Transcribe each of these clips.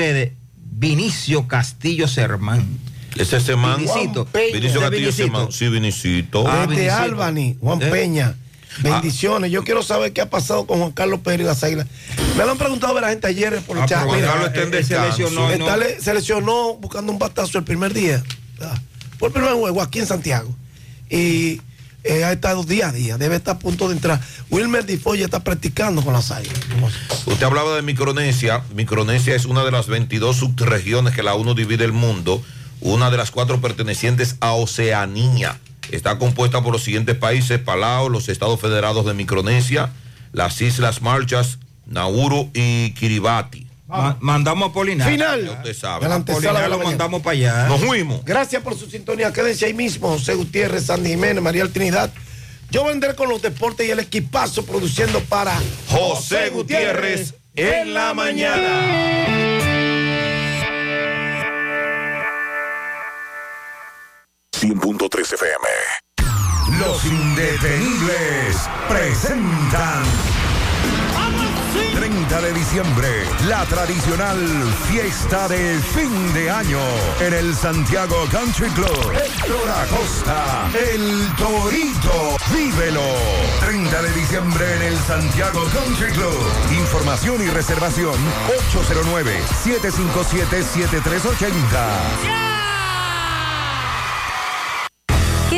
ustedes Vinicio Castillo Sermán. Ese es Sermán. Vinicito. Vinicio ¿De Castillo Vinicito? Sermán. Sí, Vinicito. Ah, Desde Vinicito. Albany, Juan ¿Eh? Peña. Bendiciones. Yo quiero saber qué ha pasado con Juan Carlos Pérez y las Águilas. Me lo han preguntado de la gente ayer por el Ah, chat. Juan Carlos está en eh, se descanso. lesionó, No, está no. se lesionó buscando un batazo el primer día. Ah, Fue el primer juego aquí en Santiago. Y eh, ha estado día a día. Debe estar a punto de entrar. Wilmer Difoy ya está practicando con las Águilas. Usted hablaba de Micronesia. Micronesia es una de las 22 subregiones que la ONU divide el mundo, una de las cuatro pertenecientes a Oceanía. Está compuesta por los siguientes países: Palau, los estados federados de Micronesia, las Islas Marchas, Nauru y Kiribati. Ma- mandamos a Polinario. Final. Ya usted sabe. La lo mandamos para allá. Nos fuimos. Gracias por su sintonía. Quédense ahí mismo. José Gutiérrez, Sandy Jiménez, María Trinidad. Yo vendré con los deportes y el equipazo produciendo para José Gutiérrez en la mañana. 100.3 FM. Los indetenibles presentan 30 de diciembre, la tradicional fiesta de fin de año en el Santiago Country Club. Héctor Acosta, el Torito, vívelo. 30 de diciembre en el Santiago Country Club. Información y reservación 809-757-7380.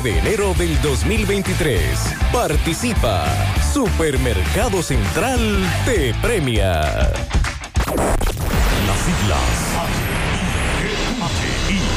de enero del 2023. Participa. Supermercado Central te premia. Las siglas.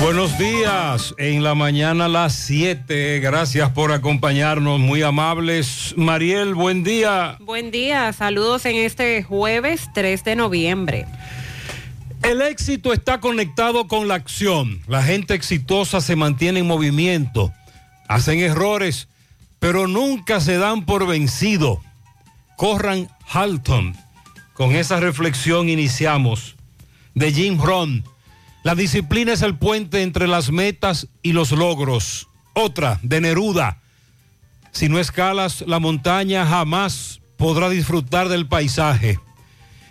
Buenos días, en la mañana a las 7. Gracias por acompañarnos, muy amables. Mariel, buen día. Buen día, saludos en este jueves 3 de noviembre. El éxito está conectado con la acción. La gente exitosa se mantiene en movimiento. Hacen errores, pero nunca se dan por vencido. Corran Halton. Con esa reflexión iniciamos. De Jim Rohn. La disciplina es el puente entre las metas y los logros. Otra, de Neruda. Si no escalas la montaña, jamás podrás disfrutar del paisaje.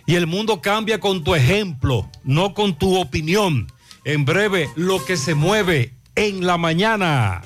Y el mundo cambia con tu ejemplo, no con tu opinión. En breve, lo que se mueve en la mañana.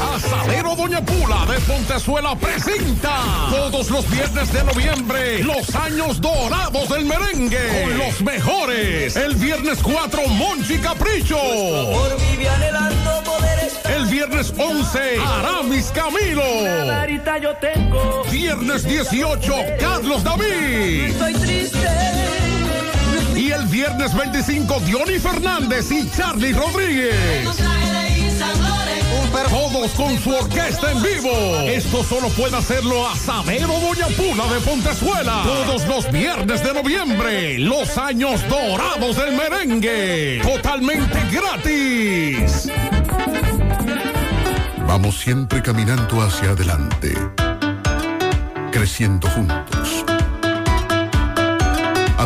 Asadero Doña Pula de Pontezuela presenta todos los viernes de noviembre los años dorados del merengue con los mejores. El viernes 4 Monchi Capricho. El viernes 11, Aramis Camilo. Viernes 18, Carlos David. Estoy triste. Viernes 25, Diony Fernández y Charlie Rodríguez. Todos con su orquesta en vivo. Esto solo puede hacerlo a Sabero Doña Pula de Pontezuela. Todos los viernes de noviembre. Los años dorados del merengue. Totalmente gratis. Vamos siempre caminando hacia adelante. Creciendo juntos.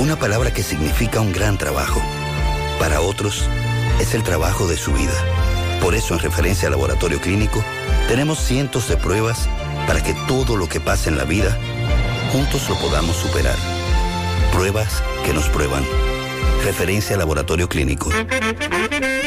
una palabra que significa un gran trabajo. Para otros, es el trabajo de su vida. Por eso, en referencia al laboratorio clínico, tenemos cientos de pruebas para que todo lo que pasa en la vida, juntos lo podamos superar. Pruebas que nos prueban. Referencia al laboratorio clínico.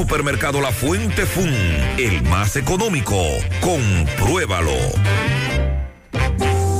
Supermercado La Fuente Fun, el más económico. Compruébalo.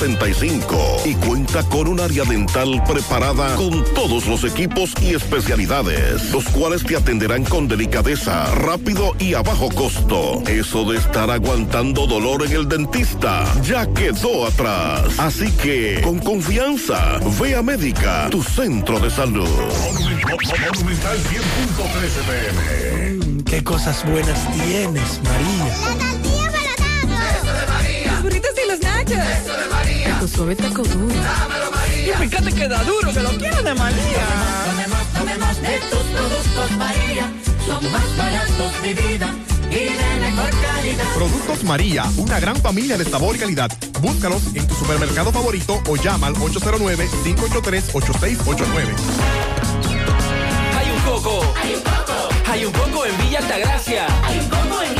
6565 y cuenta con un área dental preparada con todos los equipos y especialidades, los cuales te atenderán con delicadeza, rápido y a bajo costo. Eso de estar aguantando dolor en el dentista ya quedó atrás. Así que, con confianza, ve a Médica, tu centro de salud. Monumental 100.13 pm. Qué cosas buenas tienes, María. Eso de María. Tu suave taco duro. Dámelo, María. Y fíjate que da duro, que lo quiero de María. Tomemos, tomemos de tus productos, María. Son más baratos de vida y de mejor calidad. Productos María, una gran familia de sabor y calidad. Búscalos en tu supermercado favorito o llama al 809-583-8689. Hay un coco. Hay un coco. Hay un coco en Villa Altagracia. Hay un coco en Villa Altagracia.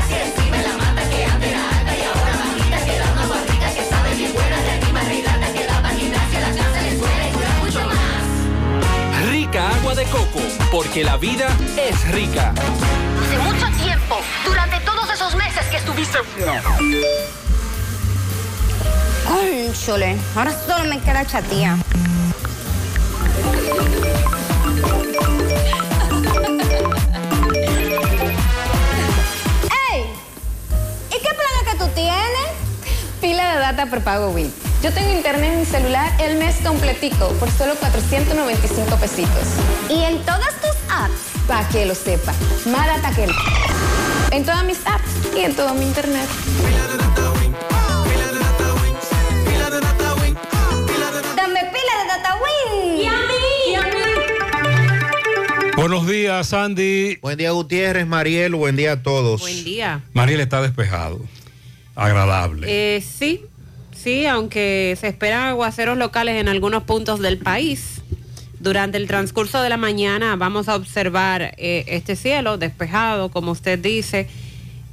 agua de coco, porque la vida es rica. Hace mucho tiempo, durante todos esos meses que estuviste. Ay, chole, ahora solo me queda chatía. ¡Ey! ¿Y qué plan es que tú tienes? Pila de data prepago Win. Yo tengo internet en mi celular el mes completico por solo 495 pesitos. ¿Y en todas tus apps? Para que lo sepa. Más data que el... En todas mis apps y en todo mi internet. Dame pila de data Win. ¿Y a mí? ¿Y a mí? Buenos días, Andy. Buen día, Gutiérrez, Mariel, buen día a todos. Buen día. Mariel está despejado. Agradable. Eh, sí, sí, aunque se esperan aguaceros locales en algunos puntos del país. Durante el transcurso de la mañana vamos a observar eh, este cielo despejado, como usted dice,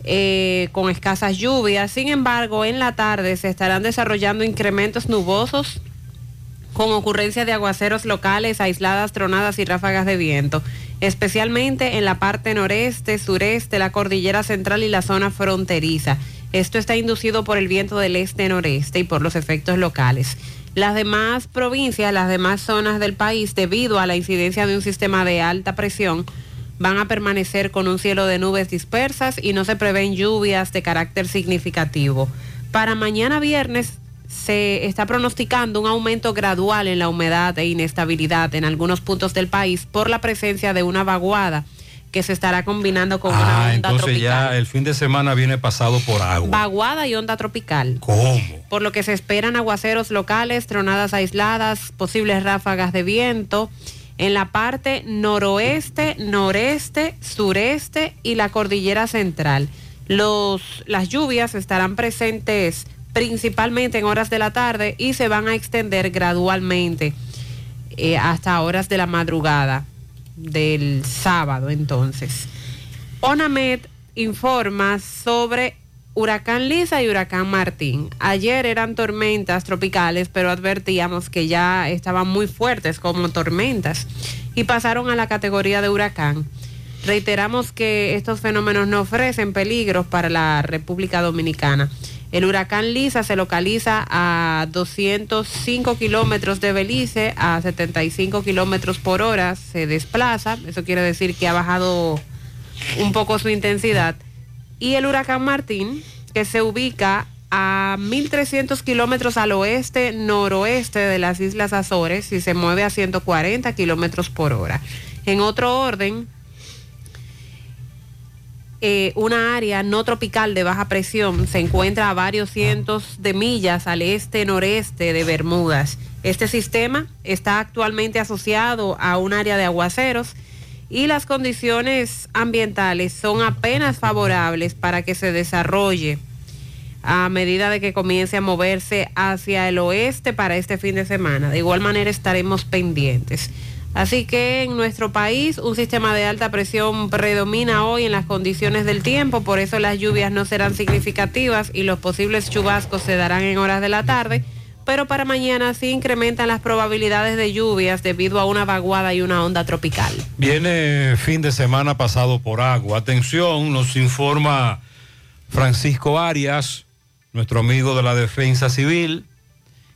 eh, con escasas lluvias. Sin embargo, en la tarde se estarán desarrollando incrementos nubosos con ocurrencia de aguaceros locales, aisladas, tronadas y ráfagas de viento, especialmente en la parte noreste, sureste, la cordillera central y la zona fronteriza. Esto está inducido por el viento del este-noreste y por los efectos locales. Las demás provincias, las demás zonas del país, debido a la incidencia de un sistema de alta presión, van a permanecer con un cielo de nubes dispersas y no se prevén lluvias de carácter significativo. Para mañana viernes se está pronosticando un aumento gradual en la humedad e inestabilidad en algunos puntos del país por la presencia de una vaguada que se estará combinando con una Ah, onda entonces tropical. ya el fin de semana viene pasado por agua. Vaguada y onda tropical. ¿Cómo? Por lo que se esperan aguaceros locales, tronadas aisladas, posibles ráfagas de viento en la parte noroeste, noreste, sureste y la cordillera central. Los, las lluvias estarán presentes principalmente en horas de la tarde y se van a extender gradualmente eh, hasta horas de la madrugada del sábado entonces. ONAMED informa sobre huracán Lisa y huracán Martín. Ayer eran tormentas tropicales, pero advertíamos que ya estaban muy fuertes como tormentas y pasaron a la categoría de huracán. Reiteramos que estos fenómenos no ofrecen peligros para la República Dominicana. El huracán Lisa se localiza a 205 kilómetros de Belice, a 75 kilómetros por hora, se desplaza, eso quiere decir que ha bajado un poco su intensidad. Y el huracán Martín, que se ubica a 1.300 kilómetros al oeste, noroeste de las Islas Azores y se mueve a 140 kilómetros por hora. En otro orden, eh, una área no tropical de baja presión se encuentra a varios cientos de millas al este-noreste de Bermudas. Este sistema está actualmente asociado a un área de aguaceros y las condiciones ambientales son apenas favorables para que se desarrolle a medida de que comience a moverse hacia el oeste para este fin de semana. De igual manera estaremos pendientes. Así que en nuestro país un sistema de alta presión predomina hoy en las condiciones del tiempo, por eso las lluvias no serán significativas y los posibles chubascos se darán en horas de la tarde, pero para mañana sí incrementan las probabilidades de lluvias debido a una vaguada y una onda tropical. Viene fin de semana pasado por agua. Atención, nos informa Francisco Arias, nuestro amigo de la Defensa Civil,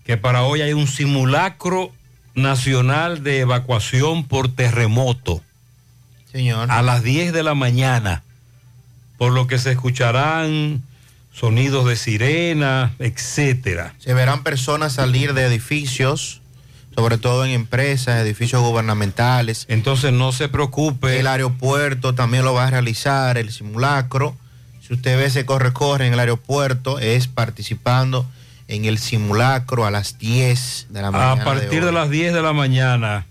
que para hoy hay un simulacro nacional de evacuación por terremoto. Señor. A las 10 de la mañana, por lo que se escucharán sonidos de sirena, etcétera. Se verán personas salir de edificios, sobre todo en empresas, edificios gubernamentales. Entonces no se preocupe. El aeropuerto también lo va a realizar, el simulacro. Si usted ve ese corre-corre en el aeropuerto, es participando en el simulacro a las 10 de la mañana. A partir de, hoy. las 10 de la mañana,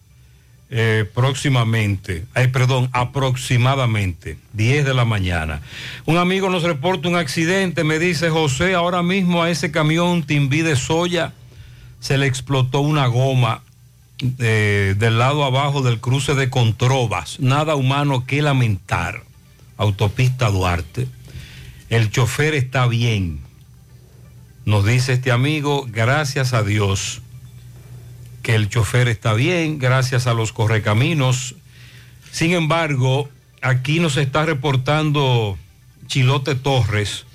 eh, próximamente, ay, perdón, aproximadamente, 10 de la mañana. Un amigo nos reporta un accidente, me dice José, ahora mismo a ese camión Timbí de soya se le explotó una goma eh, del lado abajo del cruce de Controbas. Nada humano que lamentar. Autopista Duarte. El chofer está bien. Nos dice este amigo, gracias a Dios que el chofer está bien, gracias a los correcaminos. Sin embargo, aquí nos está reportando Chilote Torres,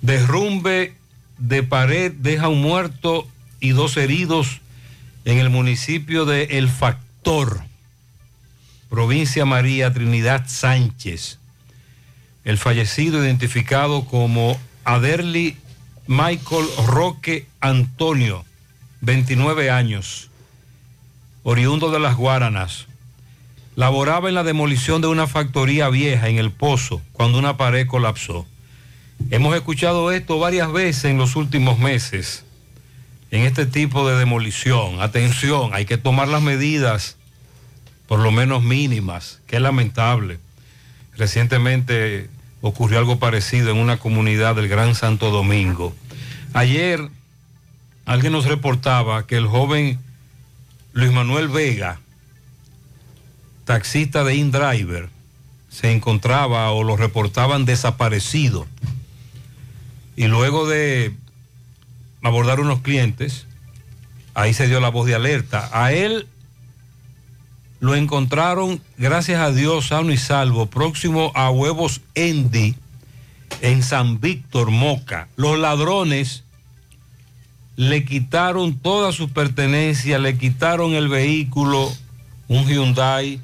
derrumbe de pared deja un muerto y dos heridos en el municipio de El Factor, provincia María Trinidad Sánchez. El fallecido identificado como Aderly Michael Roque Antonio, 29 años, oriundo de las Guaranas. Laboraba en la demolición de una factoría vieja en el Pozo cuando una pared colapsó. Hemos escuchado esto varias veces en los últimos meses, en este tipo de demolición. Atención, hay que tomar las medidas por lo menos mínimas. Qué lamentable. Recientemente ocurrió algo parecido en una comunidad del Gran Santo Domingo. Ayer alguien nos reportaba que el joven Luis Manuel Vega, taxista de InDriver, se encontraba o lo reportaban desaparecido. Y luego de abordar unos clientes, ahí se dio la voz de alerta. A él lo encontraron, gracias a Dios, sano y salvo, próximo a Huevos Endi, en San Víctor, Moca. Los ladrones le quitaron todas sus pertenencias, le quitaron el vehículo, un Hyundai,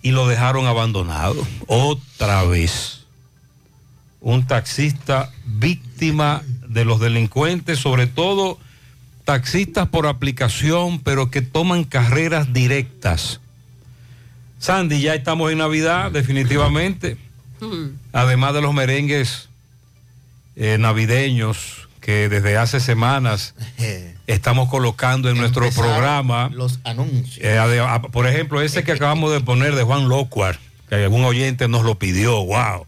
y lo dejaron abandonado. Otra vez. Un taxista víctima de los delincuentes, sobre todo taxistas por aplicación, pero que toman carreras directas. Sandy, ya estamos en Navidad, definitivamente. Además de los merengues eh, navideños que desde hace semanas estamos colocando en nuestro programa. Los anuncios. Eh, ade- a- por ejemplo, ese que acabamos de poner de Juan Locuar, que algún oyente nos lo pidió, wow.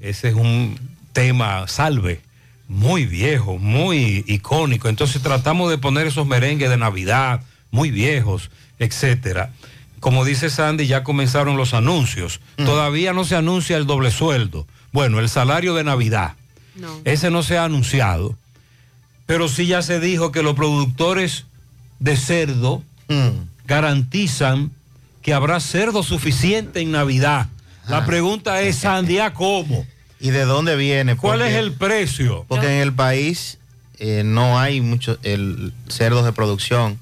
Ese es un tema salve, muy viejo, muy icónico. Entonces tratamos de poner esos merengues de Navidad, muy viejos, etcétera. Como dice Sandy, ya comenzaron los anuncios. Todavía no se anuncia el doble sueldo. Bueno, el salario de Navidad. Ese no se ha anunciado. Pero sí ya se dijo que los productores de cerdo garantizan que habrá cerdo suficiente en Navidad. La pregunta es, Sandy, ¿a cómo? ¿Y de dónde viene? ¿Cuál Porque- es el precio? Porque en el país eh, no hay muchos cerdos de producción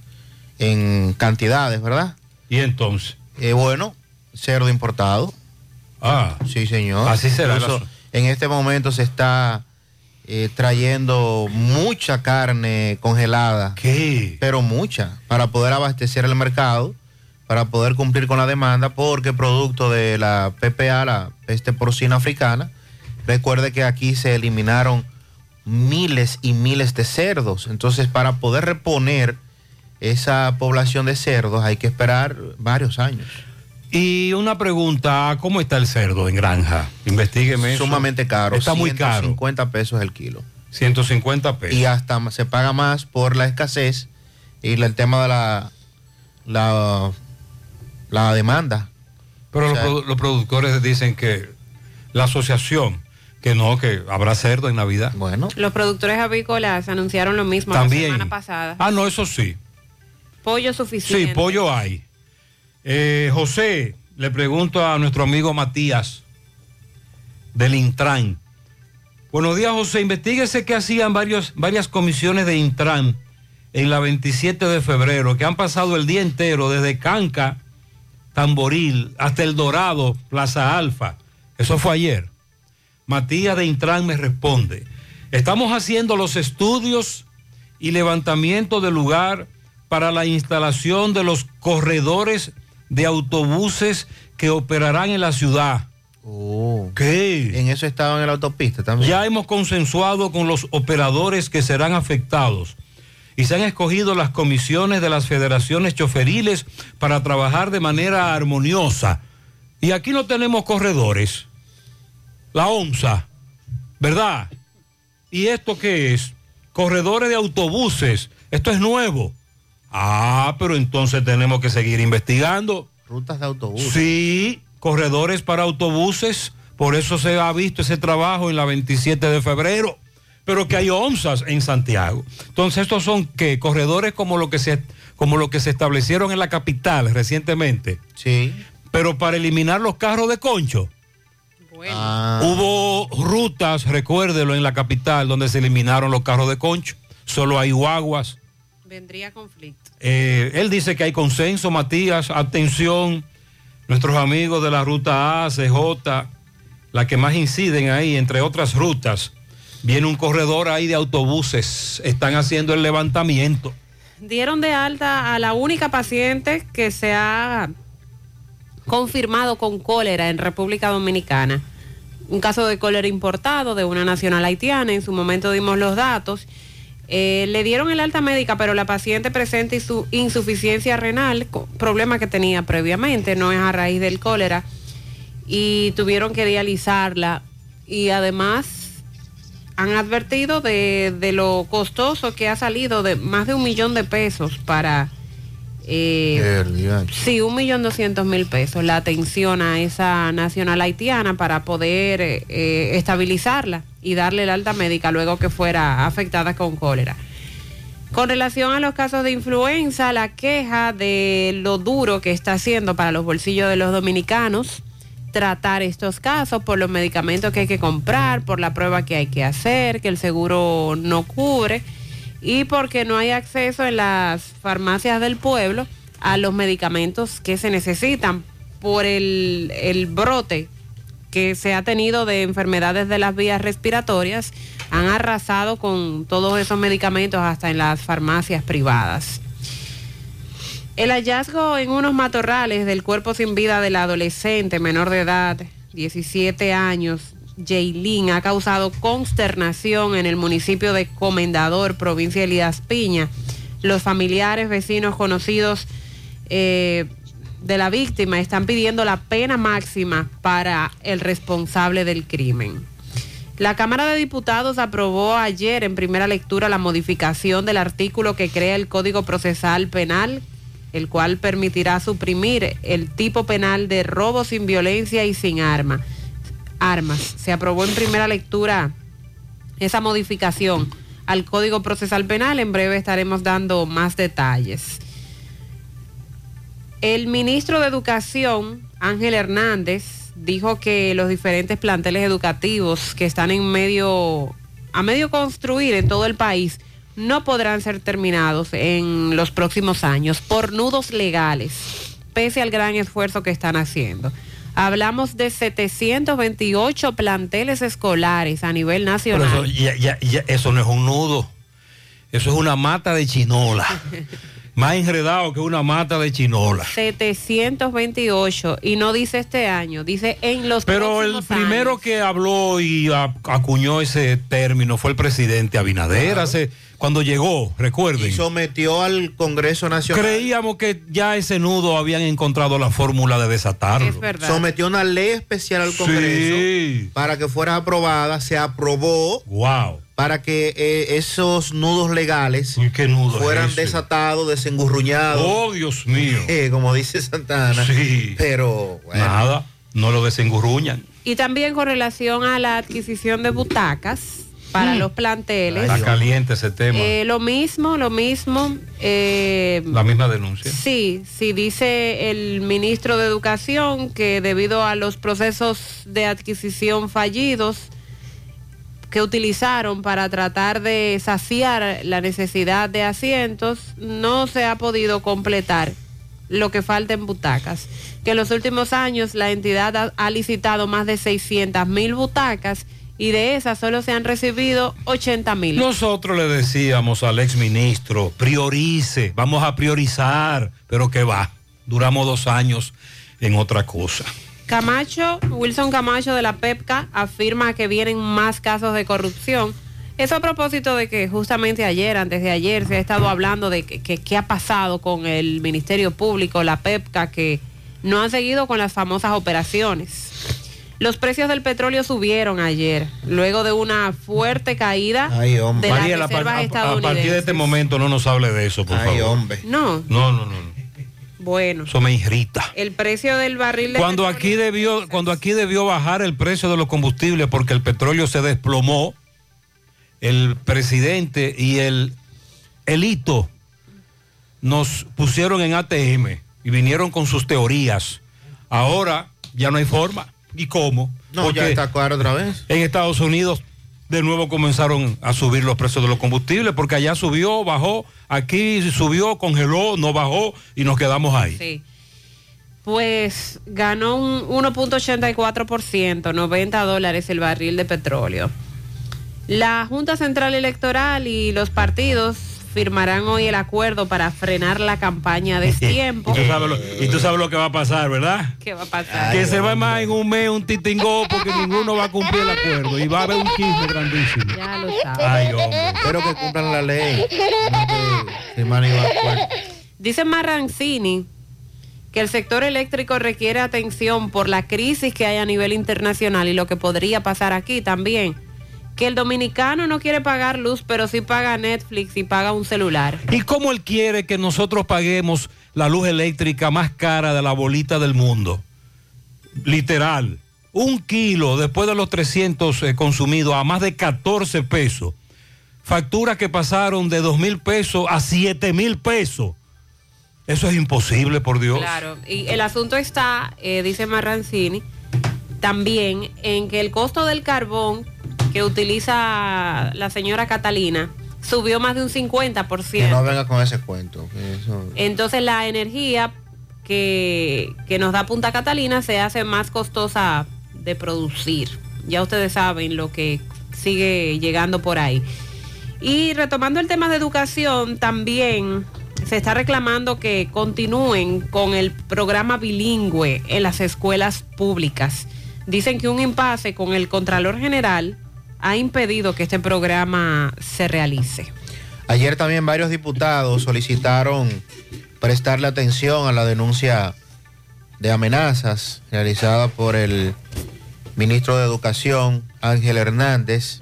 en cantidades, ¿verdad? ¿Y entonces? bueno, cerdo importado. Ah. Sí, señor. Así será Incluso en este momento se está eh, trayendo mucha carne congelada. ¿Qué? Pero mucha, para poder abastecer el mercado, para poder cumplir con la demanda, porque producto de la PPA, la peste porcina africana, recuerde que aquí se eliminaron miles y miles de cerdos. Entonces, para poder reponer esa población de cerdos hay que esperar varios años. Y una pregunta, ¿cómo está el cerdo en granja? Investígueme eso. Sumamente caro. Está muy caro. 150 pesos el kilo. 150 pesos. Y hasta se paga más por la escasez y el tema de la, la, la demanda. Pero O los, sea, produ- los productores dicen que la asociación, que no, que habrá cerdo en Navidad. Bueno. Los productores avícolas anunciaron lo mismo la También. semana pasada. Ah, no, eso sí. Pollo Sí, suficiente. pollo hay. Eh, José, le pregunto a nuestro amigo Matías del Intran. Buenos días, José. Investíguese que hacían varios, varias comisiones de Intran en la 27 de febrero, que han pasado el día entero desde Canca, Tamboril, hasta El Dorado, Plaza Alfa. Eso fue ayer. Matías de Intran me responde. Estamos haciendo los estudios y levantamiento del lugar para la instalación de los corredores de autobuses que operarán en la ciudad. ¿Qué? En eso estaba en la autopista también. Ya hemos consensuado con los operadores que serán afectados y se han escogido las comisiones de las federaciones choferiles para trabajar de manera armoniosa. Y aquí no tenemos corredores. La OMSA, ¿verdad? ¿Y esto qué es? Corredores de autobuses. Esto es nuevo. Ah, pero entonces tenemos que seguir investigando. Rutas de autobús. Sí, corredores para autobuses. Por eso se ha visto ese trabajo en la 27 de febrero. Pero que hay OMSAS en Santiago. Entonces, estos son que corredores como lo que se como lo que se establecieron en la capital recientemente. Sí. Pero para eliminar los carros de concho. Ah. Hubo rutas, recuérdelo, en la capital donde se eliminaron los carros de concho. Solo hay guaguas. Vendría conflicto. Eh, él dice que hay consenso, Matías. Atención, nuestros amigos de la ruta A, CJ, la que más inciden ahí, entre otras rutas. Viene un corredor ahí de autobuses. Están haciendo el levantamiento. Dieron de alta a la única paciente que se ha confirmado con cólera en República Dominicana. Un caso de cólera importado de una nacional haitiana. En su momento dimos los datos. Eh, le dieron el alta médica, pero la paciente presenta su insuficiencia renal, problema que tenía previamente, no es a raíz del cólera, y tuvieron que dializarla. Y además han advertido de lo costoso que ha salido, de más de un millón de pesos para... eh, Sí, un millón doscientos mil pesos la atención a esa nacional haitiana para poder eh, estabilizarla y darle el alta médica luego que fuera afectada con cólera. Con relación a los casos de influenza, la queja de lo duro que está haciendo para los bolsillos de los dominicanos tratar estos casos por los medicamentos que hay que comprar, por la prueba que hay que hacer, que el seguro no cubre y porque no hay acceso en las farmacias del pueblo a los medicamentos que se necesitan por el, el brote que se ha tenido de enfermedades de las vías respiratorias, han arrasado con todos esos medicamentos hasta en las farmacias privadas. El hallazgo en unos matorrales del cuerpo sin vida del adolescente menor de edad, 17 años, Jaylin, ha causado consternación en el municipio de Comendador, provincia de Elías Piña. Los familiares, vecinos, conocidos eh, de la víctima están pidiendo la pena máxima para el responsable del crimen. La Cámara de Diputados aprobó ayer en primera lectura la modificación del artículo que crea el Código Procesal Penal, el cual permitirá suprimir el tipo penal de robo sin violencia y sin arma. Armas. Se aprobó en primera lectura esa modificación al Código Procesal Penal. En breve estaremos dando más detalles. El ministro de Educación, Ángel Hernández, dijo que los diferentes planteles educativos que están en medio, a medio construir en todo el país, no podrán ser terminados en los próximos años por nudos legales, pese al gran esfuerzo que están haciendo. Hablamos de 728 planteles escolares a nivel Pero nacional. eso, ya- ya- ya- eso no es un nudo. Eso es una mata de chinola. Más enredado que una mata de chinola. 728 y no dice este año, dice en los Pero el primero años. que habló y acuñó ese término fue el presidente Abinader hace cuando llegó, recuerden. Y sometió al Congreso Nacional. Creíamos que ya ese nudo habían encontrado la fórmula de desatarlo. Sometió una ley especial al Congreso Sí. para que fuera aprobada. Se aprobó. Wow. Para que eh, esos nudos legales nudo fueran es desatados, desengurruñados. Oh, Dios mío. Eh, como dice Santana. Sí. Pero bueno. Nada, no lo desengurruñan. Y también con relación a la adquisición de butacas para los planteles. Está caliente ese tema. Eh, lo mismo, lo mismo. eh, la misma denuncia. Sí, sí, dice el ministro de Educación que debido a los procesos de adquisición fallidos que utilizaron para tratar de saciar la necesidad de asientos, no se ha podido completar lo que falta en butacas. Que en los últimos años la entidad ha, ha licitado más de 600 mil butacas y de esas solo se han recibido 80 mil. Nosotros le decíamos al ex ministro, priorice, vamos a priorizar, pero que va, duramos dos años en otra cosa. Camacho, Wilson Camacho de la PEPCA afirma que vienen más casos de corrupción. Eso a propósito de que justamente ayer, antes de ayer, se ha estado hablando de que, que- qué ha pasado con el Ministerio Público, la PEPCA, que no han seguido con las famosas operaciones. Los precios del petróleo subieron ayer, luego de una fuerte caída de las Mariela, a, reservas a- a estadounidenses. partir de este momento no nos hable de eso, por Ay, favor. hombre. No, No, no, no. no. bueno, Eso me irrita. el precio del barril de Cuando aquí debió, cuando aquí debió bajar el precio de los combustibles porque el petróleo se desplomó, el presidente y el elito nos pusieron en ATM y vinieron con sus teorías. Ahora ya no hay forma. ¿Y cómo? No, ya está claro otra vez. En Estados Unidos de nuevo comenzaron a subir los precios de los combustibles porque allá subió, bajó, aquí subió, congeló, no bajó y nos quedamos ahí. Sí. Pues ganó un 1.84%, 90 dólares el barril de petróleo. La Junta Central Electoral y los partidos firmarán hoy el acuerdo para frenar la campaña de y, tiempo. tú sabes lo, y tú sabes lo que va a pasar, ¿verdad? ¿Qué va a pasar? que se va más en un mes un titingó porque ninguno va a cumplir el acuerdo y va a haber un chisme grandísimo. Ya lo sabes. Ay, hombre. Espero que cumplan la ley. Dice Marrancini que el sector eléctrico requiere atención por la crisis que hay a nivel internacional y lo que podría pasar aquí también. Que el dominicano no quiere pagar luz, pero sí paga Netflix y paga un celular. ¿Y cómo él quiere que nosotros paguemos la luz eléctrica más cara de la bolita del mundo? Literal. Un kilo después de los 300 eh, consumidos a más de 14 pesos. Facturas que pasaron de 2 mil pesos a 7 mil pesos. Eso es imposible, por Dios. Claro, y el asunto está, eh, dice Marrancini, también en que el costo del carbón que utiliza la señora Catalina subió más de un 50%. Que no venga con ese cuento. eso- Entonces la energía que, que nos da Punta Catalina se hace más costosa de producir. Ya ustedes saben lo que sigue llegando por ahí. Y retomando el tema de educación, también se está reclamando que continúen con el programa bilingüe en las escuelas públicas. Dicen que un impasse con el Contralor General ha impedido que este programa se realice. Ayer también varios diputados solicitaron prestarle atención a la denuncia de amenazas realizada por el ministro de Educación, Ángel Hernández.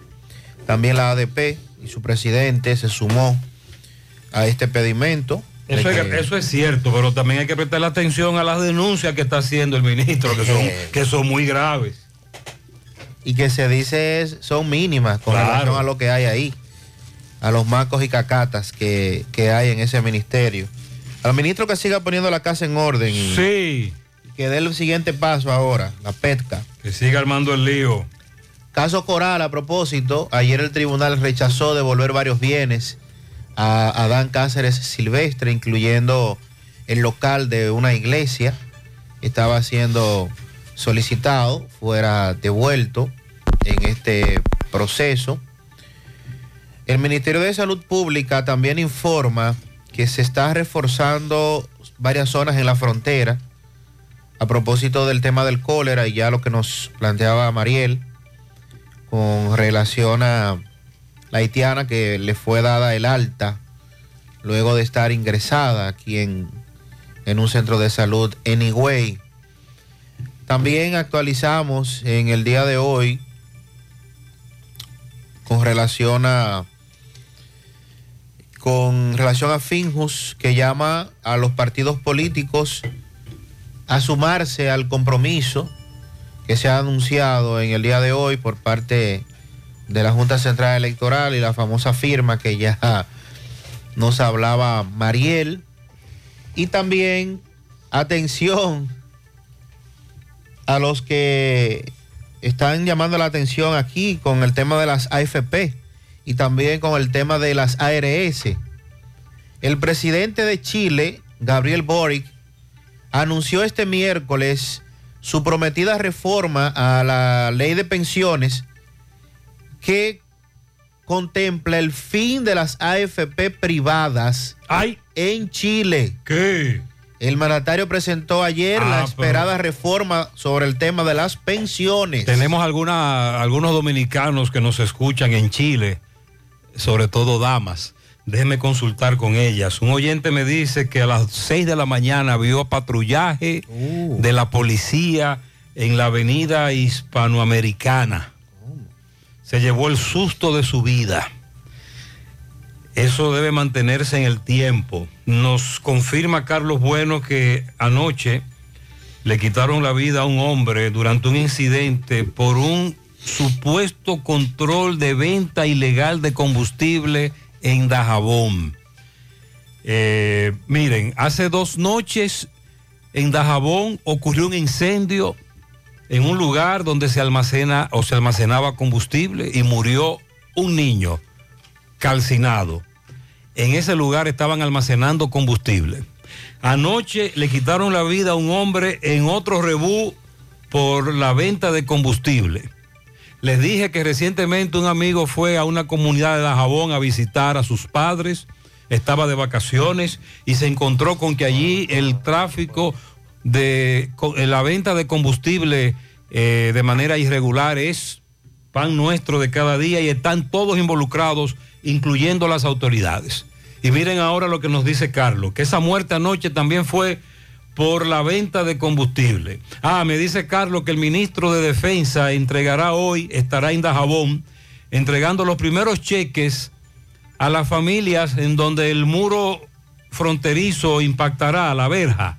También la ADP y su presidente se sumó a este pedimento. Eso es, que- eso es cierto, pero también hay que prestarle atención a las denuncias que está haciendo el ministro, que son, que son muy graves. Y que se dice es- son mínimas con Claro. relación a lo que hay ahí, a los macos y cacatas que, que hay en ese ministerio. Al ministro que siga poniendo la casa en orden y, Sí. que dé el siguiente paso ahora, la PETCA. Que siga armando el lío. Caso Coral, a propósito, ayer el tribunal rechazó devolver varios bienes a Adán Cáceres Silvestre, incluyendo el local de una iglesia que estaba siendo solicitado, fuera devuelto en este proceso. El Ministerio de Salud Pública también informa que se está reforzando varias zonas en la frontera a propósito del tema del cólera y ya lo que nos planteaba Mariel con relación a la haitiana que le fue dada el alta luego de estar ingresada aquí en, en un centro de salud en Higüey. También actualizamos en el día de hoy con relación a con relación a Finjus que llama a los partidos políticos a sumarse al compromiso que se ha anunciado en el día de hoy por parte de la Junta Central Electoral y la famosa firma que ya nos hablaba Mariel. Y también atención a los que están llamando la atención aquí con el tema de las AFP y también con el tema de las ARS. El presidente de Chile, Gabriel Boric, anunció este miércoles su prometida reforma a la ley de pensiones que contempla el fin de las AFP privadas en Chile. ¿Qué? El mandatario presentó ayer Ah, la pero- esperada reforma sobre el tema de las pensiones. Tenemos alguna, algunos dominicanos que nos escuchan en Chile, sobre todo damas. Déjeme consultar con ellas. Un oyente me dice que a las 6 de la mañana vio patrullaje de la policía en la avenida hispanoamericana. Se llevó el susto de su vida. Eso debe mantenerse en el tiempo. Nos confirma Carlos Bueno que anoche le quitaron la vida a un hombre durante un incidente por un supuesto control de venta ilegal de combustible en Dajabón. Eh, miren, hace dos noches en Dajabón ocurrió un incendio en un lugar donde se almacena o se almacenaba combustible y murió un niño calcinado. En ese lugar estaban almacenando combustible. Anoche le quitaron la vida a un hombre en otro rebú por la venta de combustible. Les dije que recientemente un amigo fue a una comunidad de Dajabón a visitar a sus padres estaba de vacaciones y se encontró con que allí el tráfico de la venta de combustible eh, de manera irregular es pan nuestro de cada día y están todos involucrados, incluyendo las autoridades. Y miren ahora lo que nos dice Carlos, que esa muerte anoche también fue por la venta de combustible. Ah, me dice Carlos que el ministro de Defensa entregará hoy, estará en Dajabón, entregando los primeros cheques a las familias en donde el muro fronterizo impactará a la verja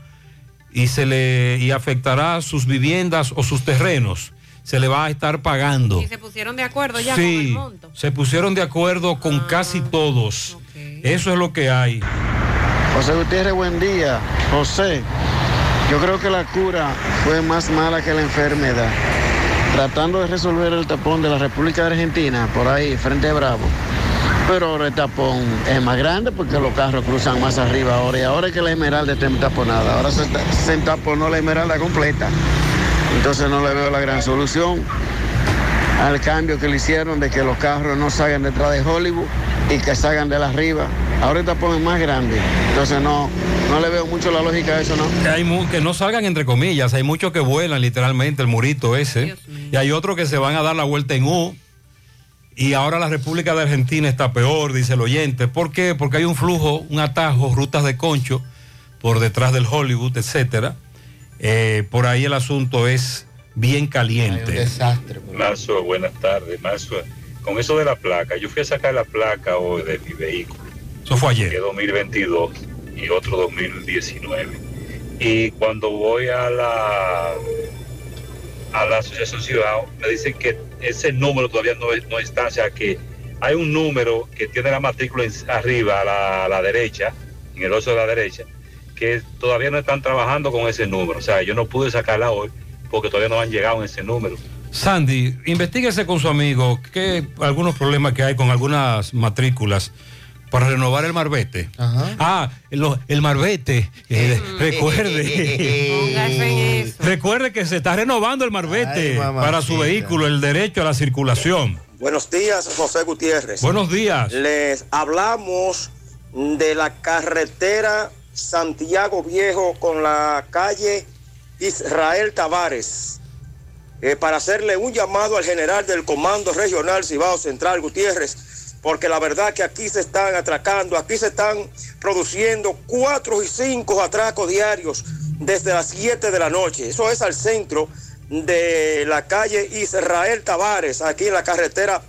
y se le y afectará sus viviendas o sus terrenos. Se le va a estar pagando. Y se pusieron de acuerdo ya con el Sí, monto. se pusieron de acuerdo con casi todos. Eso es lo que hay. José Gutiérrez, buen día. José, yo creo que la cura fue más mala que la enfermedad. Tratando de resolver el tapón de la República de Argentina, por ahí, frente a Bravo. Pero ahora el tapón es más grande porque los carros cruzan más arriba ahora. Y ahora es que la Esmeralda está entaponada. Ahora se, se entaponó la Esmeralda completa. Entonces no le veo la gran solución al cambio que le hicieron de que los carros no salgan detrás de Hollywood y que salgan de la arriba. Tapón es más grande. Entonces no, no le veo mucho la lógica a eso, ¿no? Hay que no salgan entre comillas, hay muchos que vuelan literalmente el murito ese. Y hay otros que se van a dar la vuelta en U. Y ahora la República de Argentina está peor, dice el oyente. ¿Por qué? Porque hay un flujo, un atajo, rutas de concho por detrás del Hollywood, etcétera. Eh, por ahí el asunto es bien caliente. desastre. Marzo, buenas tardes. Marzo, con eso de la placa, yo fui a sacar la placa hoy de mi vehículo. Eso fue ayer. Que 2022 y otro 2019. Y cuando voy a la a la Asociación Ciudad, me dicen que ese número todavía no, es- no está, o sea que hay un número que tiene la matrícula en- arriba a la, a la derecha, en el oso de la derecha, que todavía no están trabajando con ese número. O sea, yo no pude sacarla hoy porque todavía no han llegado en ese número. Sandy, investiguese con su amigo que algunos problemas que hay con algunas matrículas para renovar el marbete. Ah, lo- el marbete. eh, recuerde. recuerde que se está renovando el marbete para su vehículo, el derecho a la circulación. Buenos días, José Gutiérrez. Buenos días. Les hablamos de la carretera Santiago Viejo con la calle Israel Tavares. eh, para hacerle un llamado al general del Comando Regional Cibao Central Gutiérrez, porque la verdad que aquí se están atracando, aquí se están produciendo cuatro y cinco atracos diarios desde las 7 de la noche. Eso es al centro de la calle Israel Tavares, aquí en la carretera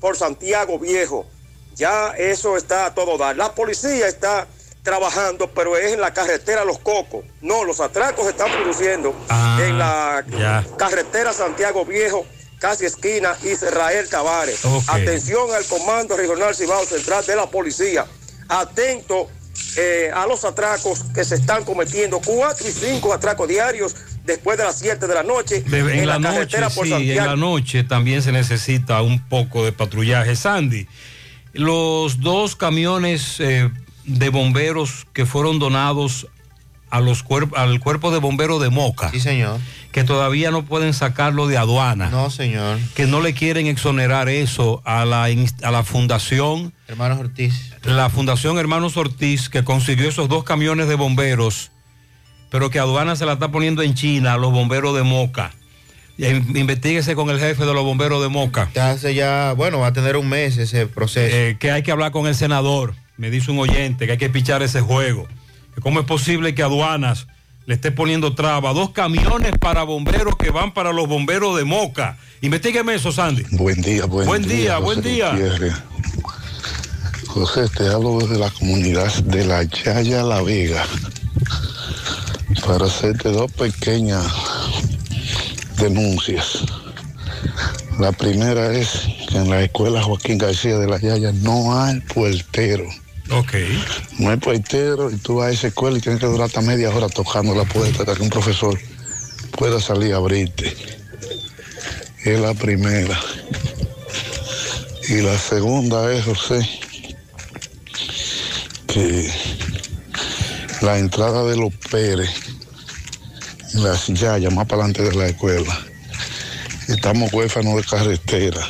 por Santiago Viejo. Ya eso está a todo dar. La policía está trabajando, pero es en la carretera Los Cocos. No, los atracos se están produciendo en la ya. carretera Santiago Viejo, casi esquina Israel Tavares. Atención al Comando Regional Cibao Central de la Policía. Atento eh, a los atracos que se están cometiendo. Cuatro y cinco atracos diarios después de las 7 de la noche De- en, la, noche, carretera por sí, en Santiago. la noche también se necesita un poco de patrullaje. Sandy, los dos camiones eh, de bomberos que fueron donados a los cuerp- al cuerpo de bomberos de Moca. Sí, señor. Que todavía no pueden sacarlo de aduana. No, señor. Que no le quieren exonerar eso a la, a la fundación. Hermanos Ortiz. La Fundación Hermanos Ortiz, que consiguió esos dos camiones de bomberos, pero que aduana se la está poniendo en China a los bomberos de Moca. Investíguese con el jefe de los bomberos de Moca. Ya hace ya, bueno, va a tener un mes ese proceso. Eh, que hay que hablar con el senador. Me dice un oyente que hay que pichar ese juego. Que ¿Cómo es posible que aduanas le esté poniendo traba? Dos camiones para bomberos que van para los bomberos de Moca. Investígueme eso, Sandy. Buen día, buen, Buen día, José buen día. Gutiérrez. José, te hablo desde la comunidad de la Yaya La Vega para hacerte dos pequeñas denuncias. La primera es que en la escuela Joaquín García de la Yaya no hay puertero. Ok. No hay puertero y tú vas a esa escuela y tienes que durar hasta media hora tocando la puerta hasta que un profesor pueda salir a abrirte. Es la primera. Y la segunda es, José, que la entrada de los Pérez, las Yayas, más para adelante de la escuela, estamos huérfanos de carretera.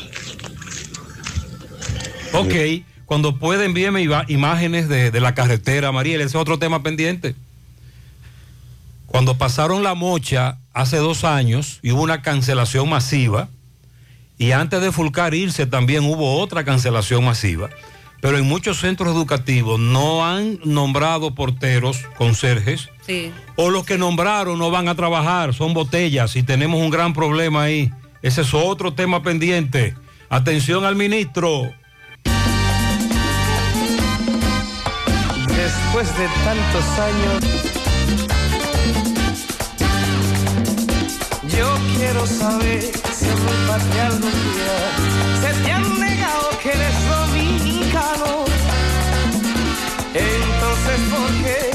Ok. Cuando puede, envíeme imágenes de, de la carretera, Mariel. Ese es otro tema pendiente. Cuando pasaron la mocha hace dos años y hubo una cancelación masiva, y antes de Fulcar irse también hubo otra cancelación masiva, pero en muchos centros educativos no han nombrado porteros, conserjes, Sí. o los que nombraron no van a trabajar, son botellas y tenemos un gran problema ahí. Ese es otro tema pendiente. Atención al ministro. Después de tantos años, yo quiero saber si en mi algún día se te han negado que eres dominicano. Entonces, ¿por qué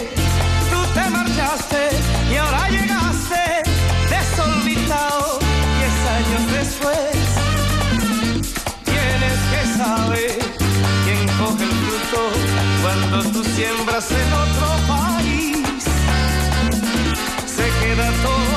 siembras en otro país. Se queda todo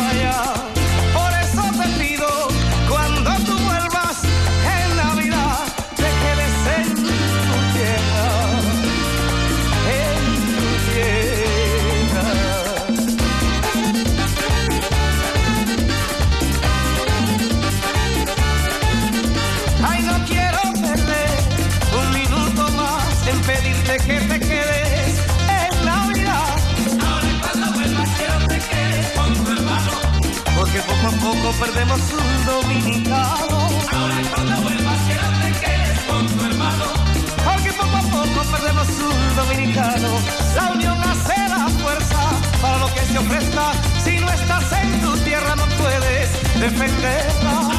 perdemos un dominicano. Ahora cuando vuelvas quiero te quedes con tu hermano. Porque poco a poco perdemos un dominicano. La unión hace la fuerza para lo que se ofrezca. Si no estás en tu tierra no puedes defenderla.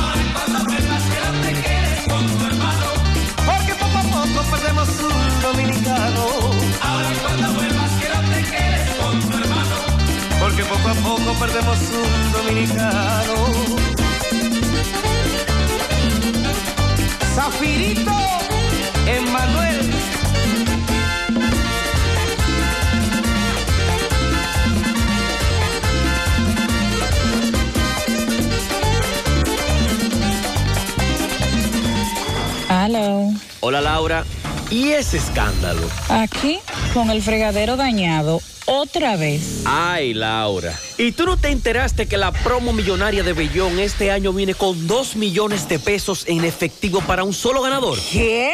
Poco a poco perdemos un dominicano. Zafirito, Emmanuel. Hello. Hola Laura, ¿y ese escándalo? Aquí con el fregadero dañado otra vez. Ay Laura, ¿y tú no te enteraste que la promo millonaria de Bellón este año viene con 2 millones de pesos en efectivo para un solo ganador? ¿Qué?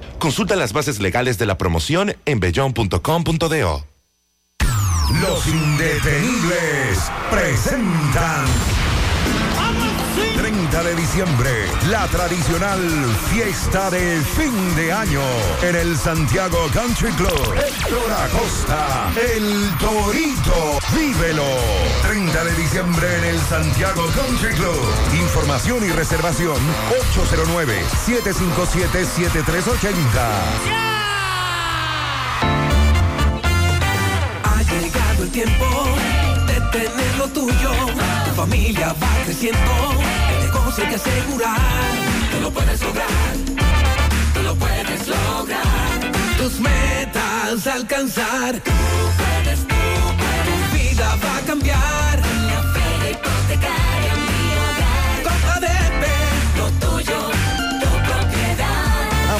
Consulta las bases legales de la promoción en bellón.com.do. Los indetenibles presentan 30 de diciembre, la tradicional fiesta de fin de año en el Santiago Country Club. Héctor Acosta, el Torito, vívelo. 30 de diciembre en el Santiago Country Club. Información y reservación 809-757-7380. Ha llegado el tiempo de tener lo tuyo. Tu familia va creciendo. Hay que asegurar. Tú lo puedes lograr. Tú lo puedes lograr. Tus metas alcanzar. Tú puedes, tú puedes. Tu vida va a cambiar. La feria hipotecaria,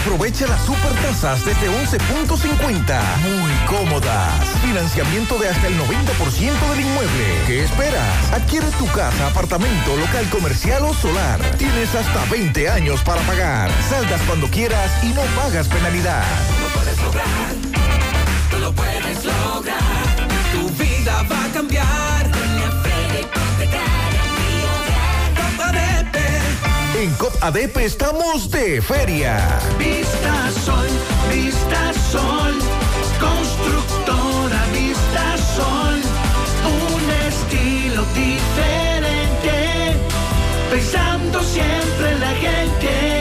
Aprovecha las super tasas desde 11.50. Muy cómodas. Financiamiento de hasta el 90% del inmueble. ¿Qué esperas? Adquiere tu casa, apartamento, local comercial o solar. Tienes hasta 20 años para pagar. Saldas cuando quieras y no pagas penalidad. Lo puedes lograr. Tú lo puedes lograr. En COP ADP estamos de feria. Vista Sol, Vista Sol, constructora Vista Sol, un estilo diferente, pensando siempre en la gente,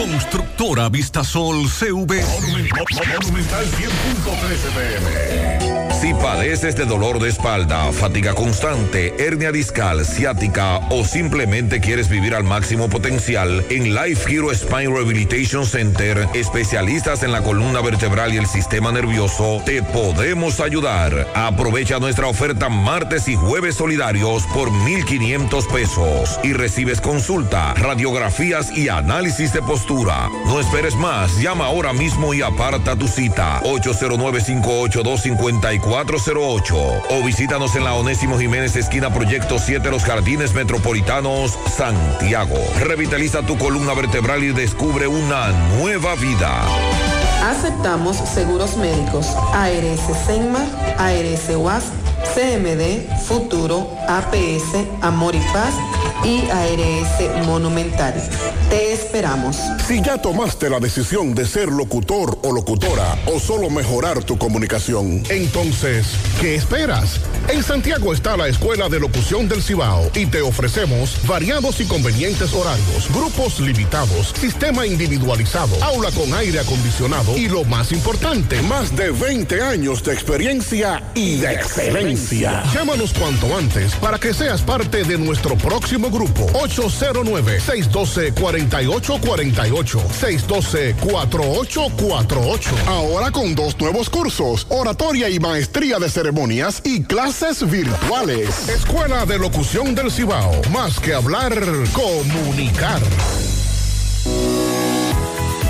Constructora Vistasol CV. Si padeces de dolor de espalda, fatiga constante, hernia discal, ciática o simplemente quieres vivir al máximo potencial, en Life Hero Spine Rehabilitation Center, especialistas en la columna vertebral y el sistema nervioso, te podemos ayudar. Aprovecha nuestra oferta martes y jueves solidarios por 1,500 pesos y recibes consulta, radiografías y análisis de postura. No esperes más, llama ahora mismo y aparta tu cita. 809-582-5408 o visítanos en la Onésimo Jiménez esquina Proyecto 7 Los Jardines Metropolitanos, Santiago. Revitaliza tu columna vertebral y descubre una nueva vida. Aceptamos seguros médicos ARS Senma, ARS UAS, CMD, Futuro, APS, Amor y Paz y ARS Monumental. Te esperamos. Si ya tomaste la decisión de ser locutor o locutora o solo mejorar tu comunicación, entonces, ¿qué esperas? En Santiago está la Escuela de Locución del Cibao y te ofrecemos variados y convenientes horarios, grupos limitados, sistema individualizado, aula con aire acondicionado y lo más importante, más de 20 años de experiencia y de excelencia. Llámanos cuanto antes para que seas parte de nuestro próximo grupo 809-612-4848 612-4848 Ahora con dos nuevos cursos, oratoria y maestría de ceremonias y clases virtuales. Escuela de Locución del Cibao. Más que hablar, comunicar.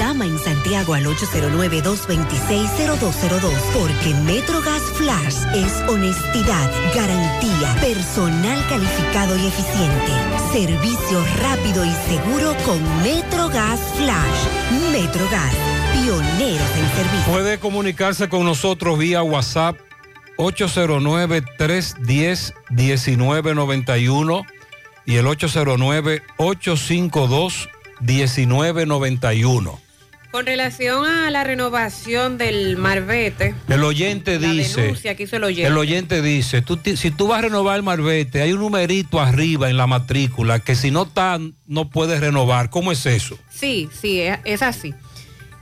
Llama en Santiago al 809-226-0202 porque MetroGas Flash es honestidad, garantía, personal calificado y eficiente, servicio rápido y seguro con MetroGas Flash. MetroGas, pioneros en servicio. Puede comunicarse con nosotros vía WhatsApp 809-310-1991 y el 809-852-1991. Con relación a la renovación del Marbete, El oyente la dice, denuncia que hizo el oyente. el oyente dice, tú si tú vas a renovar el marbete, hay un numerito arriba en la matrícula que si no está, no puedes renovar. ¿Cómo es eso? Sí, sí, es, es así.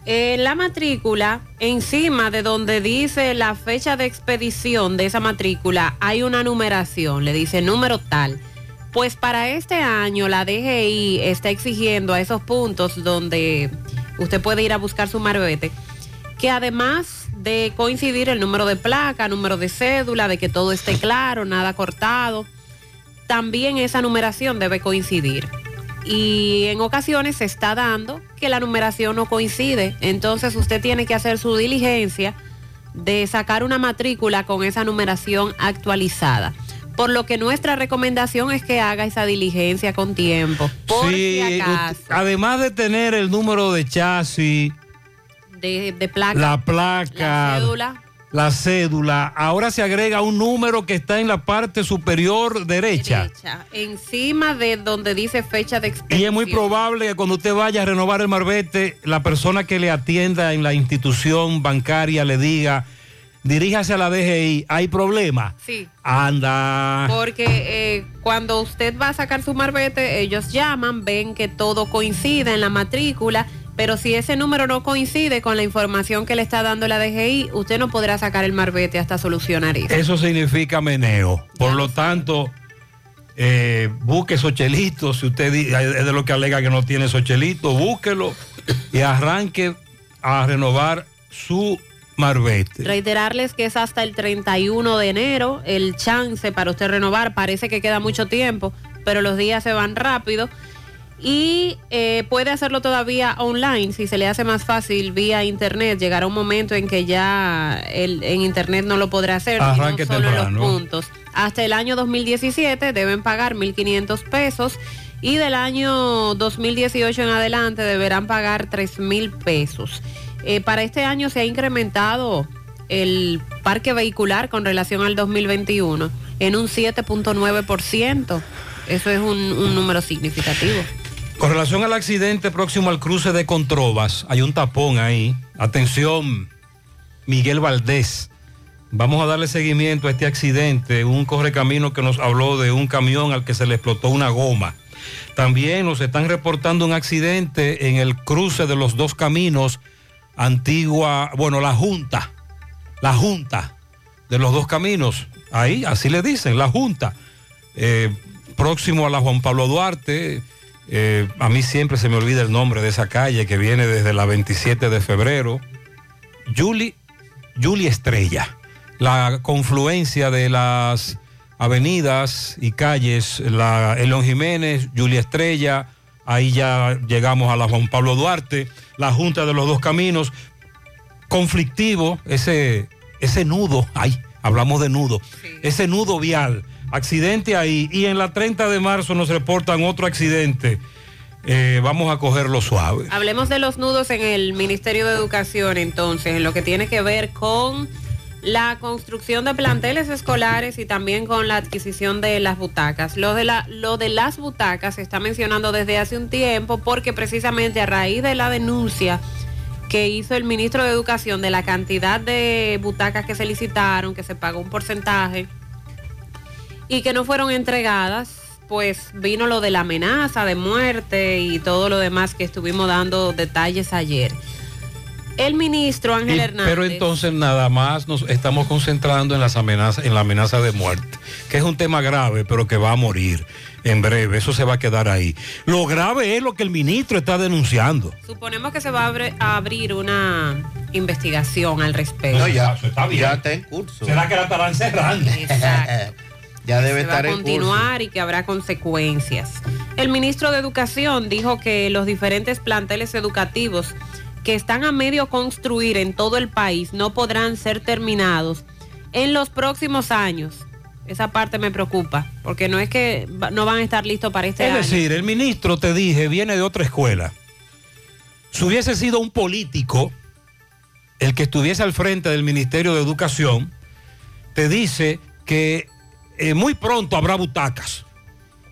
En la matrícula, encima de donde dice la fecha de expedición de esa matrícula, hay una numeración, le dice número tal. Pues para este año la DGI está exigiendo a esos puntos donde usted puede ir a buscar su marbete, que además de coincidir el número de placa, número de cédula, de que todo esté claro, nada cortado, también esa numeración debe coincidir. Y en ocasiones se está dando que la numeración no coincide, entonces usted tiene que hacer su diligencia de sacar una matrícula con esa numeración actualizada. Por lo que nuestra recomendación es que haga esa diligencia con tiempo. Por Sí, si acaso, además de tener el número de chasis, de, de placa, la placa, la cédula, la cédula, ahora se agrega un número que está en la parte superior derecha. derecha, encima de donde dice fecha de expedición. Y es muy probable que cuando usted vaya a renovar el marbete, la persona que le atienda en la institución bancaria le diga, diríjase a la DGI, ¿hay problema? Sí. Anda. Porque eh, cuando usted va a sacar su marbete, ellos llaman, ven que todo coincide en la matrícula, pero si ese número no coincide con la información que le está dando la DGI, usted no podrá sacar el marbete hasta solucionar eso. Eso significa meneo. Por lo tanto, eh, busque esos chelitos. Si usted di- es de lo que alega que no tiene esos chelitos, búsquelo y arranque a renovar su marbete. Reiterarles que es hasta el 31 de enero el chance para usted renovar. Parece que queda mucho tiempo, pero los días se van rápido. Y eh, puede hacerlo todavía online, si se le hace más fácil vía internet. Llegará un momento en que ya el- en internet no lo podrá hacer, sino Arranque solo en los temprano. puntos. Hasta el año 2017 deben pagar 1.500 pesos y del año 2018 en adelante deberán pagar 3.000 pesos. Eh, para este año se ha incrementado el parque vehicular con relación al 2021 en un 7.9%. Eso es un, un número significativo. Con relación al accidente próximo al cruce de Controbas, hay un tapón ahí. Atención, Miguel Valdés. Vamos a darle seguimiento a este accidente. Un correcamino que nos habló de un camión al que se le explotó una goma. También nos están reportando un accidente en el cruce de los dos caminos. Antigua, bueno, la Junta. La Junta de los dos caminos. Ahí, así le dicen, la Junta. Eh, próximo a la Juan Pablo Duarte. Eh, a mí siempre se me olvida el nombre de esa calle que viene desde la 27 de febrero. Julie, Julie Estrella. La confluencia de las avenidas y calles, la Elon Jiménez, Julia Estrella, ahí ya llegamos a la Juan Pablo Duarte, la Junta de los Dos Caminos, conflictivo, ese, ese nudo, ay, hablamos de nudo, ese nudo vial, accidente ahí, y en la 30 de marzo nos reportan otro accidente. Eh, vamos a cogerlo suave. Hablemos de los nudos en el Ministerio de Educación, entonces, en lo que tiene que ver con la construcción de planteles escolares y también con la adquisición de las butacas. Lo de, la, lo de las butacas se está mencionando desde hace un tiempo porque precisamente a raíz de la denuncia que hizo el ministro de Educación de la cantidad de butacas que se licitaron, que se pagó un porcentaje y que no fueron entregadas, pues vino lo de la amenaza de muerte y todo lo demás que estuvimos dando detalles ayer. El ministro Ángel Y- Hernández. pero entonces nada más nos estamos concentrando en las amenazas, en la amenaza de muerte, que es un tema grave, pero que va a morir en breve. Eso se va a quedar ahí. Lo grave es lo que el ministro está denunciando. Suponemos que se va a, abre- a abrir una investigación al respecto. No, ya, está bien. ya está en curso. ¿Será que la estarán cerrando? Exacto. ya debe se va estar a en curso. continuar y que habrá consecuencias. El ministro de Educación dijo que los diferentes planteles educativos que están a medio construir en todo el país no podrán ser terminados en los próximos años. Esa parte me preocupa, porque no es que no van a estar listos para este Es año. decir, el ministro, te dije, viene de otra escuela. Si hubiese sido un político el que estuviese al frente del Ministerio de Educación, te dice que eh, muy pronto habrá butacas.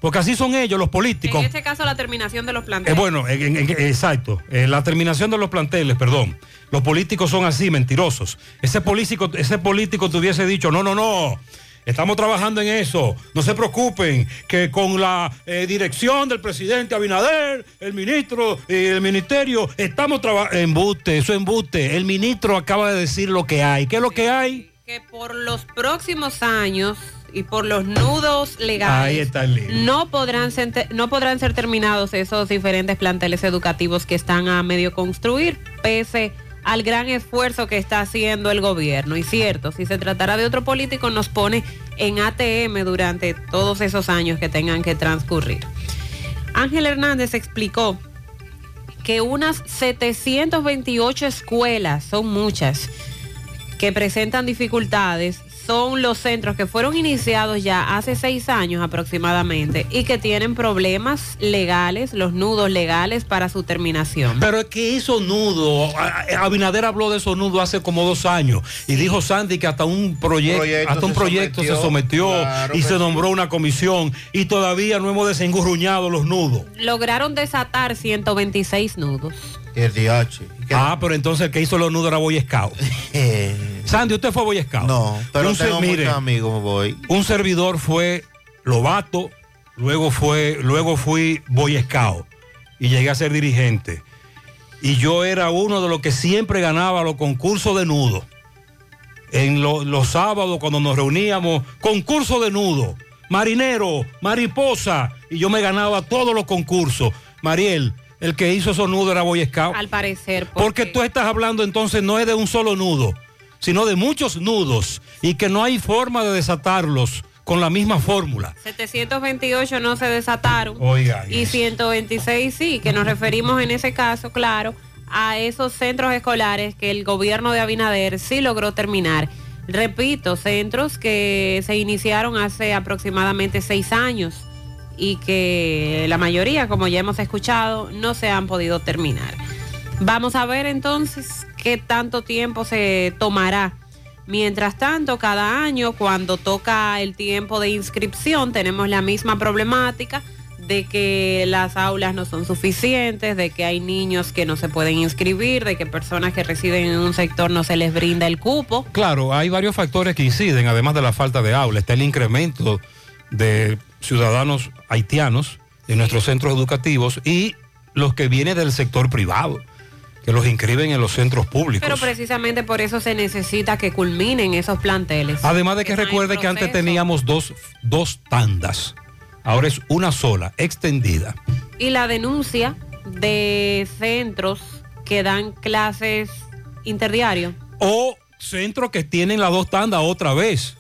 Porque así son ellos, los políticos. en este caso, la terminación de los Eh, planteles. bueno, en- en- en- exacto. Eh, la terminación de los planteles, perdón. Los políticos son así, mentirosos. Ese político, ese político te hubiese dicho, no, no, no. Estamos trabajando en eso. No se preocupen que con la eh, dirección del presidente Abinader, el ministro y el ministerio, estamos trabajando. Embuste, eso es embuste. El ministro acaba de decir lo que hay. ¿Qué es lo que hay? Que por los próximos años y por los nudos legales no podrán ser, no podrán ser terminados esos diferentes planteles educativos que están a medio construir, pese al gran esfuerzo que está haciendo el gobierno. Y cierto, si se tratara de otro político, nos pone en ATM durante todos esos años que tengan que transcurrir. Ángel Hernández explicó que unas 728 escuelas, son muchas, que presentan dificultades son los centros que fueron iniciados ya hace seis años aproximadamente y que tienen problemas legales, los nudos legales para su terminación. Pero es que esos nudos, Abinader habló de esos nudos hace como dos años y dijo Sandy que hasta un proyecto, Proyecto hasta un se proyecto se sometió, sometió claro y se sí. nombró una comisión y todavía no hemos desengurruñado los nudos. Lograron desatar 126 nudos. El DH. Ah, pero entonces el que hizo los nudos era Boy Scout. Sandy, ¿usted fue Boy Scout? No, pero Un tengo mire, amigos, voy. un servidor fue Lobato, luego fue, luego fui Boy Scout y llegué a ser dirigente. Y yo era uno de los que siempre ganaba los concursos de nudo. En lo- los sábados cuando nos reuníamos, concurso de nudo, marinero, mariposa, y yo me ganaba todos los concursos. Mariel, el que hizo esos nudos era Boy Scout. Al parecer, Porque tú estás hablando entonces no es de un solo nudo, sino de muchos nudos y que no hay forma de desatarlos con la misma fórmula. 728 no se desataron. Oiga, Y 126 sí, que nos referimos en ese caso, claro, a esos centros escolares que el gobierno de Abinader sí logró terminar. Repito, centros que se iniciaron hace aproximadamente seis años y que la mayoría, como ya hemos escuchado, no se han podido terminar. Vamos a ver entonces qué tanto tiempo se tomará. Mientras tanto, cada año, cuando toca el tiempo de inscripción, tenemos la misma problemática de que las aulas no son suficientes, de que hay niños que no se pueden inscribir, de que personas que residen en un sector no se les brinda el cupo. Claro, hay varios factores que inciden, además de la falta de aula. Está el incremento de ciudadanos haitianos en nuestros centros educativos y los que vienen del sector privado, que los inscriben en los centros públicos. Pero precisamente por eso se necesita que culminen esos planteles. Además de que recuerde que antes teníamos dos, dos tandas, ahora es una sola, extendida. Y la denuncia de centros que dan clases interdiario. O centros que tienen las dos tandas otra vez.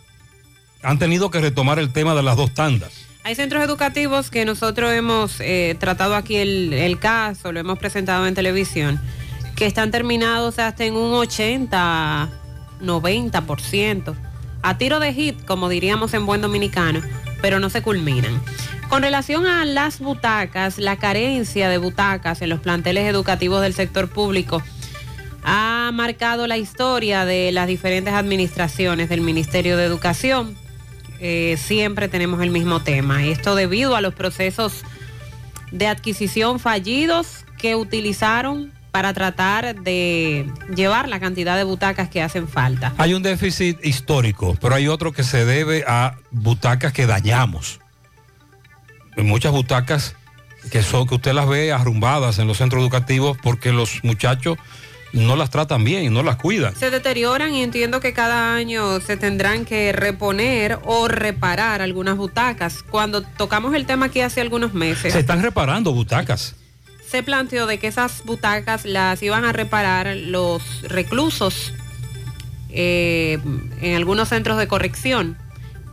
Han tenido que retomar el tema de las dos tandas. Hay centros educativos que nosotros hemos eh, tratado aquí el, el caso, lo hemos presentado en televisión, que están terminados hasta en un 80, 90%, a tiro de hit, como diríamos en buen dominicano, pero no se culminan. Con relación a las butacas, la carencia de butacas en los planteles educativos del sector público ha marcado la historia de las diferentes administraciones del Ministerio de Educación. Eh, siempre tenemos el mismo tema. Esto debido a los procesos de adquisición fallidos que utilizaron para tratar de llevar la cantidad de butacas que hacen falta. Hay un déficit histórico, pero hay otro que se debe a butacas que dañamos. Muchas butacas que son que usted las ve arrumbadas en los centros educativos porque los muchachos no las tratan bien y no las cuidan. Se deterioran y entiendo que cada año se tendrán que reponer o reparar algunas butacas. Cuando tocamos el tema aquí hace algunos meses, Se están reparando butacas. se planteó de que esas butacas las iban a reparar los reclusos eh, en algunos centros de corrección,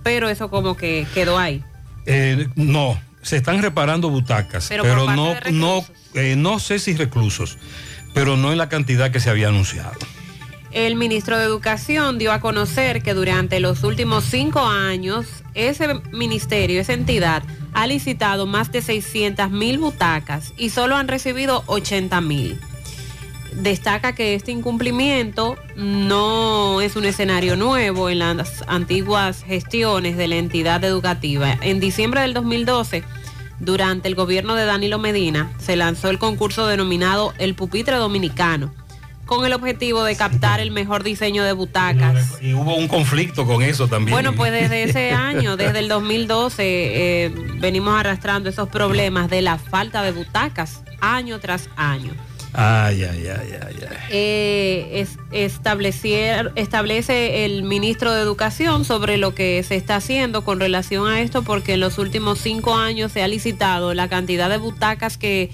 pero eso como que quedó ahí. Eh, no, se están reparando butacas, Pero no, no, eh, no sé si reclusos, pero no en la cantidad que se había anunciado. El ministro de Educación dio a conocer que durante los últimos cinco años ese ministerio, esa entidad, ha licitado más de 600 mil butacas y solo han recibido 80 mil. Destaca que este incumplimiento no es un escenario nuevo en las antiguas gestiones de la entidad educativa. En diciembre del 2012, durante el gobierno de Danilo Medina, se lanzó el concurso denominado El Pupitre Dominicano con el objetivo de captar el mejor diseño de butacas. Y hubo un conflicto con eso también. Bueno, pues desde ese año, desde el 2012, eh, venimos arrastrando esos problemas de la falta de butacas año tras año. Ay, ay, ay, ay, ay. Eh, es- establece el ministro de Educación sobre lo que se está haciendo con relación a esto, porque en los últimos cinco años se ha licitado la cantidad de butacas que,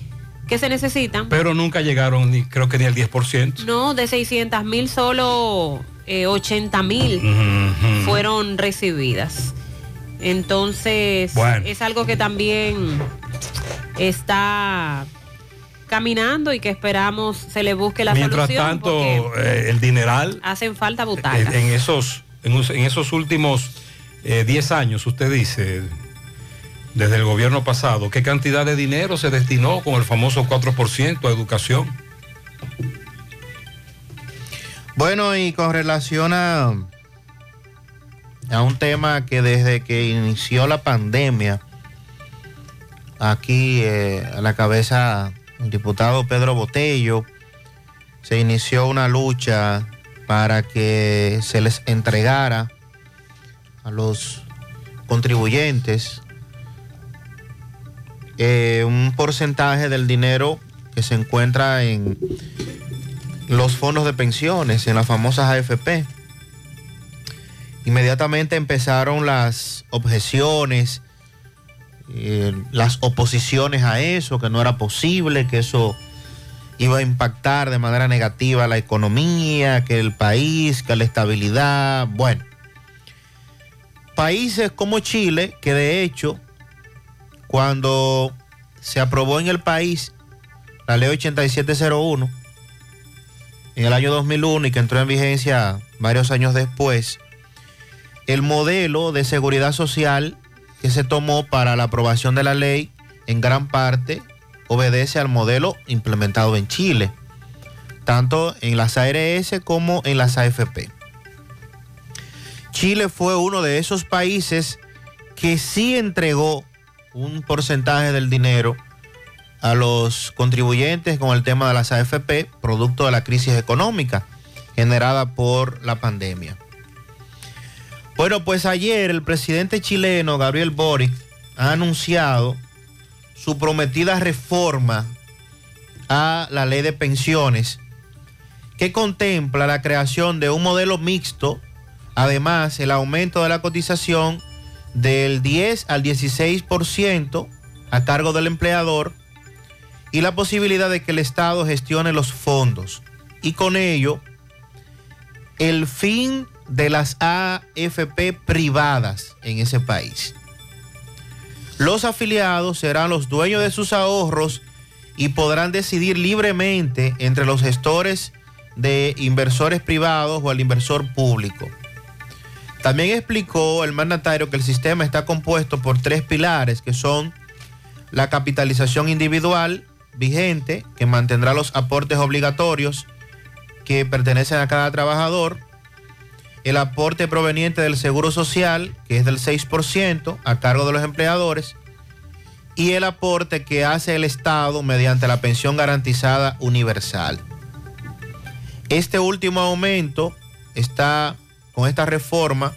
que se necesitan. Pero nunca llegaron, ni creo que ni al 10%. No, de 600 mil solo 80 mil fueron recibidas. Entonces, Bueno. es algo que también está caminando y que esperamos se le busque la Mientras solución. tanto, porque eh, el dineral hacen falta eh, butacas. en esos, en, esos últimos eh, 10 años, usted dice, desde el gobierno pasado, ¿qué cantidad de dinero se destinó con el famoso 4% a educación? Bueno, y con relación a, a un tema que desde que inició la pandemia, aquí eh, a la cabeza el diputado Pedro Botello, se inició una lucha para que se les entregara a los contribuyentes eh, un porcentaje del dinero que se encuentra en los fondos de pensiones, en las famosas AFP. Inmediatamente empezaron las objeciones, eh, las oposiciones a eso, que no era posible, que eso iba a impactar de manera negativa la economía, que el país, que la estabilidad. Bueno, países como Chile, que de hecho, cuando se aprobó en el país la ley 8701, en el año 2001 y que entró en vigencia varios años después, el modelo de seguridad social que se tomó para la aprobación de la ley en gran parte obedece al modelo implementado en Chile, tanto en las ARS como en las AFP. Chile fue uno de esos países que sí entregó un porcentaje del dinero a los contribuyentes con el tema de las AFP, producto de la crisis económica generada por la pandemia. Bueno, pues ayer el presidente chileno Gabriel Boric ha anunciado su prometida reforma a la ley de pensiones que contempla la creación de un modelo mixto, además el aumento de la cotización del 10 al 16% a cargo del empleador y la posibilidad de que el Estado gestione los fondos. Y con ello, el fin de las AFP privadas en ese país. Los afiliados serán los dueños de sus ahorros y podrán decidir libremente entre los gestores de inversores privados o el inversor público. También explicó el mandatario que el sistema está compuesto por tres pilares que son la capitalización individual vigente, que mantendrá los aportes obligatorios que pertenecen a cada trabajador, el aporte proveniente del Seguro Social, que es del 6% a cargo de los empleadores, y el aporte que hace el Estado mediante la pensión garantizada universal. Este último aumento está con esta reforma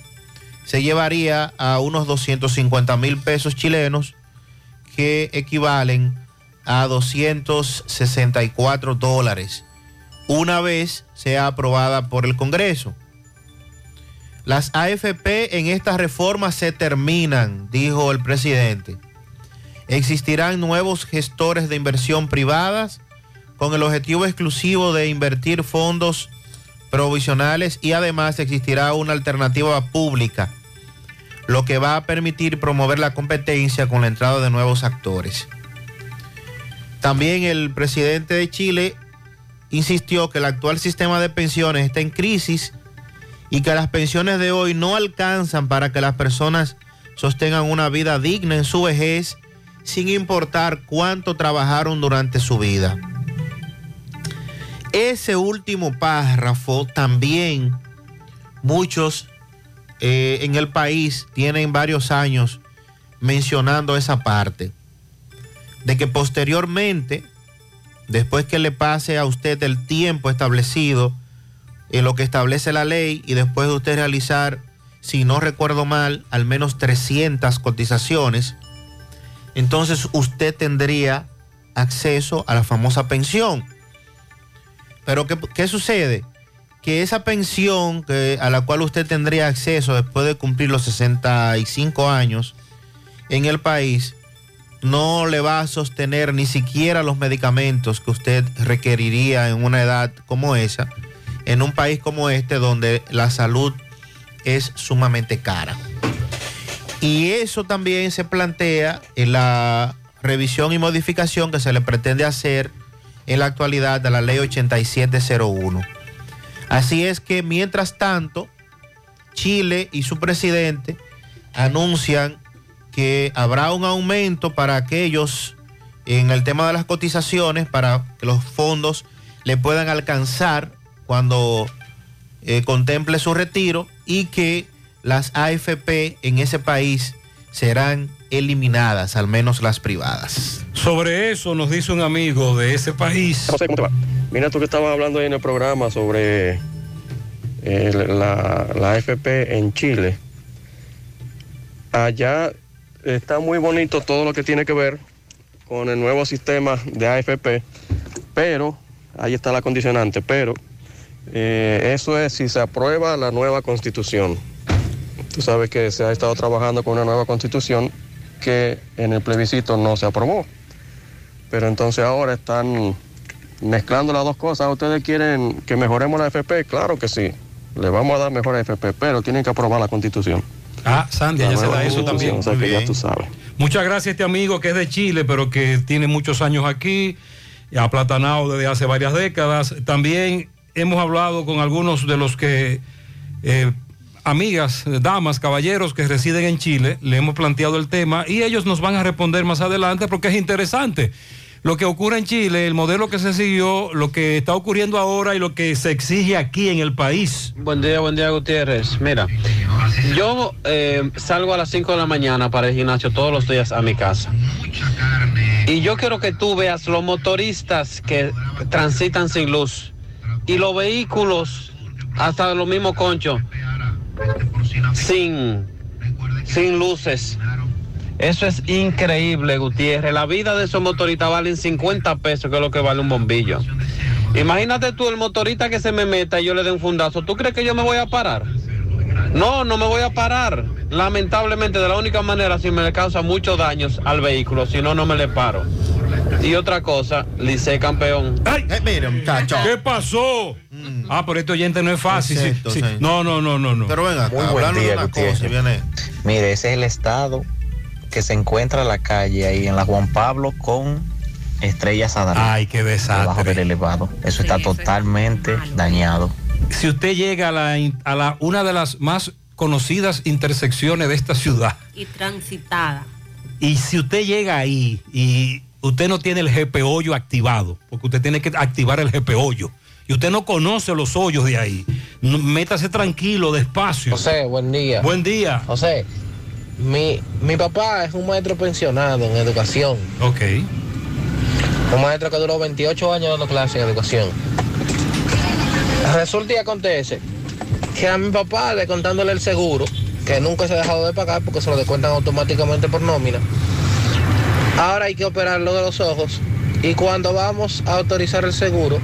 se llevaría a unos 250 mil pesos chilenos que equivalen a 264 dólares una vez sea aprobada por el Congreso. Las AFP en esta reforma se terminan, dijo el presidente. Existirán nuevos gestores de inversión privadas con el objetivo exclusivo de invertir fondos provisionales y además existirá una alternativa pública, lo que va a permitir promover la competencia con la entrada de nuevos actores. También el presidente de Chile insistió que el actual sistema de pensiones está en crisis y que las pensiones de hoy no alcanzan para que las personas sostengan una vida digna en su vejez sin importar cuánto trabajaron durante su vida. Ese último párrafo también muchos eh, en el país tienen varios años mencionando esa parte, de que posteriormente después que le pase a usted el tiempo establecido en lo que establece la ley y después de usted realizar, si no recuerdo mal, al menos 300 cotizaciones, entonces usted tendría acceso a la famosa pensión. Pero ¿qué, qué sucede? Que esa pensión que, a la cual usted tendría acceso después de cumplir los 65 años en el país, no le va a sostener ni siquiera los medicamentos que usted requeriría en una edad como esa, en un país como este donde la salud es sumamente cara. Y eso también se plantea en la revisión y modificación que se le pretende hacer en la actualidad de la ley 8701. Así es que mientras tanto, Chile y su presidente anuncian que habrá un aumento para aquellos en el tema de las cotizaciones para que los fondos le puedan alcanzar cuando eh, contemple su retiro y que las AFP en ese país serán eliminadas, al menos las privadas. Sobre eso nos dice un amigo de ese país. José, ¿cómo te va? Mira, tú que estabas hablando ahí en el programa sobre eh, la, la AFP en Chile. Allá está muy bonito todo lo que tiene que ver con el nuevo sistema de AFP, pero, ahí está la condicionante, pero eh, eso es si se aprueba la nueva constitución. Tú sabes que se ha estado trabajando con una nueva constitución que en el plebiscito no se aprobó. Pero entonces ahora están mezclando las dos cosas. ¿Ustedes quieren que mejoremos la AFP? Claro que sí. Le vamos a dar mejor AFP, pero tienen que aprobar la constitución. Ah, Sandy, ya se da eso también. O sea que ya tú sabes. Muchas gracias a este amigo que es de Chile, pero que tiene muchos años aquí, aplatanado desde hace varias décadas. También hemos hablado con algunos de los que, eh, amigas, damas, caballeros que residen en Chile, le hemos planteado el tema y ellos nos van a responder más adelante porque es interesante. Lo que ocurre en Chile, el modelo que se siguió, lo que está ocurriendo ahora y lo que se exige aquí en el país. Buen día, buen día, Gutiérrez. Mira, yo eh, salgo a las 5 de la mañana para el gimnasio todos los días a mi casa. Y yo quiero que tú veas los motoristas que transitan sin luz y los vehículos, hasta los mismos conchos, sin, sin luces. Eso es increíble, Gutiérrez. La vida de esos motoristas valen 50 pesos, que es lo que vale un bombillo. Imagínate tú el motorista que se me meta y yo le dé un fundazo. ¿Tú crees que yo me voy a parar? No, no me voy a parar. Lamentablemente, de la única manera, si me le causa muchos daños al vehículo, si no, no me le paro. Y otra cosa, Lice campeón. ¡Ay! ¿Qué pasó? Ah, pero este oyente no es fácil. sí. sí. No, no, no, no, no. Pero venga, Muy buen día, una Gutiérrez. cosa, viene. Mire, ese es el estado que se encuentra en la calle ahí en la Juan Pablo con Estrellas Adalá. Ay, qué desastre. Debajo del elevado. Eso está totalmente dañado. Si usted llega a la, a la una de las más conocidas intersecciones de esta ciudad Y transitada. y si usted llega ahí y usted no tiene el GP hoyo activado, porque usted tiene que activar el GP hoyo y usted no conoce los hoyos de ahí, no- métase tranquilo, despacio. José, buen día. Buen día. José, mi, mi papá es un maestro pensionado en educación. Ok. Un maestro que duró 28 años dando clases en educación. Resulta y acontece que a mi papá, descontándole el seguro, que nunca se ha dejado de pagar porque se lo descuentan automáticamente por nómina, ahora hay que operarlo de los ojos y cuando vamos a autorizar el seguro,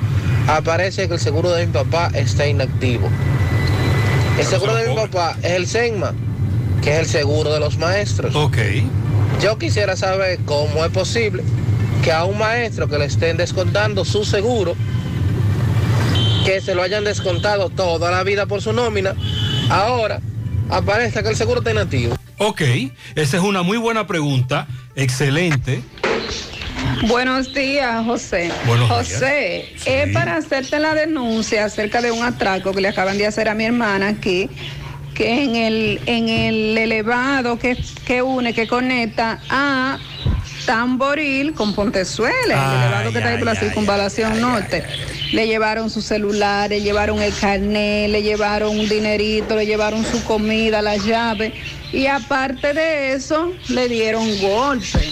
aparece que el seguro de mi papá está inactivo. El seguro de mi papá es el SENMA, que es el seguro de los maestros. Ok. Yo quisiera saber cómo es posible que a un maestro que le estén descontando su seguro, que se lo hayan descontado toda la vida por su nómina, ahora aparezca que el seguro está inactivo. Ok, esa es una muy buena pregunta, excelente. Buenos días, José. Buenos días. José, es para hacerte la denuncia acerca de un atraco que le acaban de hacer a mi hermana aquí, que en el, en el elevado que, que une, que conecta a Tamboril con Pontezuela, el elevado que está ahí por la circunvalación norte. Le llevaron su celular, le llevaron el carnet, le llevaron un dinerito, le llevaron su comida, la llave. Y aparte de eso, le dieron golpe.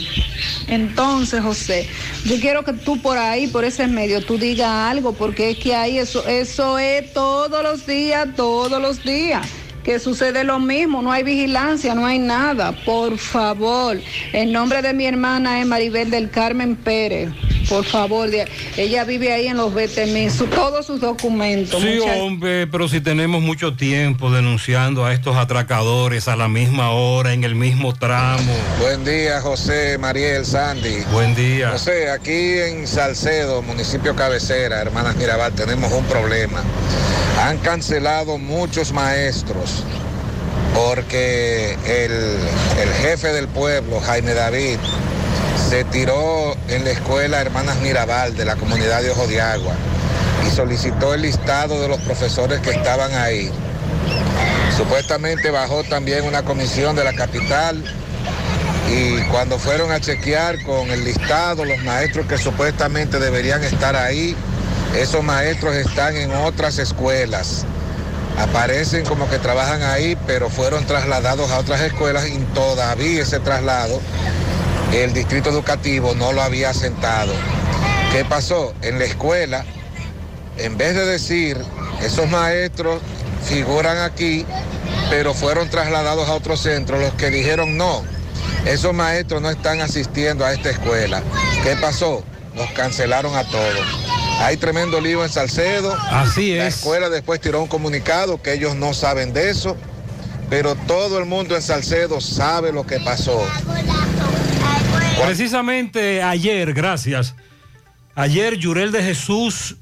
Entonces, José, yo quiero que tú por ahí, por ese medio, tú digas algo, porque es que ahí eso, eso es todos los días, todos los días que sucede lo mismo, no hay vigilancia, no hay nada. Por favor, el nombre de mi hermana es Maribel del Carmen Pérez. Por favor, ella vive ahí en los BTM, su- todos sus documentos. Sí, Muchas- hombre, pero si tenemos mucho tiempo denunciando a estos atracadores a la misma hora, en el mismo tramo. Buen día, José, Mariel, Sandy. Buen día. José, aquí en Salcedo, municipio cabecera, hermanas Mirabal, tenemos un problema. Han cancelado muchos maestros porque el, el jefe del pueblo, Jaime David, se tiró en la escuela Hermanas Mirabal de la comunidad de Ojo de Agua y solicitó el listado de los profesores que estaban ahí. Supuestamente bajó también una comisión de la capital y cuando fueron a chequear con el listado los maestros que supuestamente deberían estar ahí, esos maestros están en otras escuelas. Aparecen como que trabajan ahí, pero fueron trasladados a otras escuelas y todavía ese traslado el distrito educativo no lo había asentado. ¿Qué pasó? En la escuela, en vez de decir, esos maestros figuran aquí, pero fueron trasladados a otro centro, los que dijeron no, esos maestros no están asistiendo a esta escuela. ¿Qué pasó? Los cancelaron a todos. Hay tremendo lío en Salcedo. Así La es. escuela después tiró un comunicado que ellos no saben de eso, pero todo el mundo en Salcedo sabe lo que pasó. Precisamente ayer, gracias. Ayer Yurel de Jesús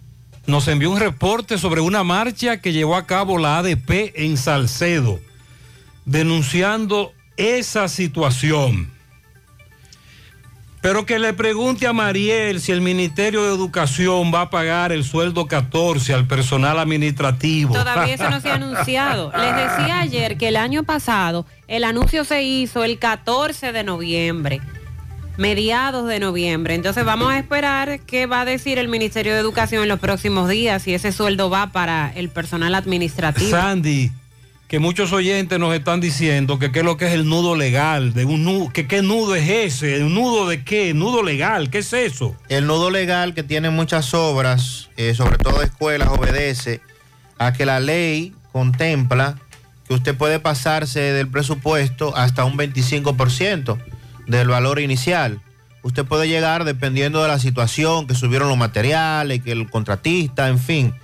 nos envió un reporte sobre una marcha que llevó a cabo la ADP en Salcedo, denunciando esa situación. Pero que le pregunte a Mariel si el Ministerio de Educación va a pagar el sueldo 14 al personal administrativo. Todavía eso no se ha anunciado. Les decía ayer que el año pasado el anuncio se hizo el 14 de noviembre, mediados de noviembre. Entonces vamos a esperar qué va a decir el Ministerio de Educación en los próximos días, si ese sueldo va para el personal administrativo. Sandy, que muchos oyentes nos están diciendo que qué es lo que es el nudo legal, de un nudo, que qué nudo es ese, un nudo de qué, nudo legal, ¿qué es eso? El nudo legal que tiene muchas obras, eh, sobre todo escuelas, obedece a que la ley contempla que usted puede pasarse del presupuesto hasta un 25% del valor inicial. Usted puede llegar dependiendo de la situación, que subieron los materiales, que el contratista, en fin.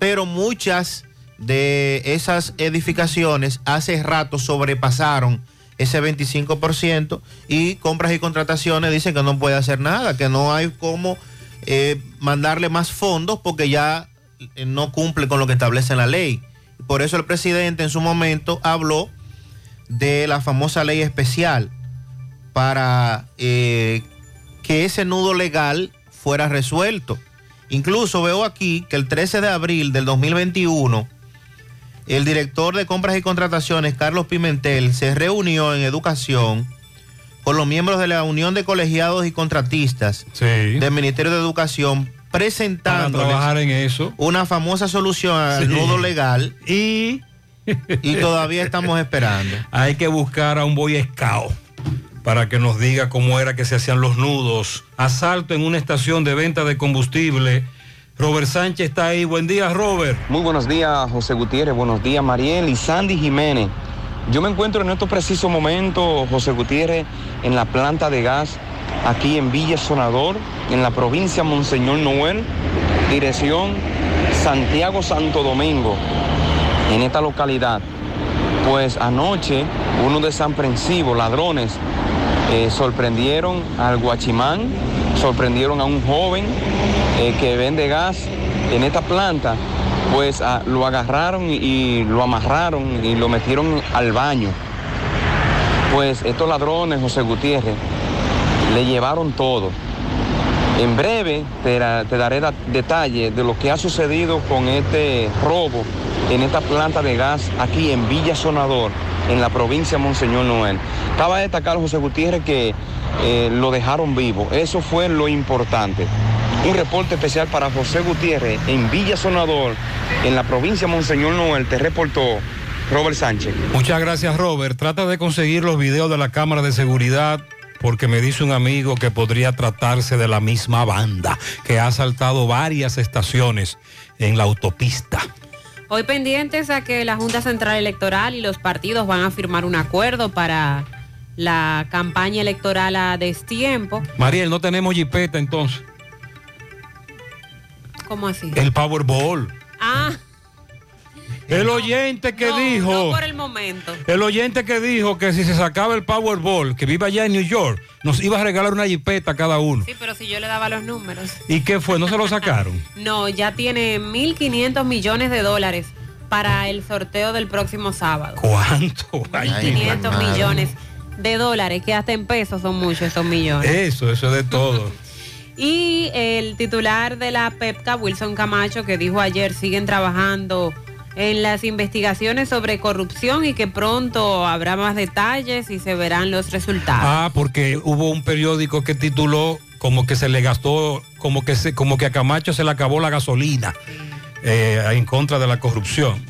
Pero muchas de esas edificaciones hace rato sobrepasaron ese 25% y compras y contrataciones dicen que no puede hacer nada, que no hay cómo eh, mandarle más fondos porque ya eh, no cumple con lo que establece la ley. Por eso el presidente en su momento habló de la famosa ley especial para eh, que ese nudo legal fuera resuelto. Incluso veo aquí que el 13 de abril del 2021, el director de compras y contrataciones, Carlos Pimentel, se reunió en educación con los miembros de la Unión de Colegiados y Contratistas del Ministerio de Educación, presentando trabajar en eso. una famosa solución al Sí. nudo legal y, y todavía estamos esperando. Hay que buscar a un boy scout para que nos diga cómo era que se hacían los nudos. Asalto en una estación de venta de combustible. Robert Sánchez está ahí. Buen día, Robert. Muy buenos días, José Gutiérrez. Buenos días, Mariel y Sandy Jiménez. Yo me encuentro en estos precisos momentos, José Gutiérrez, en la planta de gas aquí en Villa Sonador, en la provincia Monseñor Noel, dirección Santiago Santo Domingo, en esta localidad. Pues anoche, uno desaprensivo, ladrones, eh, sorprendieron al guachimán, sorprendieron a un joven eh, que vende gas en esta planta, pues ah, lo agarraron y, lo amarraron y lo metieron al baño. Pues estos ladrones, José Gutiérrez, le llevaron todo. En breve te daré da- detalles de lo que ha sucedido con este robo en esta planta de gas aquí en Villa Sonador, en la provincia Monseñor Noel. Acaba de destacar José Gutiérrez que eh, lo dejaron vivo. Eso fue lo importante. Un reporte especial para José Gutiérrez en Villa Sonador, en la provincia Monseñor Noel. Te reportó Robert Sánchez. Muchas gracias, Robert. Trata de conseguir los videos de la cámara de seguridad porque me dice un amigo que podría tratarse de la misma banda que ha asaltado varias estaciones en la autopista. Hoy pendientes a que la Junta Central Electoral y los partidos van a firmar un acuerdo para la campaña electoral a destiempo. Mariel, no tenemos jipeta entonces. ¿Cómo así? El Powerball. Ah, El oyente que no, dijo... no por el momento. El oyente que dijo que si se sacaba el Powerball, que vive allá en New York, nos iba a regalar una jipeta a cada uno. Sí, pero si yo le daba los números. ¿Y qué fue? ¿No se lo sacaron? No, ya tiene 1.500 millones de dólares para el sorteo del próximo sábado. ¿Cuánto? Ay, 1.500 madre. millones de dólares, que hasta en pesos son muchos estos millones. Eso, eso es de todo. Y el titular de la PEPCA, Wilson Camacho, que dijo ayer, siguen trabajando en las investigaciones sobre corrupción y que pronto habrá más detalles y se verán los resultados. Ah, porque hubo un periódico que tituló como que se le gastó, como que se, como que a Camacho se le acabó la gasolina eh, en contra de la corrupción.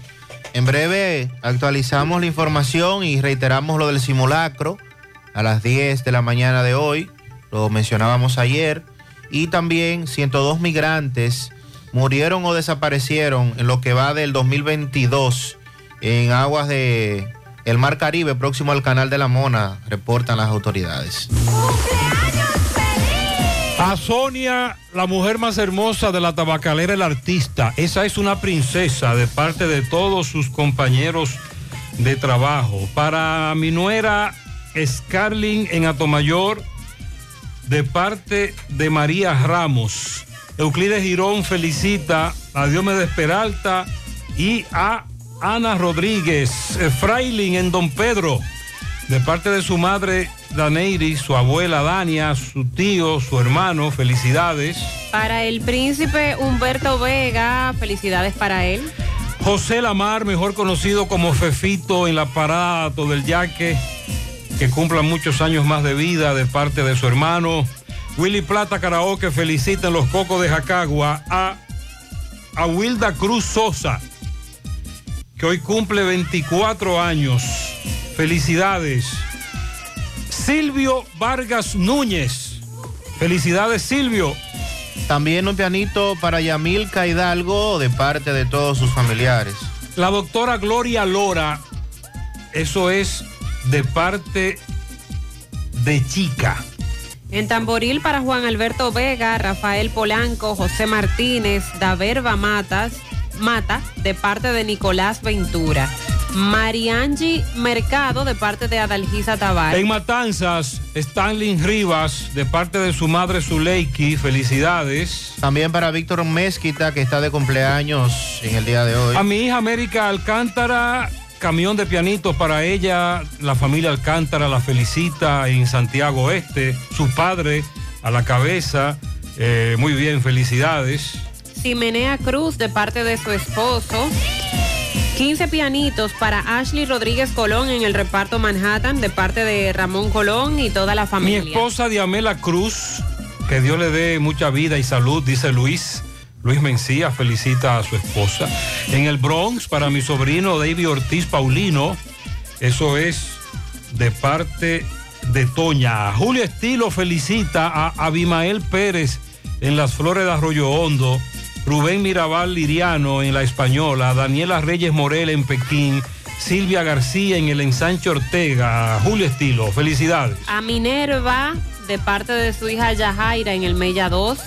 En breve actualizamos la información y reiteramos lo del simulacro a las 10 de la mañana de hoy, lo mencionábamos ayer, y también 102 migrantes murieron o desaparecieron en lo que va del 2022 en aguas de el Mar Caribe próximo al Canal de la Mona, reportan las autoridades. A Sonia, la mujer más hermosa de la tabacalera, el artista. Esa es una princesa de parte de todos sus compañeros de trabajo. Para mi nuera Scarlin en Atomayor, de parte de María Ramos. Euclides Girón felicita a Diomedes Peralta y a Ana Rodríguez. Eh, Frailin en Don Pedro, de parte de su madre Daneiri, su abuela Dania, su tío, su hermano, felicidades. Para el príncipe Humberto Vega, felicidades para él. José Lamar, mejor conocido como Fefito en la parada del Yaque, que cumpla muchos años más de vida de parte de su hermano. Willy Plata Karaoke felicita en los Cocos de Jacagua a, a Wilda Cruz Sosa, que hoy cumple 24 años. Felicidades. Silvio Vargas Núñez. Felicidades, Silvio. También un pianito para Yamil Hidalgo de parte de todos sus familiares. La doctora Gloria Lora, eso es de parte de Chica. En Tamboril para Juan Alberto Vega, Rafael Polanco, José Martínez, Daverba Matas, Mata, de parte de Nicolás Ventura. Mariangi Mercado, de parte de Adalgisa Tavares. En Matanzas, Stanley Rivas, de parte de su madre Zuleiki, felicidades. También para Víctor Mezquita, que está de cumpleaños en el día de hoy. A mi hija América Alcántara, camión de pianitos para ella, la familia Alcántara la felicita en Santiago Este, su padre a la cabeza, eh, muy bien, felicidades. Simenea Cruz, de parte de su esposo. 15 pianitos para Ashley Rodríguez Colón en el reparto Manhattan, de parte de Ramón Colón y toda la Mi familia. esposa Diamela Cruz, que Dios le dé mucha vida y salud, dice Luis. Luis Mencía felicita a su esposa. En el Bronx, para mi sobrino David Ortiz Paulino, eso es de parte de Toña. Julio Estilo felicita a Abimael Pérez en las Flores de Arroyo Hondo. Rubén Mirabal Liriano en La Española, Daniela Reyes Morel en Pekín, Silvia García en el Ensanche Ortega, Julio Estilo, felicidades. A Minerva, de parte de su hija Yajaira en el Mella 2.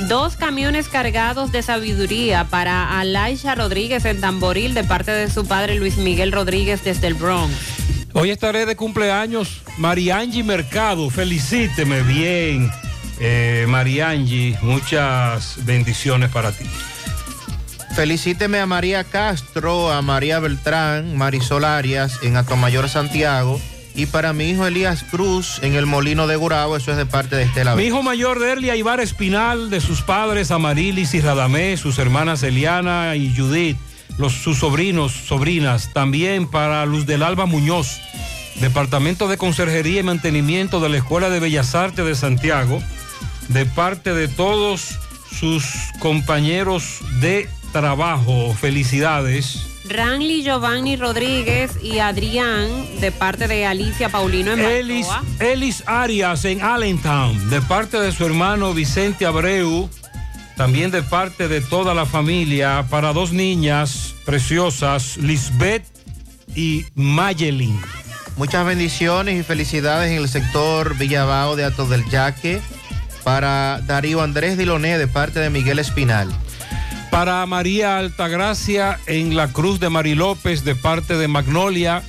Dos camiones cargados de sabiduría para Alaisha Rodríguez en Tamboril, de parte de su padre Luis Miguel Rodríguez desde el Bronx. Hoy estaré de cumpleaños, Mariangi Mercado, felicíteme bien, eh, Mariangi, muchas bendiciones para ti. Felicíteme a María Castro, a María Beltrán, Marisol Arias en Atomayor Santiago y para mi hijo Elías Cruz en el Molino de Gurabo, eso es de parte de Estela. Mi hijo mayor Derlia Ibar Espinal, de sus padres Amarilis y Radamés, sus hermanas Eliana y Judith, los, sus sobrinos, sobrinas, también para Luz del Alba Muñoz, Departamento de Conserjería y Mantenimiento de la Escuela de Bellas Artes de Santiago, de parte de todos sus compañeros de trabajo. Felicidades. Ranly Giovanni Rodríguez y Adrián de parte de Alicia Paulino en Elis. Elis Arias en Allentown, de parte de su hermano Vicente Abreu, también de parte de toda la familia, para dos niñas preciosas, Lisbeth y Mayelin. Muchas bendiciones y felicidades en el sector Villabao de Atos del Yaque para Darío Andrés Diloné de parte de Miguel Espinal. Para María Altagracia en la Cruz de Mari López de parte de Magnolia,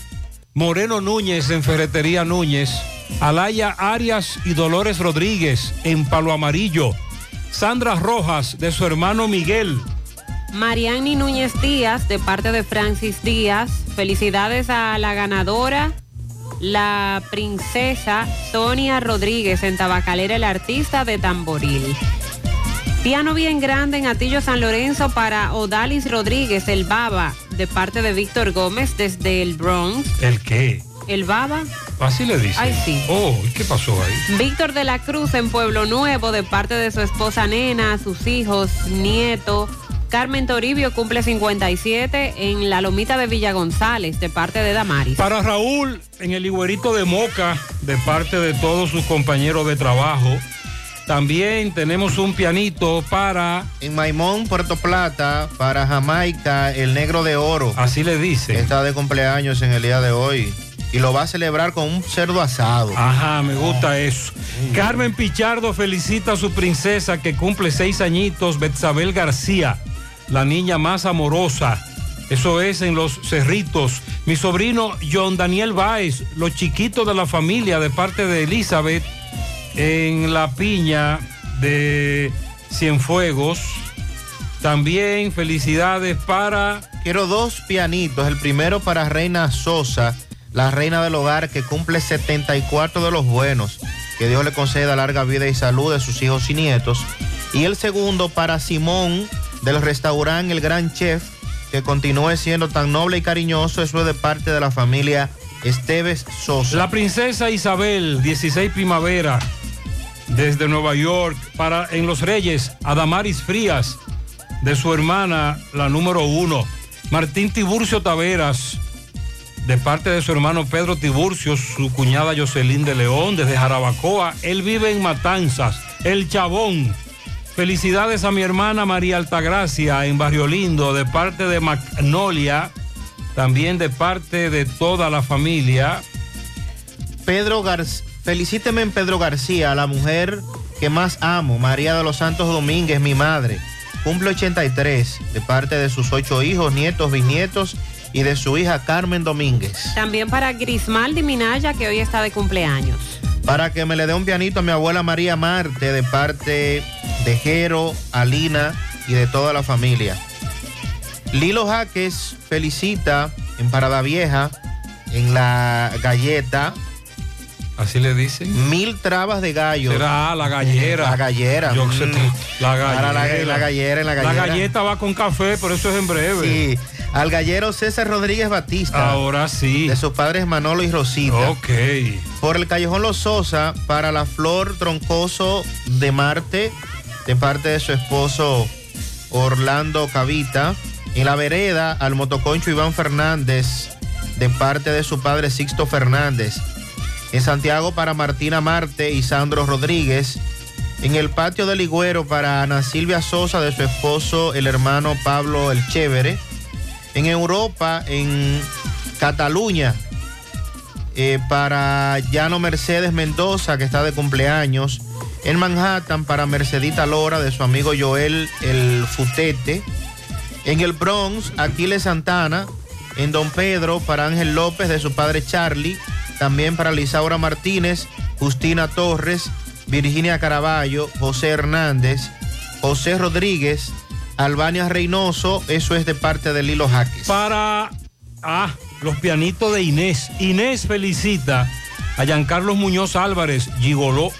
Moreno Núñez en Ferretería Núñez, Alaya Arias y Dolores Rodríguez en Palo Amarillo, Sandra Rojas de su hermano Miguel. Mariani Núñez Díaz de parte de Francis Díaz. Felicidades a la ganadora, la princesa Sonia Rodríguez en Tabacalera, el artista de tamboril. Piano bien grande en Atillo San Lorenzo para Odalis Rodríguez, el Baba, de parte de Víctor Gómez desde el Bronx. ¿El qué? El Baba. Así le dice. Ay, sí. Oh, ¿y ¿qué pasó ahí? Víctor de la Cruz en Pueblo Nuevo de parte de su esposa Nena, sus hijos, nieto. Carmen Toribio cumple 57 en la Lomita de Villa González de parte de Damaris. Para Raúl en el Higuerito de Moca de parte de todos sus compañeros de trabajo. También tenemos un pianito para... En Maimón, Puerto Plata, para Jamaica, el negro de oro. Así le dice. Está de cumpleaños en el día de hoy. Y lo va a celebrar con un cerdo asado. Ajá, me gusta eso. Carmen Pichardo felicita a su princesa que cumple seis añitos, Betzabel García, la niña más amorosa. Eso es en los Cerritos. Mi sobrino John Daniel Báez, los chiquitos de la familia de parte de Elizabeth, en la piña de Cienfuegos. También felicidades para... Quiero dos pianitos. El primero para Reina Sosa, la reina del hogar que cumple 74 de los buenos. Que Dios le conceda larga vida y salud de sus hijos y nietos. Y el segundo para Simón del restaurante El Gran Chef, que continúe siendo tan noble y cariñoso. Eso es de parte de la familia Esteves Sosa. La princesa Isabel, 16 primavera, desde Nueva York, para en Los Reyes, Adamaris Frías, de su hermana, la número uno. Martín Tiburcio Taveras, de parte de su hermano Pedro Tiburcio, su cuñada Jocelyn de León, desde Jarabacoa. Él vive en Matanzas, El Chabón. Felicidades a mi hermana María Altagracia en Barrio Lindo, de parte de Magnolia, también de parte de toda la familia. Pedro García, felicíteme en Pedro García, la mujer que más amo, María de los Santos Domínguez, mi madre. Cumple 83, de parte de sus ocho hijos, nietos, bisnietos y de su hija Carmen Domínguez. También para Grismaldi Minaya, que hoy está de cumpleaños. Para que me le dé un pianito a mi abuela María Marte, de parte de Jero, Alina y de toda la familia. Lilo Jaques felicita en Parada Vieja, en la galleta. Así le dicen. Mil trabas de gallo. Será la gallera. La gallera. Yo sé Mm. la gallera. la, la gallera, en la gallera. La galleta va con café, por eso es en breve. Sí. Al gallero César Rodríguez Batista. Ahora sí. De sus padres Manolo y Rosita. Ok. Por el Callejón Los Sosa, para la Flor Troncoso de Marte, de parte de su esposo Orlando Cavita. En la vereda, al motoconcho Iván Fernández, de parte de su padre Sixto Fernández. En Santiago, para Martina Marte y Sandro Rodríguez. En el patio del Ligüero, para Ana Silvia Sosa, de su esposo, el hermano Pablo El Chévere. En Europa, en Cataluña, eh, para Llano Mercedes Mendoza, que está de cumpleaños. En Manhattan, para Mercedita Lora, de su amigo Joel El Futete. En el Bronx, Aquiles Santana. En Don Pedro, para Ángel López, de su padre Charlie. También para Lisaura Martínez, Justina Torres, Virginia Caraballo, José Hernández, José Rodríguez, Albania Reynoso. Eso es de parte de Lilo Jaques. Para ah, los pianitos de Inés. Inés felicita a Giancarlos Muñoz Álvarez, Gigoló.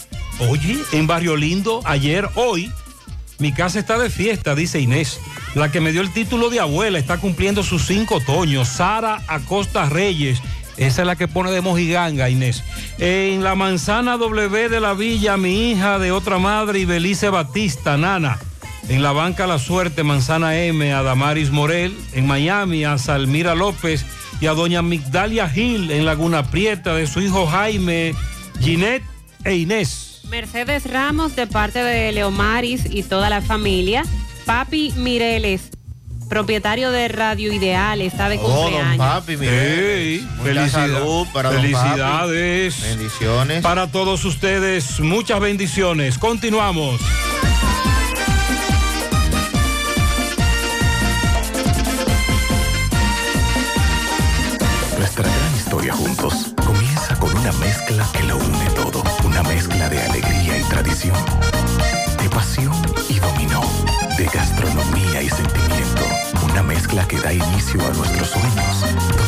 Oye, en Barrio Lindo, ayer, hoy, mi casa está de fiesta, dice Inés. La que me dio el título de abuela está cumpliendo sus cinco otoños. Sara Acosta Reyes. Esa es la que pone de mojiganga, Inés. En la manzana W de la villa, mi hija de otra madre, Ibelice Batista, Nana. En la banca La Suerte, Manzana M, a Damaris Morel. En Miami, a Salmira López y a doña Migdalia Gil en Laguna Prieta, de su hijo Jaime, Ginette e Inés. Mercedes Ramos de parte de Leomaris y toda la familia. Papi Mireles, propietario de Radio Ideal, está de Oh, don cumpleaños. papi, mire. Ey, Mucha felicidad- salud para don felicidades. papi. Bendiciones. Para todos ustedes, muchas bendiciones. Continuamos. Nuestra gran historia juntos comienza con una mezcla que lo une todo. Una mezcla de alegría y tradición, Mezcla que da inicio a nuestros sueños,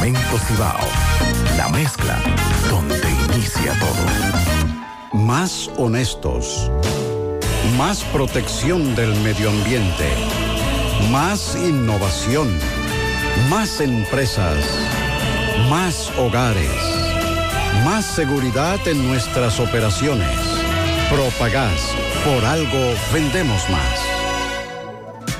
Cemento Cibao, la mezcla donde inicia todo. Más honestos. Más protección del medio ambiente. Más innovación. Más empresas. Más hogares. Más seguridad en nuestras operaciones. Propagás. Por algo vendemos más.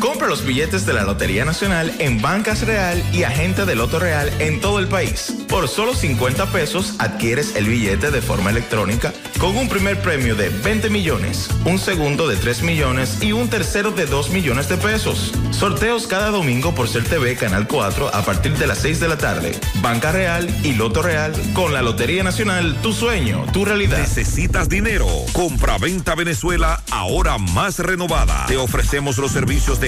Compra los billetes de la Lotería Nacional en Bancas Real y Agente de Loto Real en todo el país. Por solo 50 pesos adquieres el billete de forma electrónica con un primer premio de 20 millones, un segundo de 3 millones y un tercero de 2 millones de pesos. Sorteos cada domingo por Ser TV Canal 4 a partir de las 6 de la tarde. Banca Real y Loto Real con la Lotería Nacional, tu sueño, tu realidad. ¿Necesitas dinero? Compra-venta Venezuela, ahora más renovada. Te ofrecemos los servicios de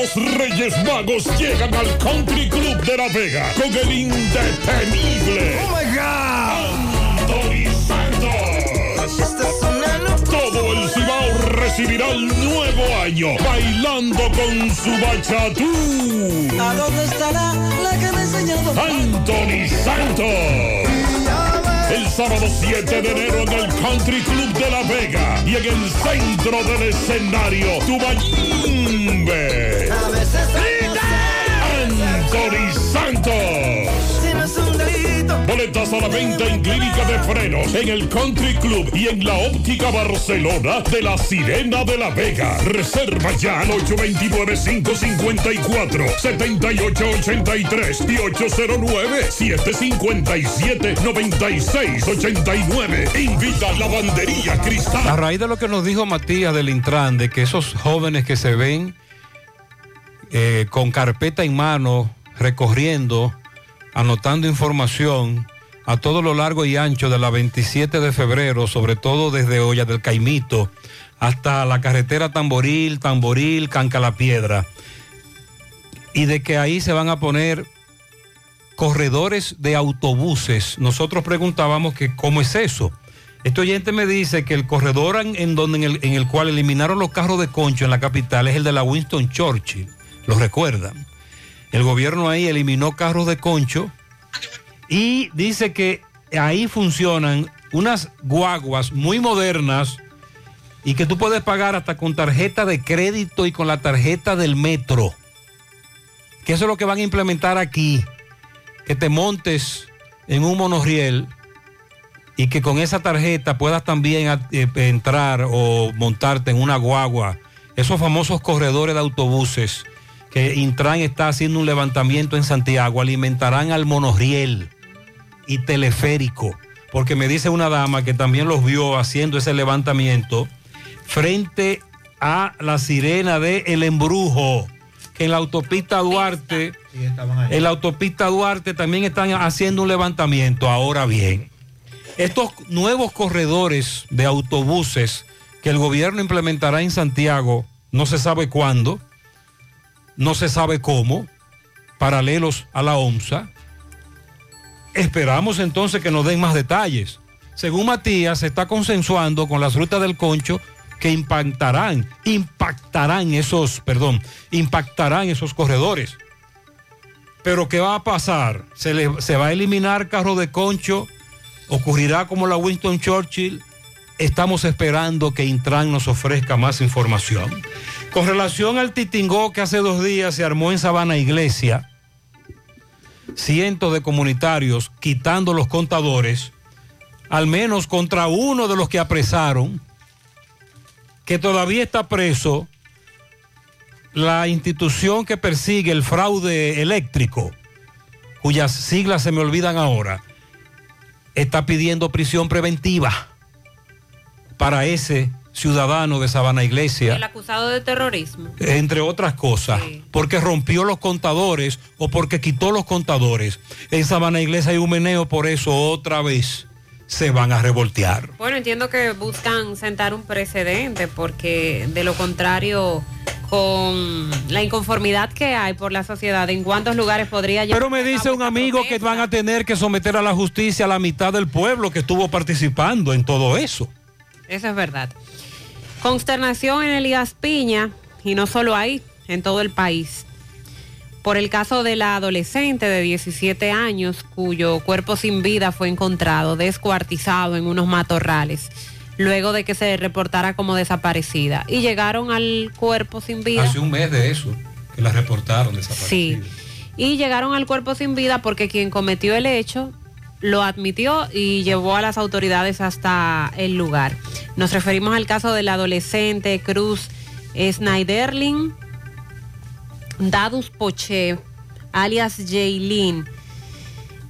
los Reyes Magos llegan al Country Club de La Vega con el indetenible. ¡Oh, my God! Anthony Santos. Todo el Cibao recibirá el nuevo año bailando con su bachatú. ¿A dónde estará la que me enseñó Anthony Santos. El sábado 7 de enero en el Country Club de La Vega y en el centro del escenario, Tubayimbe. Boletas a la venta en Clínica de Frenos, en el Country Club y en la Óptica Barcelona de la Sirena de la Vega. Reserva ya al 829-554-7883 y 809-757-9689. Invita a Lavandería Cristal. A raíz de lo que nos dijo Matías del Intran, de que esos jóvenes que se ven eh, con carpeta en mano, recorriendo, anotando información a todo lo largo y ancho de la 27 de febrero, sobre todo desde Olla del Caimito hasta la carretera Tamboril, Tamboril, Canca la Piedra. Y de que ahí se van a poner corredores de autobuses. Nosotros preguntábamos que cómo es eso. Este oyente me dice que el corredor en, donde, en, el, en el cual eliminaron los carros de concho en la capital es el de la Winston Churchill. ¿Lo recuerdan? El gobierno ahí eliminó carros de concho y dice que ahí funcionan unas guaguas muy modernas y que tú puedes pagar hasta con tarjeta de crédito y con la tarjeta del metro. Que eso es lo que van a implementar aquí. Que te montes en un monorriel y que con esa tarjeta puedas también eh, entrar o montarte en una guagua. Esos famosos corredores de autobuses que Intran está haciendo un levantamiento en Santiago alimentarán al monorriel y teleférico. Porque me dice una dama que también los vio haciendo ese levantamiento frente a la sirena de El Embrujo, que en la autopista Duarte, en la autopista Duarte también están haciendo un levantamiento. Ahora bien, estos nuevos corredores de autobuses que el gobierno implementará en Santiago, no se sabe cuándo, no se sabe cómo, paralelos a la OMSA. Esperamos entonces que nos den más detalles. Según Matías, se está consensuando con las rutas del concho que impactarán, impactarán esos, perdón, impactarán esos corredores. Pero ¿qué va a pasar? ¿Se, le, se va a eliminar carro de concho? ¿Ocurrirá como la Winston Churchill? Estamos esperando que Intran nos ofrezca más información. Con relación al titingó que hace dos días se armó en Sabana Iglesia, cientos de comunitarios quitando los contadores, al menos contra uno de los que apresaron, que todavía está preso, la institución que persigue el fraude eléctrico, cuyas siglas se me olvidan ahora, está pidiendo prisión preventiva para ese ciudadano de Sabana Iglesia. El acusado de terrorismo. Entre otras cosas, sí. porque rompió los contadores o porque quitó los contadores. En Sabana Iglesia hay un meneo, por eso otra vez se van a revoltear. Bueno, entiendo que buscan sentar un precedente porque de lo contrario con la inconformidad que hay por la sociedad, en cuántos lugares podría llegar. Pero me dice un amigo protesta. que van a tener que someter a la justicia a la mitad del pueblo que estuvo participando en todo eso. Eso es verdad. Consternación en Elías Piña, y no solo ahí, en todo el país, por el caso de la adolescente de 17 años cuyo cuerpo sin vida fue encontrado descuartizado en unos matorrales, luego de que se reportara como desaparecida. Y llegaron al cuerpo sin vida. Hace un mes de eso, que la reportaron desaparecida. Sí. Y llegaron al cuerpo sin vida porque quien cometió el hecho lo admitió y llevó a las autoridades hasta el lugar. Nos referimos al caso del adolescente Cruz Snyderling Dadus Poche, alias Jaylin.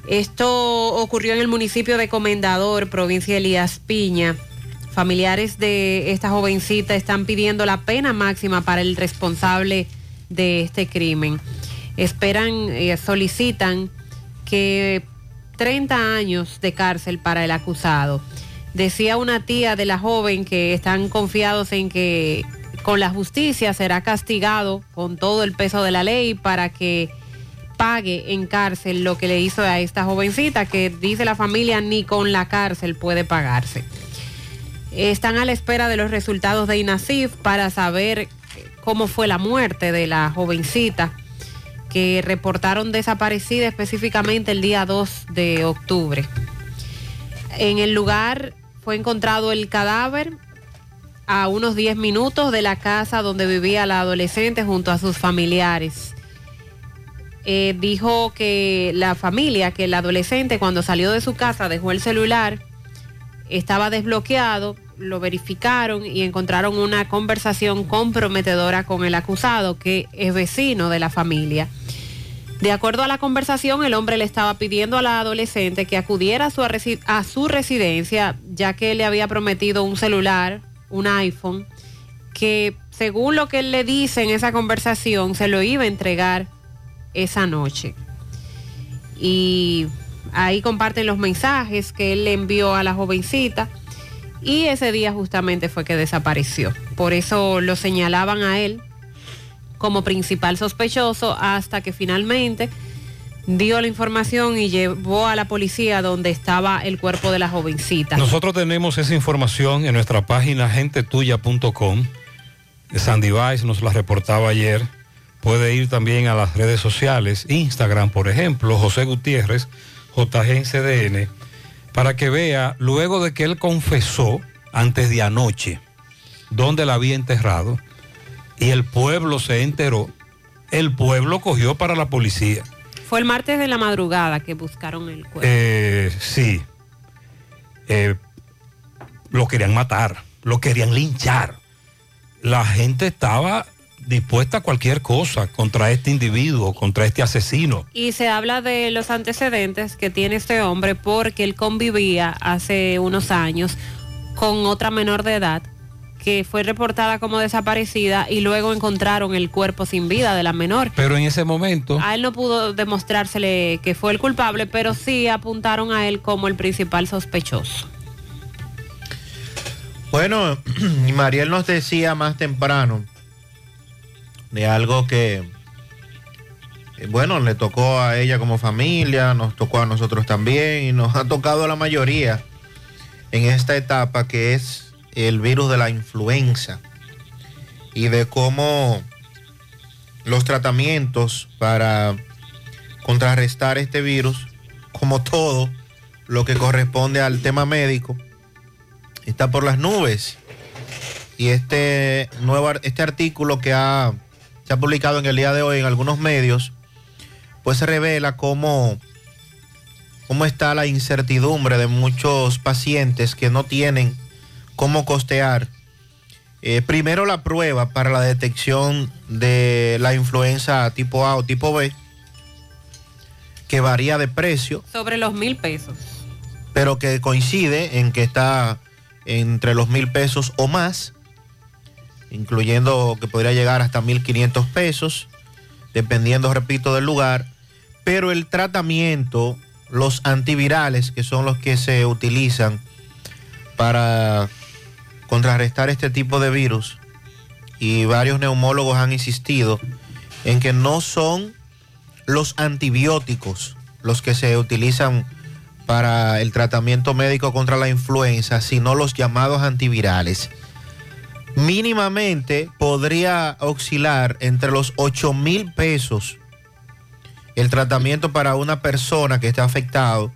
Esto ocurrió en el municipio de Comendador, provincia de Elías Piña. Familiares de esta jovencita están pidiendo la pena máxima para el responsable de este crimen. Esperan, eh, solicitan que 30 años de cárcel para el acusado. Decía una tía de la joven que están confiados en que con la justicia será castigado con todo el peso de la ley para que pague en cárcel lo que le hizo a esta jovencita que dice la familia ni con la cárcel puede pagarse. Están a la espera de los resultados de INASIF para saber cómo fue la muerte de la jovencita que reportaron desaparecida específicamente el día 2 de octubre. En el lugar fue encontrado el cadáver a unos 10 minutos de la casa donde vivía la adolescente junto a sus familiares. eh, dijo que la familia, que el adolescente cuando salió de su casa dejó el celular, estaba desbloqueado, lo verificaron y encontraron una conversación comprometedora con el acusado, que es vecino de la familia. De acuerdo a la conversación, el hombre le estaba pidiendo a la adolescente que acudiera a su, residencia, ya que le había prometido un celular, un iPhone, que según lo que él le dice en esa conversación, se lo iba a entregar esa noche. Y ahí comparten los mensajes que él le envió a la jovencita. Y ese día justamente fue que desapareció. Por eso lo señalaban a él como principal sospechoso hasta que finalmente dio la información y llevó a la policía donde estaba el cuerpo de la jovencita. Nosotros tenemos esa información en nuestra página gentetuya.com. Sandy Vice nos la reportaba ayer. Puede ir también a las redes sociales, Instagram, por ejemplo, José Gutiérrez, JGNCDN, para que vea, luego de que él confesó antes de anoche, dónde la había enterrado, y el pueblo se enteró, el pueblo cogió para la policía. Fue el martes de la madrugada que buscaron el cuerpo. Eh, sí. Eh, lo querían matar, lo querían linchar. La gente estaba dispuesta a cualquier cosa contra este individuo, contra este asesino. Y se habla de los antecedentes que tiene este hombre porque él convivía hace unos años con otra menor de edad que fue reportada como desaparecida y luego encontraron el cuerpo sin vida de la menor. Pero en ese momento, A él no pudo demostrársele que fue el culpable, pero sí apuntaron a él como el principal sospechoso. Bueno, Mariel nos decía más temprano de algo que, eh, bueno, le tocó a ella como familia, nos tocó a nosotros también y nos ha tocado a la mayoría en esta etapa que es el virus de la influenza y de cómo los tratamientos para contrarrestar este virus, como todo lo que corresponde al tema médico, está por las nubes. Y este nuevo este artículo que ha, se ha publicado en el día de hoy en algunos medios, pues revela cómo, cómo está la incertidumbre de muchos pacientes que no tienen cómo costear. eh, primero la prueba para la detección de la influenza tipo A o tipo B, que varía de precio Sobre los mil pesos. pero que coincide en que está entre los mil pesos o más, incluyendo que podría llegar hasta 1.500 pesos, dependiendo, repito, del lugar. Pero el tratamiento, los antivirales, que son los que se utilizan para contrarrestar este tipo de virus, y varios neumólogos han insistido en que no son los antibióticos los que se utilizan para el tratamiento médico contra la influenza, sino los llamados antivirales. Mínimamente podría oscilar entre los 8 mil pesos el tratamiento para una persona que esté afectado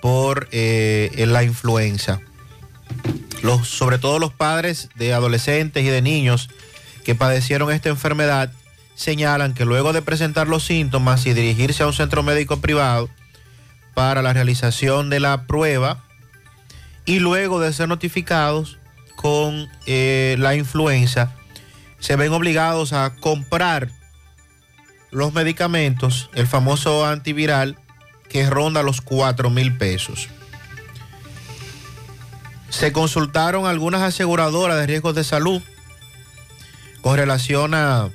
por eh, la influenza. Los, sobre todo los padres de adolescentes y de niños que padecieron esta enfermedad señalan que luego de presentar los síntomas y dirigirse a un centro médico privado, para la realización de la prueba y luego de ser notificados con eh, la influenza, se ven obligados a comprar los medicamentos, el famoso antiviral, que ronda los 4 mil pesos. Se consultaron algunas aseguradoras de riesgos de salud con relación a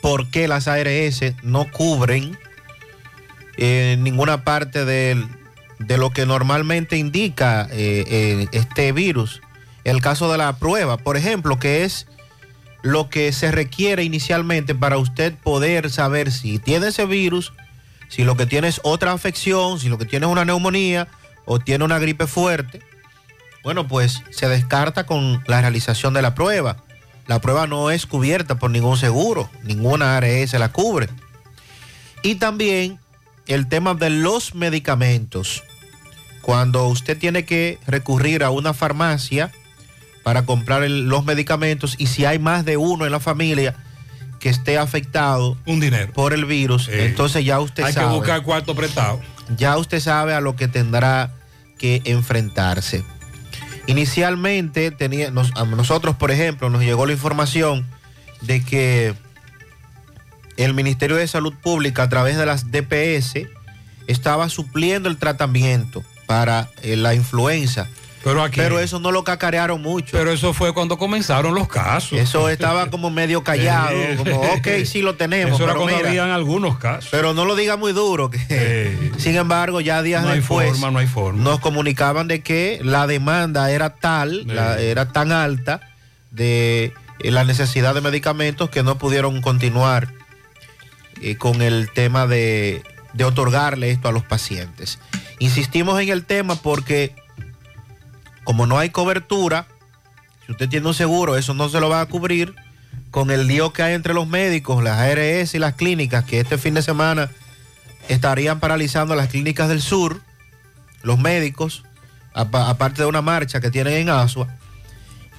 por qué las ARS no cubren en ninguna parte de lo que normalmente indica eh, eh, este virus. El caso de la prueba, por ejemplo, que es lo que se requiere inicialmente para usted poder saber si tiene ese virus, si lo que tiene es otra afección, si lo que tiene es una neumonía o tiene una gripe fuerte. Bueno, pues se descarta con la realización de la prueba. La prueba no es cubierta por ningún seguro, ninguna ARS la cubre. Y también el tema de los medicamentos. Cuando usted tiene que recurrir a una farmacia para comprar el- los medicamentos y si hay más de uno en la familia que esté afectado un dinero por el virus, entonces ya usted Hay sabe. que buscar cuarto prestado. Ya usted sabe a lo que tendrá que enfrentarse. Inicialmente tenía, nos- a nosotros, por ejemplo, nos llegó la información de que el Ministerio de Salud Pública a través de las DPS estaba supliendo el tratamiento para eh, la influenza. Pero, aquí, Pero eso no lo cacarearon mucho. Pero eso fue cuando comenzaron los casos. Eso estaba como medio callado, como, ok, sí lo tenemos. Eso era pero cuando mira, habían algunos casos. pero no lo diga muy duro. Que, sin embargo, ya días No hay forma, no hay forma. nos comunicaban de que la demanda era tal, la- era tan alta de eh, la necesidad de medicamentos que no pudieron continuar eh, con el tema de, de otorgarle esto a los pacientes. Insistimos en el tema porque como no hay cobertura, si usted tiene un seguro, eso no se lo va a cubrir con el lío que hay entre los médicos, las ARS y las clínicas, que este fin de semana estarían paralizando las clínicas del sur, los médicos, apa- aparte de una marcha que tienen en Asua,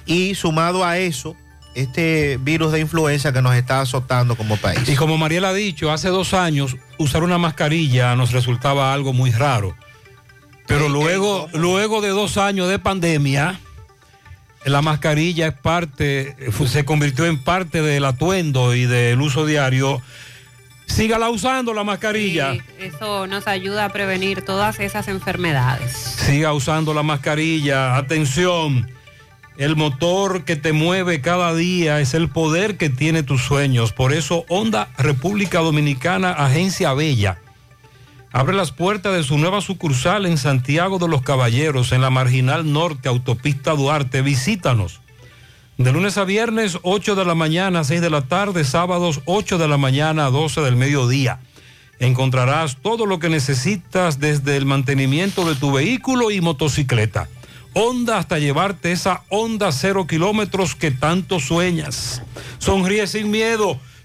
y sumado a eso, este virus de influenza que nos está azotando como país. Y como Mariela ha dicho, hace dos años usar una mascarilla nos resultaba algo muy raro. Pero luego, luego de dos años de pandemia, la mascarilla es parte, se convirtió en parte del atuendo y del uso diario. Sígala usando la mascarilla. Sí, eso nos ayuda a prevenir todas esas enfermedades. Siga usando la mascarilla. Atención, el motor que te mueve cada día es el poder que tiene tus sueños. Por eso, Honda República Dominicana, Agencia Bella, abre las puertas de su nueva sucursal en Santiago de los Caballeros, en la Marginal Norte, Autopista Duarte. Visítanos. De lunes a viernes, 8 de la mañana a 6 de la tarde, sábados 8 de la mañana a 12 del mediodía. Encontrarás todo lo que necesitas desde el mantenimiento de tu vehículo y motocicleta. Honda hasta llevarte esa Honda cero kilómetros que tanto sueñas. Sonríe sin miedo.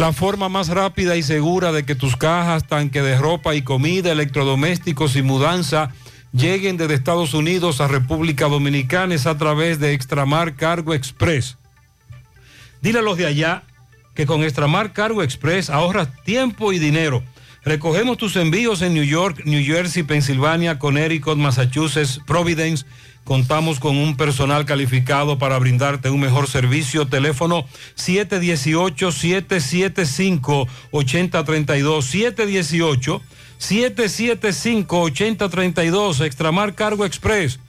La forma más rápida y segura de que tus cajas, tanque de ropa y comida, electrodomésticos y mudanza lleguen desde Estados Unidos a República Dominicana es a través de Extramar Cargo Express. Dile a los de allá que con Extramar Cargo Express ahorras tiempo y dinero. Recogemos tus envíos en New York, New Jersey, Pensilvania, Connecticut, Massachusetts, Providence. Contamos con un personal calificado para brindarte un mejor servicio. Teléfono 718-775-8032. 718-775-8032. Extramar Cargo Express.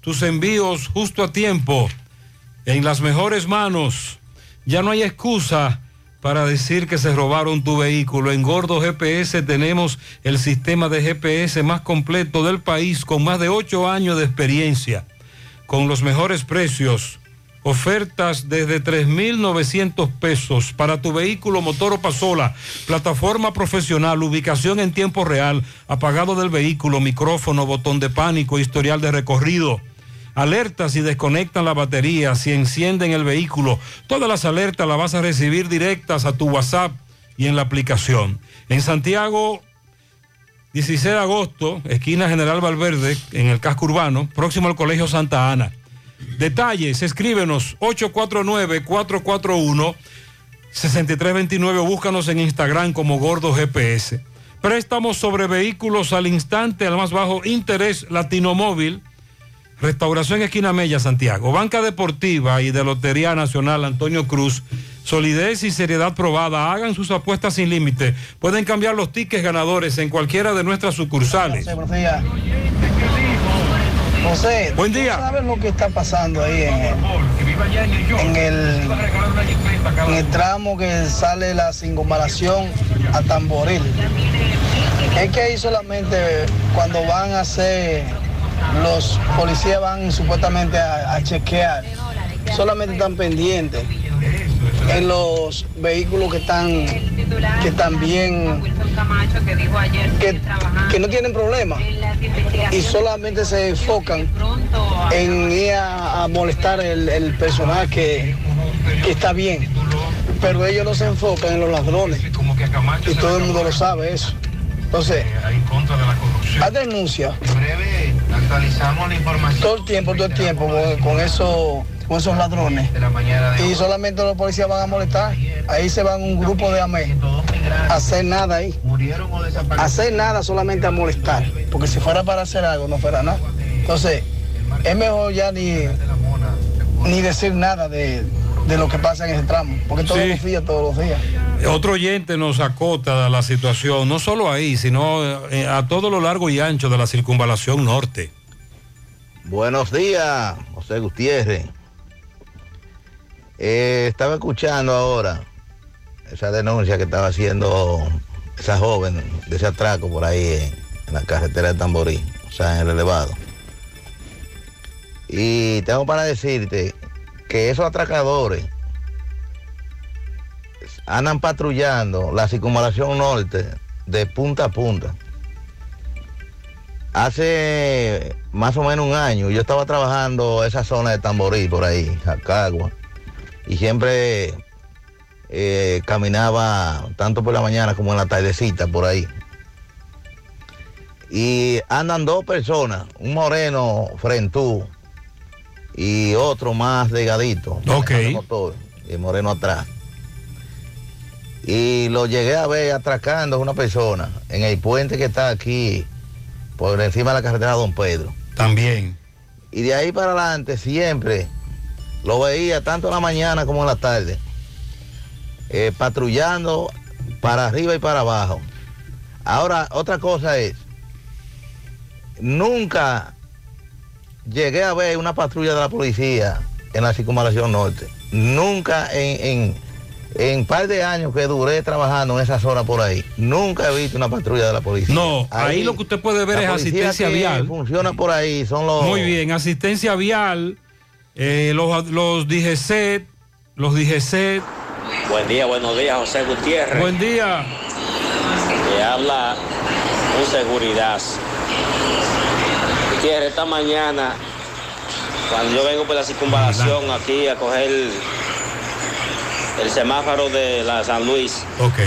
Tus envíos justo a tiempo. En las mejores manos. Ya no hay excusa para decir que se robaron tu vehículo. En Gordo GPS tenemos el sistema de GPS más completo del país con más de ocho años de experiencia. Con los mejores precios. Ofertas desde 3.900 pesos para tu vehículo motor o pasola. Plataforma profesional, ubicación en tiempo real, apagado del vehículo, micrófono, botón de pánico, historial de recorrido. Alertas si desconectan la batería, si encienden el vehículo. Todas las alertas las vas a recibir directas a tu WhatsApp y en la aplicación. En Santiago, 16 de agosto, esquina General Valverde, en el casco urbano, próximo al Colegio Santa Ana. Detalles, escríbenos 849-441-6329 o búscanos en Instagram como Gordo GPS. Préstamos sobre vehículos al instante, al más bajo interés, Latino Móvil. Restauración Esquina Mella, Santiago. Banca Deportiva y de Lotería Nacional Antonio Cruz. Solidez y seriedad probada. Hagan sus apuestas sin límite. Pueden cambiar los tickets ganadores en cualquiera de nuestras sucursales. Buenos días. José, Buen ¿tú día. sabes lo que está pasando ahí en el, en el, en el tramo que sale la circunvalación a Tamboril? Es que ahí solamente cuando van a hacer, los policías van supuestamente a, a chequear, solamente están pendientes en los vehículos que están que también que, que no tienen problema y solamente se enfocan en ir a, a molestar el, el personal que, que está bien. Pero ellos no se enfocan en los ladrones. Y todo el mundo lo sabe eso. Entonces, hay denuncia Actualizamos la información. todo el tiempo, todo el tiempo con, con eso- con esos ladrones. Y solamente los policías van a molestar. Ahí se van un grupo de AME a hacer nada ahí. A hacer nada solamente a molestar. Porque si fuera para hacer algo, no fuera nada. Entonces, es mejor ya ni, ni decir nada de, de lo que pasa en ese tramo. Porque todos Sí. los días, todos los días. Otro oyente nos acota la situación, no solo ahí, sino eh, a todo lo largo y ancho de la circunvalación norte. Buenos días, José Gutiérrez. Eh, estaba escuchando ahora esa denuncia que estaba haciendo esa joven de ese atraco por ahí en, en la carretera de Tamborí, o sea, en el elevado. Y tengo para decirte que esos atracadores andan patrullando la circunvalación norte de punta a punta. Hace más o menos un año yo estaba trabajando esa zona de Tamborí por ahí, Jacagua, y siempre eh, caminaba tanto por la mañana como en la tardecita por ahí. Y andan dos personas, un moreno frentú y otro más delgadito. Ok. y el moreno atrás. Y lo llegué a ver atracando a una persona en el puente que está aquí, por encima de la carretera Don Pedro. También. Y de ahí para adelante siempre lo veía tanto en la mañana como en la tarde, eh, patrullando para arriba y para abajo. Ahora, otra cosa es, nunca llegué a ver una patrulla de la policía en la circunvalación norte. Nunca en, en, en par de años que duré trabajando en esa zona por ahí, nunca he visto una patrulla de la policía. No, ahí lo que usted puede ver la es asistencia que vial. Funciona por ahí, son los... Muy bien, asistencia vial, eh, los, los DGCET, los DGCET. Buen día, buenos días, José Gutiérrez. Buen día. Le habla un seguridad. Gutiérrez, esta mañana, cuando yo vengo por la circunvalación aquí a coger el, el semáforo de la San Luis, Ok.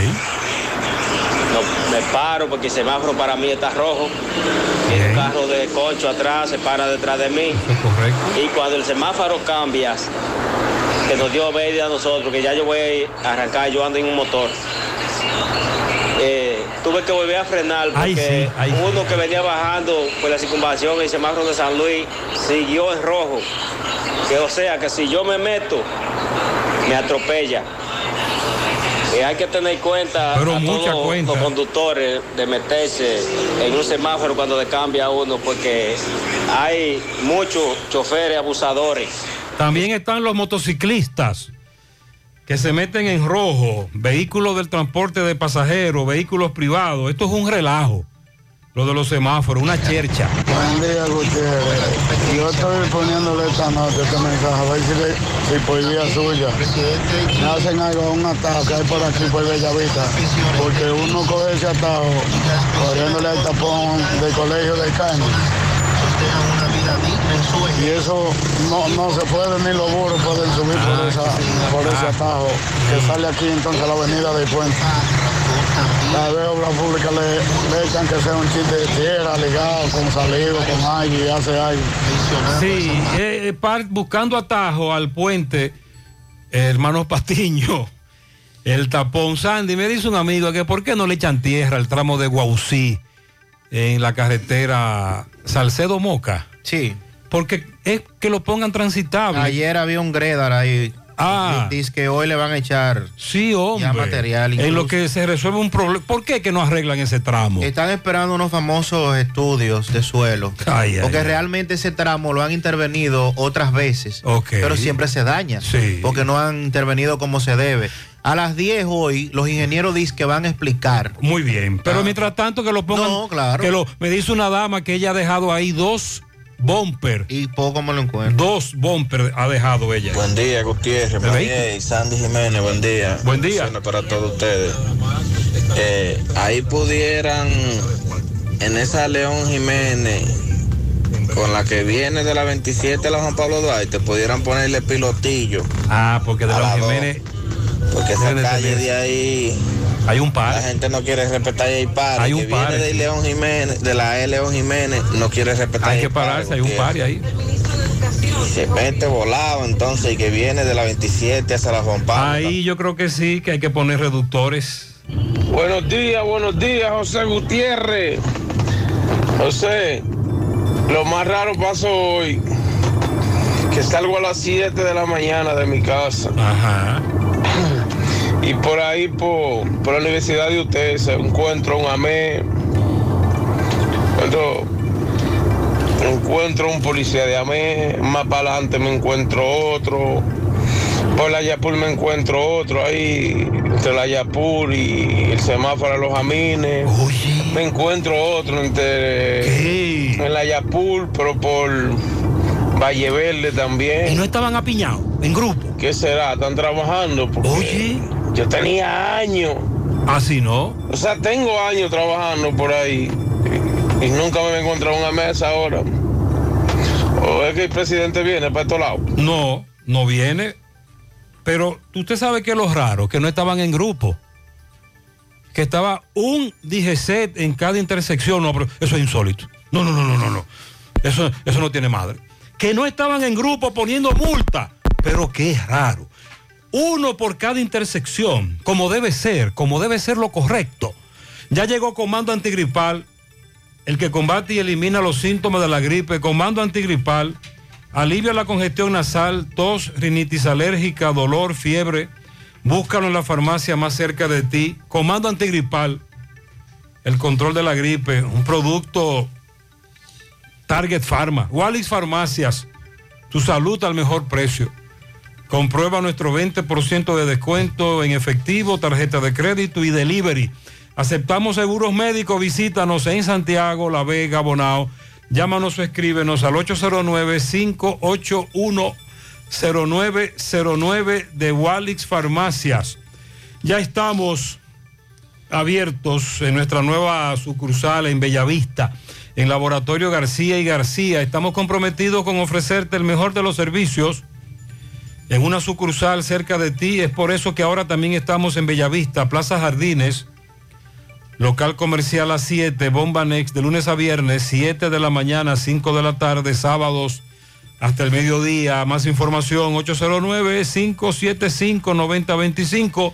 no, me paro porque el semáforo para mí está rojo. Y un carro de concho atrás se para detrás de mí. Y cuando el semáforo cambia, que nos dio verde a nosotros, que ya yo voy a arrancar, yo ando en un motor. Eh, tuve que volver a frenar Ay, porque sí, ay, sí. uno que venía bajando por la circunvalación, el semáforo de San Luis, siguió en rojo. Que o sea que si yo me meto, me atropella. Y hay que tener cuenta Pero a mucha todos cuenta. los conductores de meterse en un semáforo cuando le cambia a uno, porque hay muchos choferes abusadores. También están los motociclistas que se meten en rojo, vehículos del transporte de pasajeros, vehículos privados. Esto es un relajo. Lo de los semáforos, una chercha. Buen día, Gutiérrez. Yo estoy poniéndole esta noche, este mensaje, a ver si, le- si por vía suya me hacen algo, un atajo que hay por aquí, por Bellavista, porque uno coge ese atajo corriéndole al tapón del colegio del Caño. Y eso no, no se puede, ni los burros pueden subir por, esa, por ese atajo que sale aquí entonces a la avenida del puente. La vez obra pública le, le echan que sea un chiste de tierra ligado con salido, con alguien y hace algo. Sí, eh, eh, par- buscando atajo al puente, eh, hermanos Patiño, el tapón Sandy. Me dice un amigo que por qué no le echan tierra al tramo de Guausí en la carretera Salcedo Moca. Sí. Porque es que lo pongan transitable. Ayer había un Gredar ahí. Ah. Dice que hoy le van a echar Sí, hombre. ya material. En lo incluso. que se resuelve un problema. ¿Por qué que no arreglan ese tramo? Están esperando unos famosos estudios de suelo. Ay, porque ay. realmente ese tramo lo han intervenido otras veces. Pero siempre se daña. Sí. Porque no han intervenido como se debe. A las 10 hoy, los ingenieros dicen que van a explicar. Ah. Muy bien. Pero mientras tanto que lo pongan. No, claro. Que lo, me dice una dama que ella ha dejado ahí dos, bumper. Y poco me lo encuentro. Dos bumper ha dejado ella. Buen día, Gutiérrez, ¿El María y Sandy Jiménez, buen día. Buen día. Para todos ustedes. Eh, ahí pudieran, en esa León Jiménez, con la que viene de la 27 de la Juan Pablo Duarte, pudieran ponerle pilotillo. Ah, porque de la dos. Jiménez Porque esa Deben calle de ahí, hay un par. la gente no quiere respetar el par. Hay que un par, viene de. León Jiménez, de la E León Jiménez, no quiere respetar Hay que pararse, hay un par ahí. Se mete volado entonces y que viene de la 27 hasta la Juan Pablo. Ahí yo creo que sí, que hay que poner reductores. Buenos días, buenos días, José Gutiérrez. José, lo más raro pasó hoy. Que salgo a las 7 de la mañana de mi casa. Ajá. Y por ahí, por, por la universidad de ustedes, encuentro un AME. Encuentro, encuentro un policía de AME. Más para adelante me encuentro otro. Por la Yapur me encuentro otro ahí, entre la Yapur y el semáforo de los Amines. Me encuentro otro entre en la Yapur, pero por Valle Verde también. ¿Y no estaban apiñados en grupo? ¿Qué será? ¿Están trabajando? Porque yo tenía años. Así ¿Ah, no. O sea, tengo años trabajando por ahí y, y nunca me he encontrado una mesa ahora. ¿O es que el presidente viene para estos lados? No, no viene. Pero usted sabe que es lo raro, que no estaban en grupo. Que estaba un DGC en cada intersección. No, pero eso es insólito. No, no, no, no, no, no. Eso, eso no tiene madre. Que no estaban en grupo poniendo multa. Pero qué raro. Uno por cada intersección, como debe ser, como debe ser lo correcto. Ya llegó Comando Antigripal, el que combate y elimina los síntomas de la gripe. Comando Antigripal alivia la congestión nasal, tos, rinitis alérgica, dolor, fiebre. Búscalo en la farmacia más cerca de ti. Comando Antigripal, el control de la gripe, un producto Target Pharma, Wallis Farmacias, tu salud al mejor precio. Comprueba nuestro 20% de descuento en efectivo, tarjeta de crédito y delivery. Aceptamos seguros médicos, visítanos en Santiago, La Vega, Bonao. Llámanos o escríbenos al 809-581-0909 de Walix Farmacias. Ya estamos abiertos en nuestra nueva sucursal en Bellavista, en Laboratorio García y García. Estamos comprometidos con ofrecerte el mejor de los servicios en una sucursal cerca de ti. Es por eso que ahora también estamos en Bellavista, Plaza Jardines, local comercial a 7, Bomba Next, de lunes a viernes, 7 de la mañana, 5 de la tarde, sábados hasta el mediodía. Más información, 809-575-9025,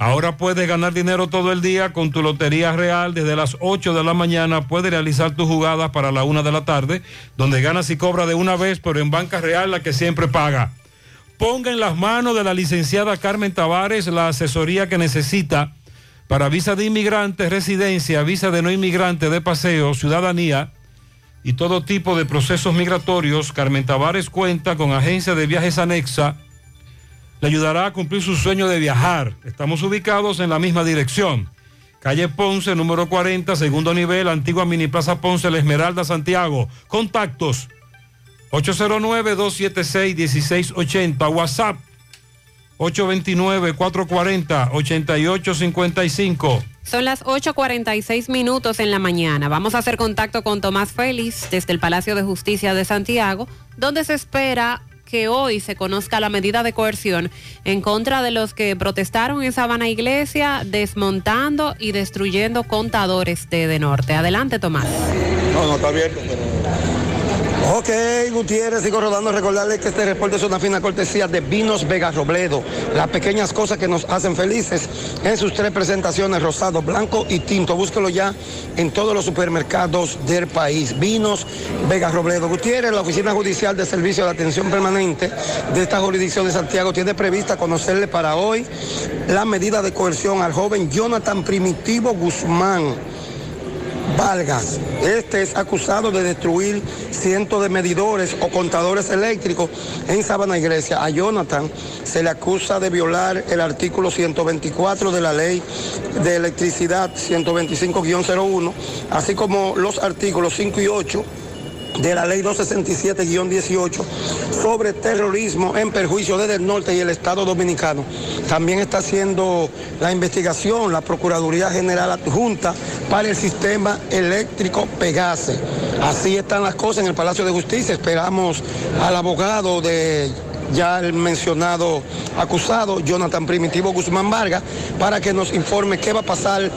Ahora puedes ganar dinero todo el día con tu Lotería Real. Desde las 8 de la mañana puedes realizar tus jugadas para la 1 de la tarde, donde ganas y cobras de una vez, pero en Banca Real la que siempre paga. Ponga en las manos de la licenciada Carmen Tavares la asesoría que necesita para visa de inmigrante, residencia, visa de no inmigrante, de paseo, ciudadanía y todo tipo de procesos migratorios. Carmen Tavares cuenta con agencia de viajes anexa. Le ayudará a cumplir su sueño de viajar. Estamos ubicados en la misma dirección. Calle Ponce, número 40, segundo nivel, antigua Mini Plaza Ponce, La Esmeralda, Santiago. Contactos 809-276-1680. WhatsApp 829-440-8855. Son las 8.46 minutos en la mañana. Vamos a hacer contacto con Tomás Félix desde el Palacio de Justicia de Santiago, donde se espera que hoy se conozca la medida de coerción en contra de los que protestaron en Sabana Iglesia, desmontando y destruyendo contadores de, de Norte. Adelante, Tomás. No, no está abierto, pero Ok, Gutiérrez, sigo rodando. Recordarles que este reporte es una fina cortesía de Vinos Vega Robledo. Las pequeñas cosas que nos hacen felices en sus tres presentaciones, rosado, blanco y tinto. Búsquelo ya en todos los supermercados del país. Vinos Vega Robledo. Gutiérrez, la Oficina Judicial de Servicio de Atención Permanente de esta jurisdicción de Santiago tiene prevista conocerle para hoy la medida de coerción al joven Jonathan Primitivo Guzmán. Vargas. Este es acusado de destruir cientos de medidores o contadores eléctricos en Sabana Iglesia. A Jonathan se le acusa de violar el artículo 124 de la ley de electricidad 125-01, así como los artículos 5 y 8 de la ley 267-18 sobre terrorismo en perjuicio desde el norte y el Estado Dominicano. También está haciendo la investigación la Procuraduría General Adjunta para el sistema eléctrico Pegase. Así están las cosas en el Palacio de Justicia. Esperamos al abogado de ya el mencionado acusado, Jonathan Primitivo Guzmán Vargas, para que nos informe qué va a pasar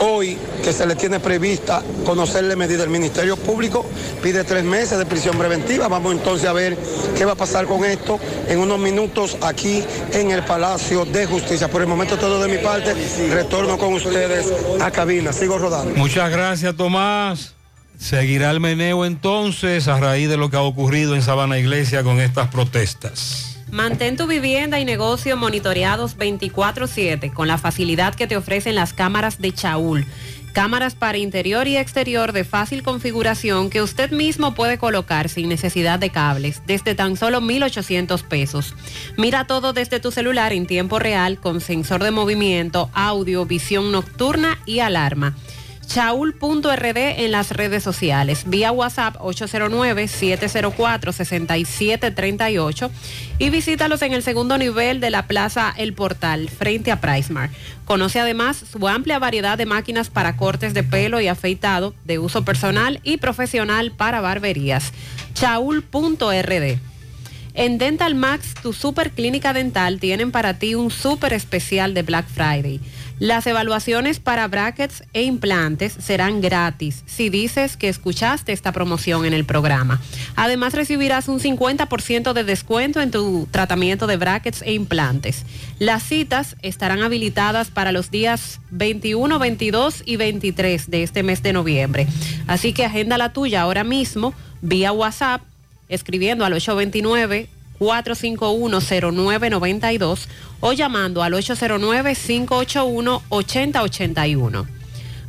hoy que se le tiene prevista conocerle medida. El Ministerio Público pide tres meses de prisión preventiva. Vamos entonces a ver qué va a pasar con esto en unos minutos aquí en el Palacio de Justicia. Por el momento todo de mi parte. Retorno con ustedes a cabina. Sigo rodando. Muchas gracias, Tomás. Seguirá el meneo entonces a raíz de lo que ha ocurrido en Sabana Iglesia con estas protestas. Mantén tu vivienda y negocio monitoreados 24/7 con la facilidad que te ofrecen las cámaras de Chaul. Cámaras para interior y exterior de fácil configuración que usted mismo puede colocar sin necesidad de cables, desde tan solo 1.800 pesos. Mira todo desde tu celular en tiempo real con sensor de movimiento, audio, visión nocturna y alarma. Chaul.rd en las redes sociales, vía WhatsApp 809-704-6738 y visítalos en el segundo nivel de la Plaza El Portal, frente a Pricemar. Conoce además su amplia variedad de máquinas para cortes de pelo y afeitado, de uso personal y profesional para barberías. Chaul.rd en Dental Max, tu super clínica dental, tienen para ti un super especial de Black Friday. Las evaluaciones para brackets e implantes serán gratis si dices que escuchaste esta promoción en el programa. Además recibirás un 50% de descuento en tu tratamiento de brackets e implantes. Las citas estarán habilitadas para los días 21, 22 y 23 de este mes de noviembre. Así que agenda la tuya ahora mismo vía WhatsApp escribiendo al 829 451-0992 o llamando al 809-581-8081.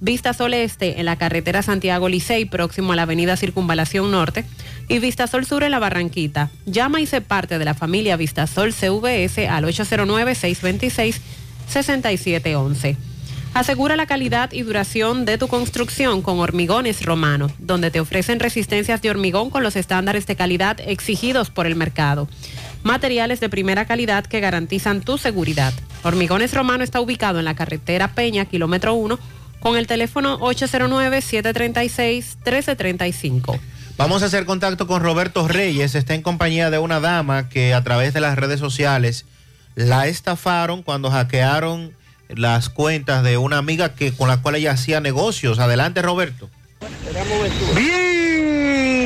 Vista Sol Este en la carretera Santiago Licey, próximo a la avenida Circunvalación Norte, y Vista Sol Sur en la Barranquita. Llama y sé parte de la familia Vista Sol CVS al 809-626-6711. Asegura la calidad y duración de tu construcción con Hormigones Romano, donde te ofrecen resistencias de hormigón con los estándares de calidad exigidos por el mercado. Materiales de primera calidad que garantizan tu seguridad. Hormigones Romano está ubicado en la carretera Peña, kilómetro 1, con el teléfono 809-736-1335. Vamos a hacer contacto con Roberto Reyes, está en compañía de una dama que a través de las redes sociales la estafaron cuando hackearon las cuentas de una amiga que con la cual ella hacía negocios. Adelante, Roberto. Bien,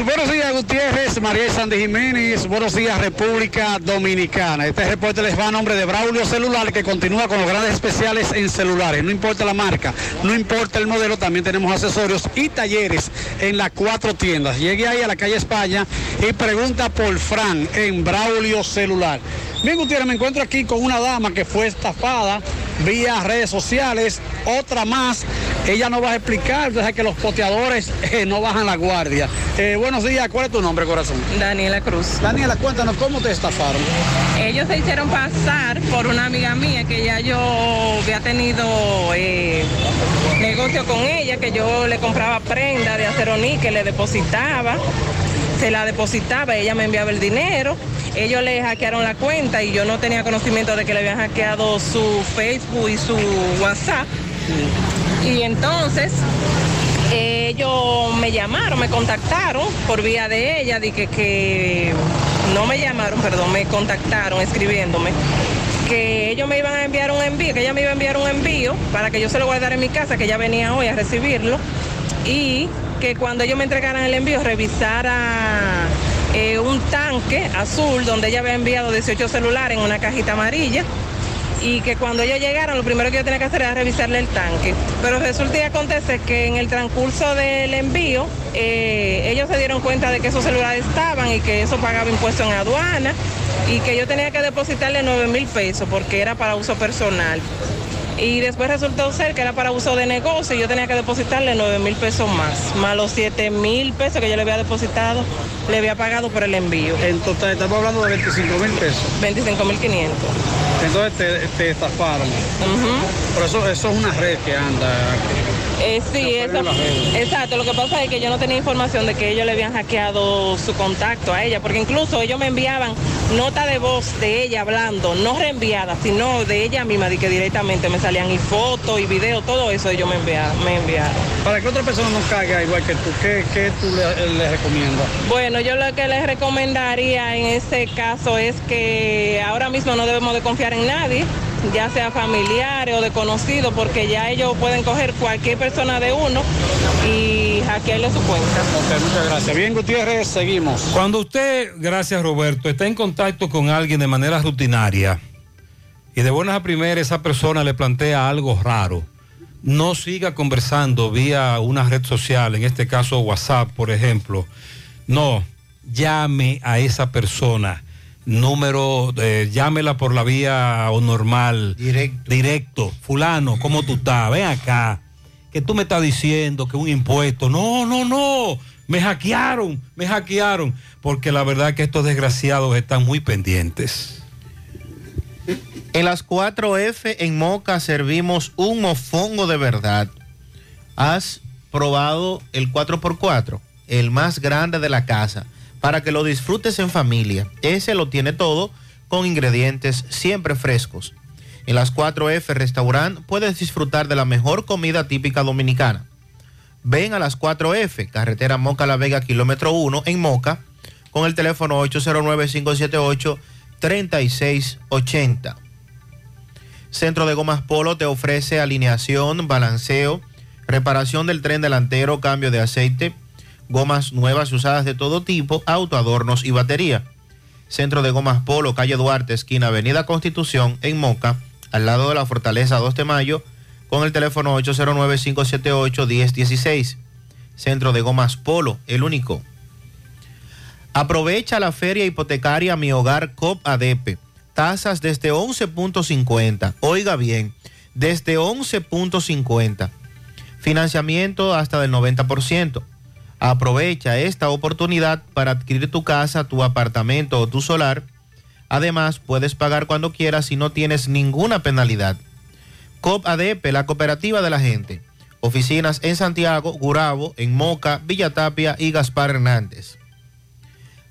buenos días Gutiérrez, María Sandy Jiménez, buenos días República Dominicana. Este reporte les va a nombre de Braulio Celular que continúa con los grandes especiales en celulares. No importa la marca, no importa el modelo, también tenemos accesorios y talleres en las cuatro tiendas. Llegue ahí a la calle España y pregunta por Fran en Braulio Celular. Bien, Gutiérrez, me encuentro aquí con una dama que fue estafada vía redes sociales, otra más. Ella nos va a explicar, desde que los poteadores eh, no bajan la guardia. Eh, buenos días, ¿cuál es tu nombre, corazón? Daniela Cruz. Daniela, cuéntanos cómo te estafaron. Ellos se hicieron pasar por una amiga mía que ya yo había tenido eh, negocio con ella, que yo le compraba prenda de acero que le depositaba se la depositaba, ella me enviaba el dinero, ellos le hackearon la cuenta y yo no tenía conocimiento de que le habían hackeado su Facebook y su WhatsApp. Y entonces ellos me llamaron, me contactaron por vía de ella, dije que no me llamaron, perdón, me contactaron escribiéndome que ellos me iban a enviar un envío, que ella me iba a enviar un envío para que yo se lo guardara en mi casa, que ella venía hoy a recibirlo y que cuando ellos me entregaran el envío revisara eh, un tanque azul donde ella había enviado 18 celulares en una cajita amarilla y que cuando ellos llegaron lo primero que yo tenía que hacer era revisarle el tanque. Pero resulta y acontece que en el transcurso del envío eh, ellos se dieron cuenta de que esos celulares estaban y que eso pagaba impuesto en aduana y que yo tenía que depositarle 9 mil pesos porque era para uso personal. Y después resultó ser que era para uso de negocio y yo tenía que depositarle 9 mil pesos más, más los 7 mil pesos que yo le había depositado, le había pagado por el envío. En total, estamos hablando de 25 mil pesos. 25 mil 500. Entonces te, te estafaron. Por eso, eso es una red que anda. Eh, sí, eso, exacto. Lo que pasa es que yo no tenía información de que ellos le habían hackeado su contacto a ella, porque incluso ellos me enviaban nota de voz de ella hablando, no reenviada, sino de ella misma, de que directamente me salían y fotos y videos, todo eso ellos me enviaron. Me enviaron. Para que otra persona no caiga igual que tú, ¿qué, qué tú le, le recomiendas? Bueno, yo lo que les recomendaría en este caso es que ahora mismo no debemos de confiar en nadie, ya sea familiar o de conocido, porque ya ellos pueden coger cualquier persona de uno y hackearle su cuenta. Ok, muchas gracias. Bien, Gutiérrez, seguimos. Cuando usted, gracias Roberto, está en contacto con alguien de manera rutinaria y de buenas a primeras esa persona le plantea algo raro, no siga conversando vía una red social, en este caso WhatsApp, por ejemplo. No, llame a esa persona. Número, eh, llámela por la vía o normal. Directo. Directo. Fulano, ¿cómo tú estás? Ven acá. Que tú me estás diciendo que un impuesto. No, no, no. Me hackearon, me hackearon. Porque la verdad que estos desgraciados están muy pendientes. En las 4F en Moca servimos un mofongo de verdad. ¿Has probado el 4x4? El más grande de la casa. Para que lo disfrutes en familia. Ese lo tiene todo con ingredientes siempre frescos. En las 4F Restaurant puedes disfrutar de la mejor comida típica dominicana. Ven a las 4F, carretera Moca La Vega, kilómetro 1, en Moca, con el teléfono 809-578-3680. Centro de Gomas Polo te ofrece alineación, balanceo, reparación del tren delantero, cambio de aceite, gomas nuevas y usadas de todo tipo, autoadornos y batería. Centro de Gomas Polo, calle Duarte, esquina Avenida Constitución, en Moca, al lado de la Fortaleza 2 de Mayo, con el teléfono 809-578-1016. Centro de Gomas Polo, el único. Aprovecha la feria hipotecaria Mi Hogar COP ADP. Tasas desde 11.50. Oiga bien, desde 11.50. Financiamiento hasta del 90%. Aprovecha esta oportunidad para adquirir tu casa, tu apartamento o tu solar. Además, puedes pagar cuando quieras y no tienes ninguna penalidad. COP ADP, la cooperativa de la gente. Oficinas en Santiago, Gurabo, en Moca, Villa Tapia y Gaspar Hernández.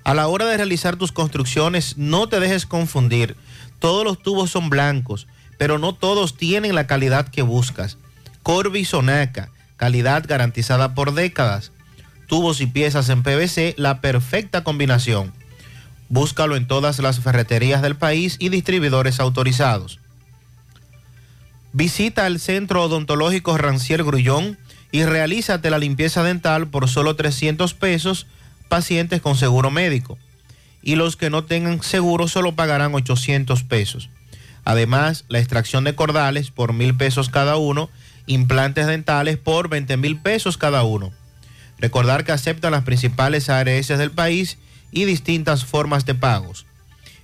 A la hora de realizar tus construcciones, no te dejes confundir. Todos los tubos son blancos, pero no todos tienen la calidad que buscas. Corby Sonaca, calidad garantizada por décadas. Tubos y piezas en PVC, la perfecta combinación. Búscalo en todas las ferreterías del país y distribuidores autorizados. Visita el Centro Odontológico Rancier Grullón y realízate la limpieza dental por solo 300 pesos pacientes con seguro médico. Y los que no tengan seguro solo pagarán 800 pesos. Además, la extracción de cordales por mil pesos cada uno, implantes dentales por 20 mil pesos cada uno. Recordar que aceptan las principales ARS del país y distintas formas de pagos.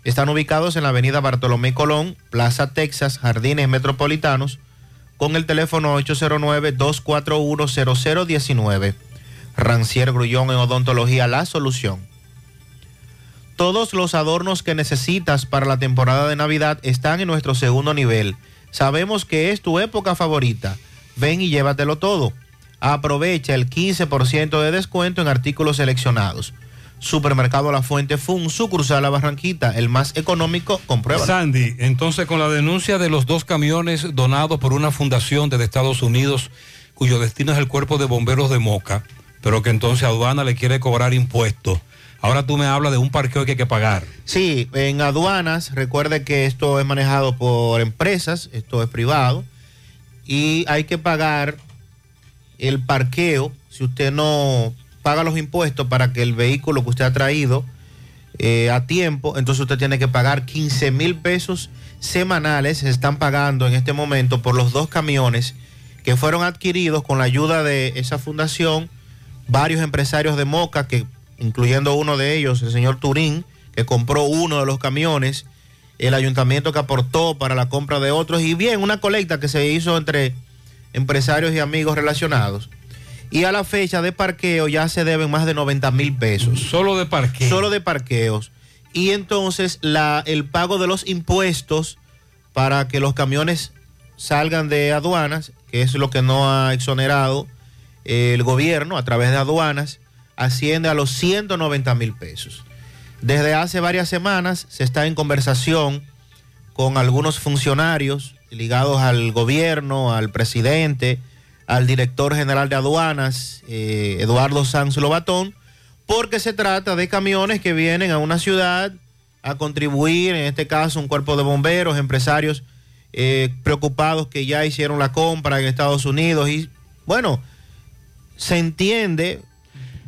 Están ubicados en la avenida Bartolomé Colón, Plaza Texas, Jardines Metropolitanos, con el teléfono 809-241-0019. Rancier Grullón en Odontología La Solución. Todos los adornos que necesitas para la temporada de Navidad están en nuestro segundo nivel. Sabemos que es tu época favorita. Ven y llévatelo todo. Aprovecha el 15% de descuento en artículos seleccionados. Supermercado La Fuente Fun, sucursal La Barranquita, el más económico, comprueba. Sandy, entonces con la denuncia de los dos camiones donados por una fundación desde Estados Unidos, cuyo destino es el cuerpo de bomberos de Moca, pero que entonces aduana le quiere cobrar impuestos. Ahora tú me hablas de un parqueo que hay que pagar. Sí, en aduanas, recuerde que esto es manejado por empresas, esto es privado, y hay que pagar el parqueo si usted no paga los impuestos para que el vehículo que usted ha traído eh, a tiempo, entonces usted tiene que pagar 15 mil pesos semanales, se están pagando en este momento por los dos camiones que fueron adquiridos con la ayuda de esa fundación, varios empresarios de Moca, que incluyendo uno de ellos, el señor Turín, que compró uno de los camiones, el ayuntamiento que aportó para la compra de otros, y bien, una colecta que se hizo entre empresarios y amigos relacionados. Y a la fecha de parqueo ya se deben más de 90 mil pesos. Solo de parqueo. Solo de parqueos. Y entonces la, el pago de los impuestos para que los camiones salgan de aduanas, que es lo que no ha exonerado el gobierno a través de aduanas, asciende a los 190 mil pesos. Desde hace varias semanas se está en conversación con algunos funcionarios ligados al gobierno, al presidente, al director general de aduanas, eh, Eduardo Sanz Lobatón, porque se trata de camiones que vienen a una ciudad a contribuir, en este caso un cuerpo de bomberos, empresarios eh, preocupados que ya hicieron la compra en Estados Unidos y bueno, se entiende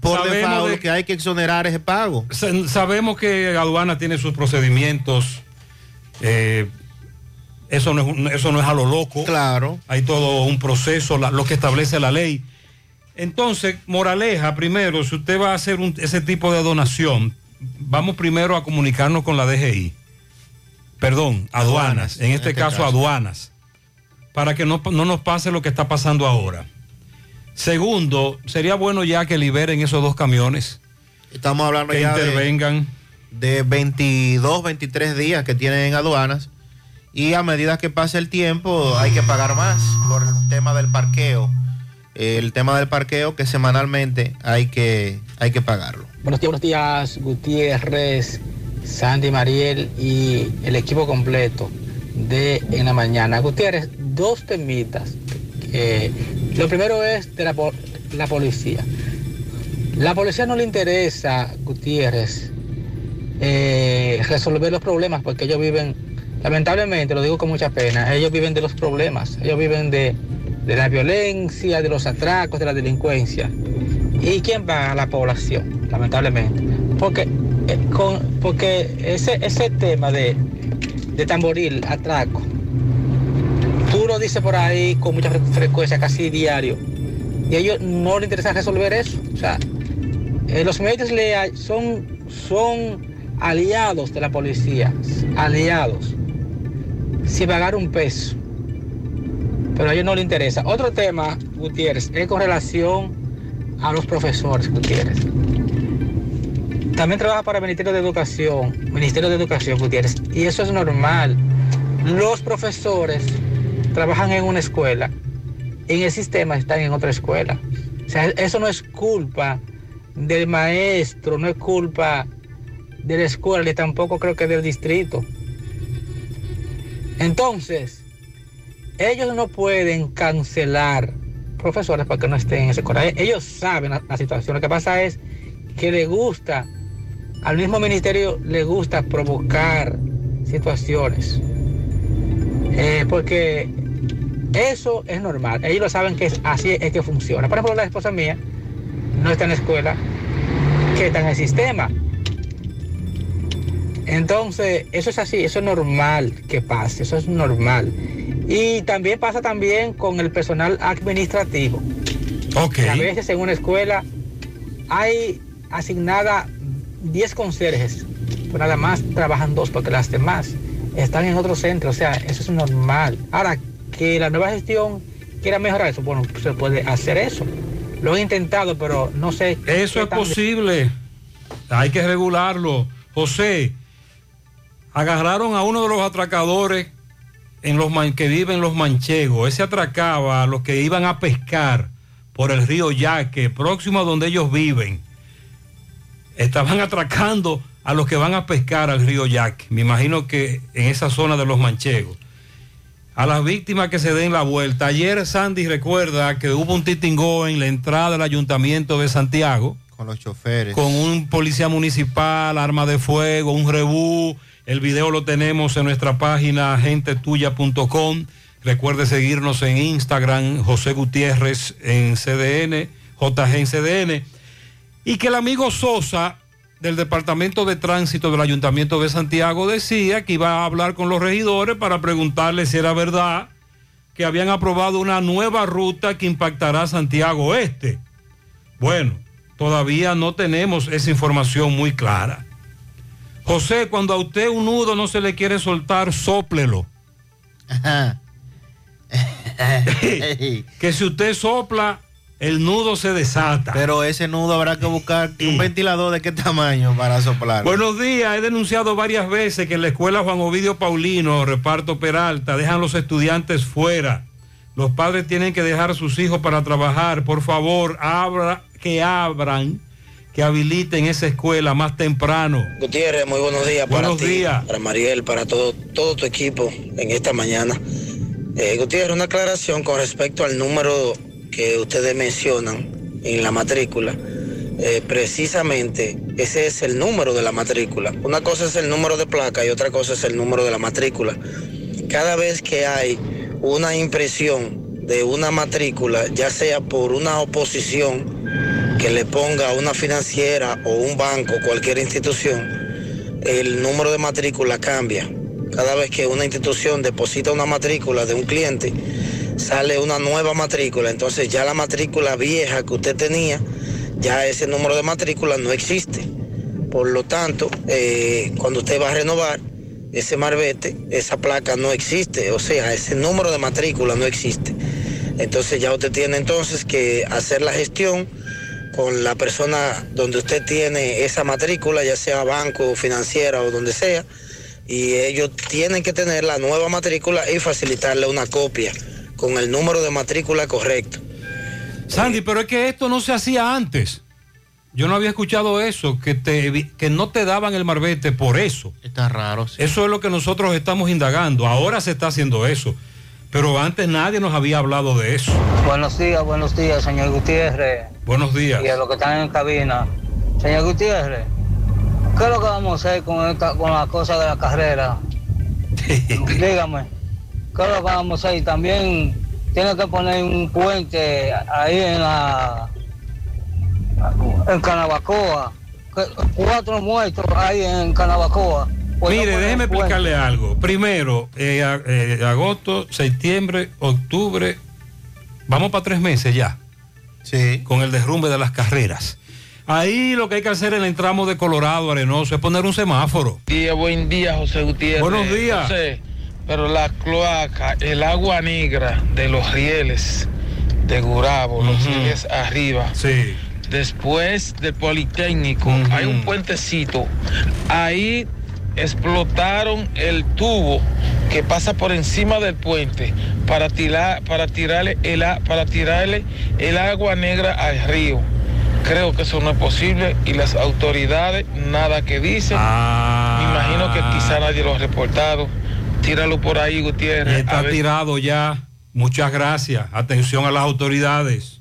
por default de- que hay que exonerar ese pago. Sa- Sabemos que aduana tiene sus procedimientos. eh, eso, no es, eso no es a lo loco. Claro. Hay todo un proceso, la- lo que establece la ley. Entonces, moraleja, primero, si usted va a hacer un- ese tipo de donación, vamos primero a comunicarnos con la DGI. Perdón, aduanas, en, este, caso, aduanas, para que no, no nos pase lo que está pasando ahora. Segundo, sería bueno ya que liberen esos dos camiones. Estamos hablando que ya de- intervengan. de 22, 23 días que tienen en aduanas y a medida que pase el tiempo hay que pagar más por el tema del parqueo. El tema del parqueo que semanalmente hay que, hay que pagarlo. Buenos días, buenos días, Gutiérrez, Sandy Mariel y el equipo completo de En la Mañana. Gutiérrez, dos temitas. que- lo primero es de la, la policía. La policía no le interesa, Gutiérrez, eh, resolver los problemas porque ellos viven, lamentablemente, lo digo con mucha pena, ellos viven de los problemas, ellos viven de, de la violencia, de los atracos, de la delincuencia. ¿Y quién paga? La población, lamentablemente. Porque, eh, con, porque ese, ese tema de, de tamboril, atraco, tú lo dices por ahí con mucha fre- frecuencia, casi diario, y a ellos no les interesa resolver eso. O sea, eh, los medios le son, son aliados de la policía, aliados, sin pagar un peso. Pero a ellos no les interesa. Otro tema, Gutiérrez, es con relación a los profesores, Gutiérrez. También trabaja para el Ministerio de Educación, Ministerio de Educación, Gutiérrez, y eso es normal. Los profesores trabajan en una escuela, en el sistema están en otra escuela. O sea, eso no es culpa del maestro, no es culpa de la escuela, ni tampoco creo que del distrito. Entonces, ellos no pueden cancelar profesores para que no estén en esa escuela. Ellos saben la, la situación. Lo que pasa es que le gusta, al mismo ministerio le gusta provocar situaciones. Eh, porque eso es normal. Ellos lo saben que es, así es que funciona. Por ejemplo, la esposa mía no está en la escuela, que está en el sistema. Entonces, eso es así, eso es normal que pase, eso es normal. Y también pasa también con el personal administrativo. Ok. A veces en una escuela hay asignada 10 conserjes, pero nada más trabajan dos porque las demás están en otro centro, o sea, eso es normal. Ahora, que la nueva gestión quiera mejorar eso, bueno, se puede hacer eso. Lo he intentado, pero no sé. Eso es posible. Hay que regularlo. José, agarraron a uno de los atracadores en los man- que viven en los manchegos. Ese atracaba a los que iban a pescar por el río Yaque, próximo a donde ellos viven. estaban atracando a los que van a pescar al río Yaque. Me imagino que en esa zona de los manchegos. A las víctimas que se den la vuelta. Ayer Sandy recuerda que hubo un titingó en la entrada del ayuntamiento de Santiago. Con los choferes. Con un policía municipal, arma de fuego, un rebú. El video lo tenemos en nuestra página gentetuya.com. Recuerde seguirnos en Instagram, José Gutiérrez en CDN, JG en CDN. Y que el amigo Sosa del Departamento de Tránsito del Ayuntamiento de Santiago decía que iba a hablar con los regidores para preguntarle si era verdad que habían aprobado una nueva ruta que impactará Santiago Oeste. Bueno, todavía no tenemos esa información muy clara. José, cuando a usted un nudo no se le quiere soltar, sóplelo. que si usted sopla, el nudo se desata. Pero ese nudo habrá que buscar un ventilador de qué tamaño para soplar. Buenos días, he denunciado varias veces que en la escuela Juan Ovidio Paulino, reparto Peralta, dejan los estudiantes fuera. Los padres tienen que dejar a sus hijos para trabajar. Por favor, abra, que abran, que habiliten esa escuela más temprano. Gutiérrez, muy buenos días para Buenos ti, días. para Mariel, para todo, todo tu equipo en esta mañana. Eh, Gutiérrez, una aclaración con respecto al número que ustedes mencionan en la matrícula. Eh, precisamente ese es el número de la matrícula. Una cosa es el número de placa y otra cosa es el número de la matrícula. Cada vez que hay una impresión de una matrícula, ya sea por una oposición que le ponga una financiera o un banco, cualquier institución, el número de matrícula cambia. Cada vez que una institución deposita una matrícula de un cliente, sale una nueva matrícula, entonces ya la matrícula vieja que usted tenía, ya ese número de matrícula no existe. Por lo tanto, eh, cuando usted va a renovar ese marbete, esa placa no existe, o sea, ese número de matrícula no existe. Entonces ya usted tiene entonces que hacer la gestión con la persona donde usted tiene esa matrícula, ya sea banco, financiera o donde sea, y ellos tienen que tener la nueva matrícula y facilitarle una copia con el número de matrícula correcto. Sandy, pero es que esto no se hacía antes. Yo no había escuchado eso, que, te, que no te daban el marbete por eso. Está raro. sí. Eso es lo que nosotros estamos indagando. Ahora se está haciendo eso. Pero antes nadie nos había hablado de eso. Buenos días, buenos días, señor Gutiérrez. Buenos días. Y a los que están en cabina. Señor Gutiérrez, ¿qué es lo que vamos a hacer con, esta, con la cosa de la carrera? Dígame, ¿qué es lo que vamos a hacer? También tiene que poner un puente ahí en la en Canabacoa. Cuatro muertos ahí en Canabacoa. Mire, déjeme explicarle algo. Primero, eh, eh, agosto, septiembre, octubre, vamos para tres meses ya. Sí. Con el derrumbe de las carreras. Ahí lo que hay que hacer en el tramo de Colorado, Arenoso, es poner un semáforo. día, buen día, José Gutiérrez. Buenos días. José, pero la cloaca, el agua negra de los rieles de Gurabo, los rieles arriba. Sí. Después del Politécnico, hay un puentecito. Ahí explotaron el tubo que pasa por encima del puente para tirar, para tirarle el, para tirarle el agua negra al río. Creo que eso no es posible y las autoridades nada que dicen. Ah. Me imagino que quizá nadie lo ha reportado. Tíralo por ahí, Gutiérrez. Está tirado ya. Muchas gracias. Atención a las autoridades.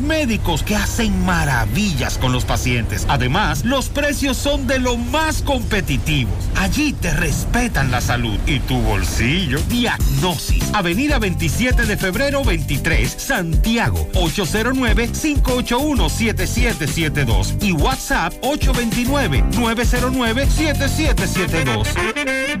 médicos que hacen maravillas con los pacientes. Además, los precios son de lo más competitivos. Allí te respetan la salud y tu bolsillo. Diagnosis, Avenida 27 de febrero 23, Santiago, 809-581-7772 y WhatsApp 829-909-7772.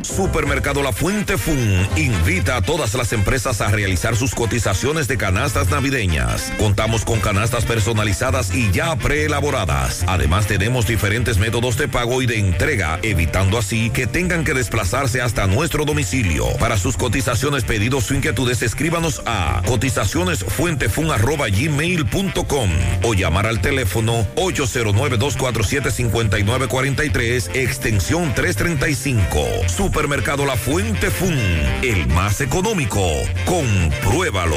Supermercado La Fuente Fun invita a todas las empresas a realizar sus cotizaciones de canastas navideñas. Contamos con con canastas personalizadas y ya preelaboradas. Además, tenemos diferentes métodos de pago y de entrega, evitando así que tengan que desplazarse hasta nuestro domicilio. Para sus cotizaciones, pedidos o inquietudes, escríbanos a cotizacionesfuentefun.gmail.com o llamar al teléfono 809-247-5943, extensión 335. Supermercado La Fuente Fun, el más económico. Compruébalo.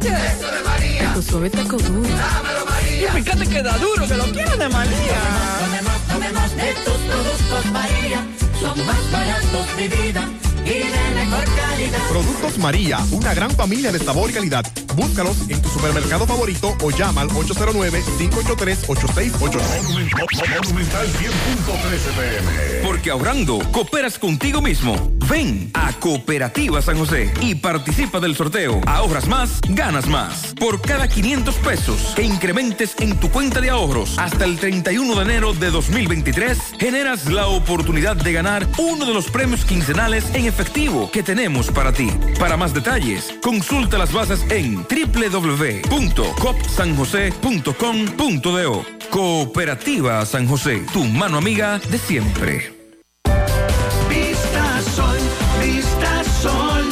Nachos. Eso de María. Tu suave taco duro. Dámelo, María. Y fíjate que da duro, que lo quiero de María. Tomemos, tomemos, de tus productos, María. Son más baratos, de vida y de mejor calidad. Productos María, una gran familia de sabor y calidad. Búscalos en tu supermercado favorito o llama al 809-583-8689. Monumental 100.13 pm. Porque ahorrando, cooperas contigo mismo. Ven a Cooperativa San José y participa del sorteo. Ahorras más, ganas más. Por cada 500 pesos que incrementes en tu cuenta de ahorros hasta el 31 de enero de 2023, generas la oportunidad de ganar uno de los premios quincenales en efectivo que tenemos para ti. Para más detalles, consulta las bases en www.copsanjose.com.do. Cooperativa San José, tu mano amiga de siempre. Vista Sol, Vista Sol,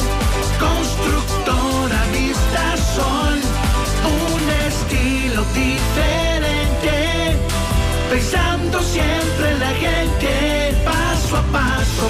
constructora Vista Sol, un estilo diferente, pensando siempre en la gente, paso a paso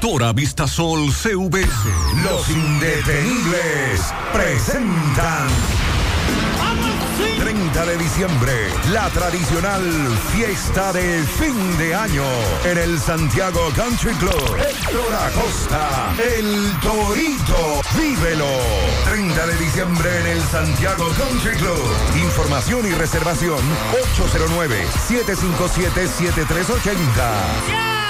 Constructora Vistasol CVS. Los indetenibles presentan. 30 de diciembre, la tradicional fiesta de fin de año en el Santiago Country Club. Héctor Acosta, el Torito, vívelo. 30 de diciembre en el Santiago Country Club. Información y reservación 809-757-7380.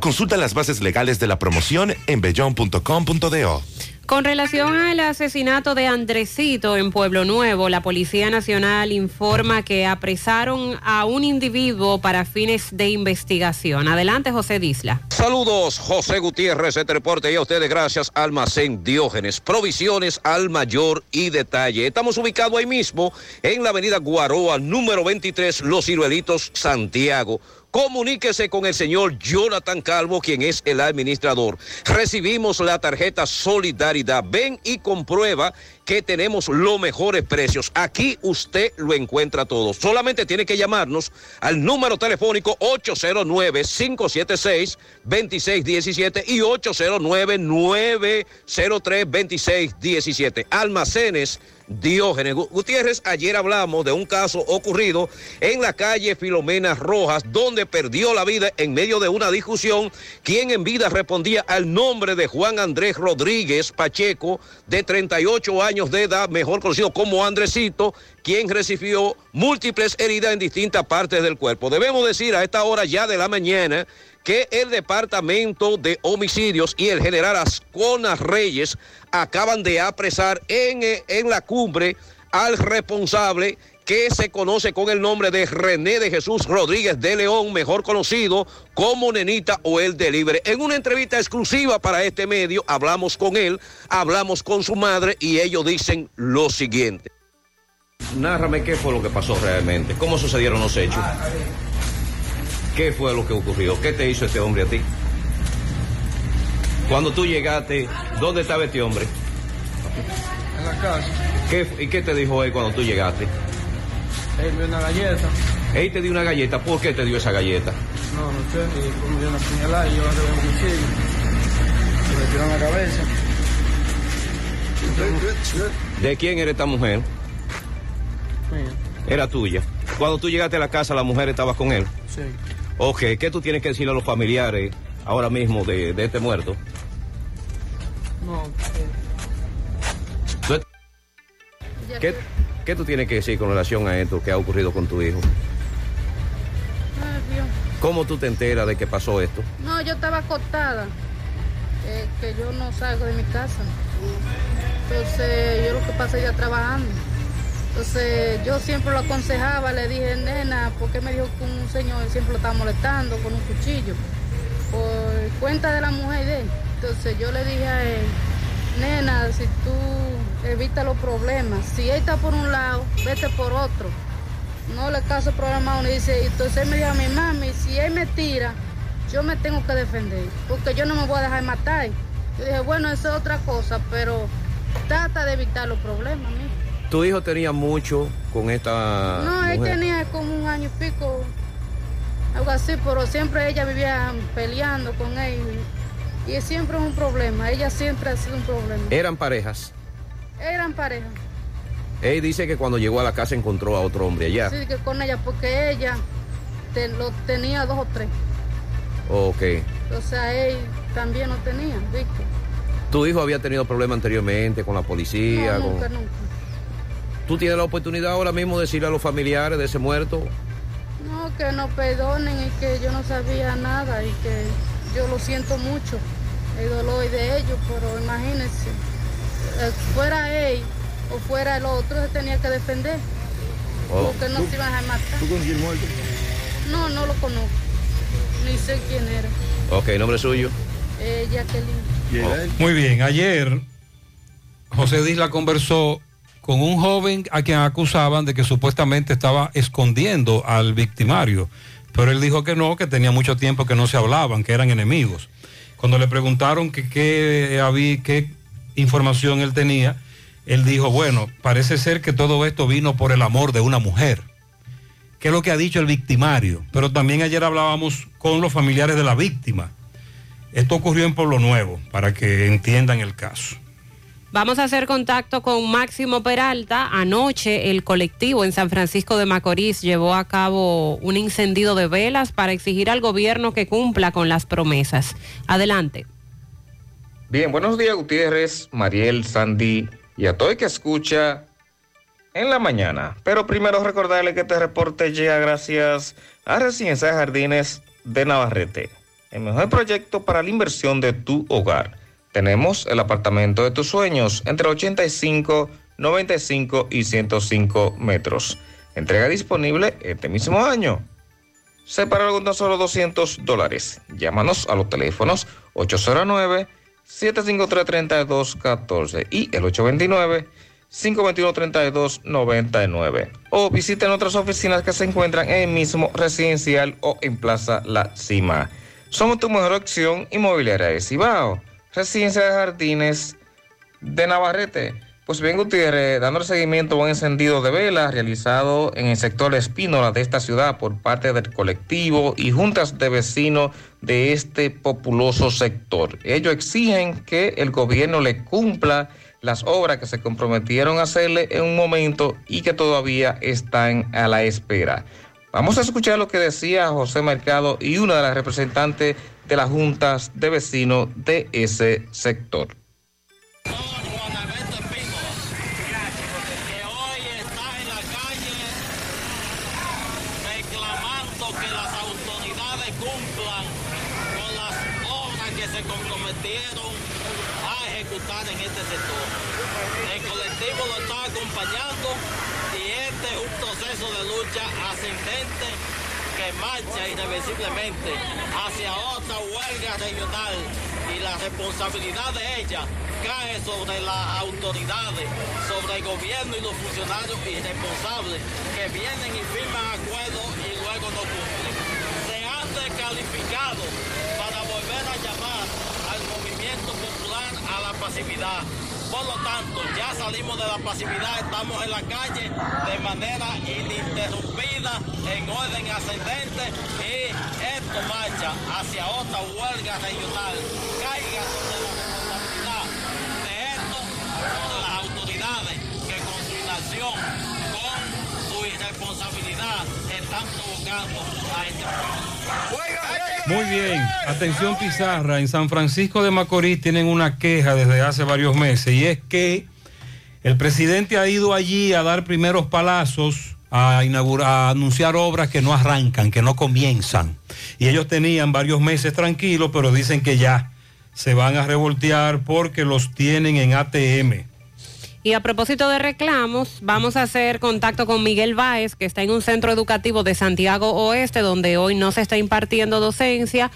Consulta las bases legales de la promoción en bellon.com.do. Con relación al asesinato de Andresito en Pueblo Nuevo, la Policía Nacional informa que apresaron a un individuo para fines de investigación. Adelante, José Disla. Saludos, José Gutiérrez, este reporte y a ustedes gracias Almacén Diógenes, provisiones al mayor y detalle. Estamos ubicados ahí mismo en la avenida Guaroa, número 23, Los Ciruelitos, Santiago. Comuníquese con el señor Jonathan Calvo, quien es el administrador. Recibimos la tarjeta Solidaridad. Ven y comprueba que tenemos los mejores precios. Aquí usted lo encuentra todo. Solamente tiene que llamarnos al número telefónico 809-576-2617 y 809-903-2617. Almacenes. Diógenes Gutiérrez, ayer hablamos de un caso ocurrido en la calle Filomena Rojas, donde perdió la vida en medio de una discusión, quien en vida respondía al nombre de Juan Andrés Rodríguez Pacheco, de 38 años de edad, mejor conocido como Andresito, quien recibió múltiples heridas en distintas partes del cuerpo. Debemos decir a esta hora ya de la mañana que el Departamento de Homicidios y el general Ascona Reyes acaban de apresar en, en la cumbre al responsable que se conoce con el nombre de René de Jesús Rodríguez de León, mejor conocido como Nenita o el Delivery. En una entrevista exclusiva para este medio, hablamos con él, hablamos con su madre y ellos dicen lo siguiente. Nárrame qué fue lo que pasó realmente, cómo sucedieron los hechos. ¿Qué fue lo que ocurrió? ¿Qué te hizo este hombre a ti? Cuando tú llegaste, ¿dónde estaba este hombre? En la casa. ¿Qué, ¿Y qué te dijo él cuando tú llegaste? Él me dio una galleta. Él te dio una galleta. ¿Por qué te dio esa galleta? No, no sé. Y me dio una puñalada y yo agarré un cuchillo. Se me tiró en la cabeza. ¿De quién era esta mujer? Mía. Era tuya. Cuando tú llegaste a la casa, la mujer estaba con él. Sí. Ok, ¿qué tú tienes que decirle a los familiares ahora mismo de, de este muerto? No. ¿Tú- ¿Qué, ¿Qué tú tienes que decir con relación a esto que ha ocurrido con tu hijo? Ay, Dios. ¿Cómo tú te enteras de que pasó esto? No, yo estaba acostada, eh, que yo no salgo de mi casa. Entonces, yo lo que pasa es ya trabajando. Entonces, yo siempre lo aconsejaba, le dije, nena, ¿por qué me dijo que un señor siempre lo estaba molestando con un cuchillo? Por cuenta de la mujer de él. Entonces, yo le dije a él, nena, si tú evitas los problemas, si él está por un lado, vete por otro. No le caso problema a uno. Y dice, entonces él me dijo a mi mami, si él me tira, yo me tengo que defender, porque yo no me voy a dejar matar. Yo dije, bueno, eso es otra cosa, pero trata de evitar los problemas, mijo. Tu hijo tenía mucho con esta No, él tenía como un año y pico, algo así, pero siempre ella vivía peleando con él. Y siempre es un problema, ella siempre ha sido un problema. Eran parejas. Eran pareja. Él dice que cuando llegó a la casa encontró a otro hombre allá. Sí, que con ella, porque ella te- lo tenía dos o tres. Ok. O sea, él también lo tenía, ¿viste? ¿Tu hijo había tenido problemas anteriormente con la policía? No, con- nunca, nunca. ¿Tú tienes la oportunidad ahora mismo de decirle a los familiares de ese muerto? No, que nos perdonen y que yo no sabía nada y que yo lo siento mucho, el dolor de ellos, pero imagínense, eh, fuera él o fuera el otro, se tenía que defender, Oh. porque no se iban a matar. ¿Tú conoces el muerto? No, no lo conozco, ni sé quién era. Ok, nombre suyo. Eh, Jacqueline. Muy bien, ayer José Disla conversó con un joven a quien acusaban de que supuestamente estaba escondiendo al victimario, pero él dijo que no, que tenía mucho tiempo que no se hablaban, que eran enemigos. Cuando le preguntaron que qué había, qué información él tenía, él dijo, bueno, parece ser que todo esto vino por el amor de una mujer. ¿Qué es lo que ha dicho el victimario? Pero también ayer hablábamos con los familiares de la víctima. Esto ocurrió en Pueblo Nuevo, para que entiendan el caso. Vamos a hacer contacto con Máximo Peralta. Anoche el colectivo en San Francisco de Macorís llevó a cabo un encendido de velas para exigir al gobierno que cumpla con las promesas. Adelante. Bien, buenos días Gutiérrez, Mariel, Sandy y a todo el que escucha en la mañana. Pero primero recordarle que este reporte llega gracias a Residencia Jardines de Navarrete, el mejor proyecto para la inversión de tu hogar. Tenemos el apartamento de tus sueños entre 85, 95 y 105 metros. Entrega disponible este mismo año. Separa con tan solo 200 dólares. Llámanos a los teléfonos 809-753-3214 y el 829-521-3299. O visiten otras oficinas que se encuentran en el mismo residencial o en Plaza La Cima. Somos tu mejor opción inmobiliaria de Cibao. Residencia de Jardines de Navarrete. Pues bien, Gutiérrez, dando seguimiento a un encendido de velas realizado en el sector Espínola de esta ciudad por parte del colectivo y juntas de vecinos de este populoso sector. Ellos exigen que el gobierno le cumpla las obras que se comprometieron a hacerle en un momento y que todavía están a la espera. Vamos a escuchar lo que decía José Mercado y una de las representantes de las juntas de vecinos de ese sector. Irreversiblemente hacia otra huelga regional y la responsabilidad de ella cae sobre las autoridades, sobre el gobierno y los funcionarios irresponsables que vienen y firman acuerdos y luego no cumplen. Se han descalificado para volver a llamar al movimiento popular a la pasividad. Por lo tanto, ya salimos de la pasividad, estamos en la calle de manera ininterrumpida, en orden ascendente, y esto marcha hacia otra huelga regional. Caiga sobre la responsabilidad de esto sobre las autoridades que con su su irresponsabilidad, están provocando a este. Muy bien, atención Pizarra, en San Francisco de Macorís tienen una queja desde hace varios meses y es que el presidente ha ido allí a dar primeros palazos, a, inaugurar, a anunciar obras que no arrancan, que no comienzan. Y ellos tenían varios meses tranquilos, pero dicen que ya se van a revoltear porque los tienen en ATM. Y a propósito de reclamos, vamos a hacer contacto con Miguel Báez, que está en un centro educativo de Santiago Oeste, donde hoy no se está impartiendo docencia,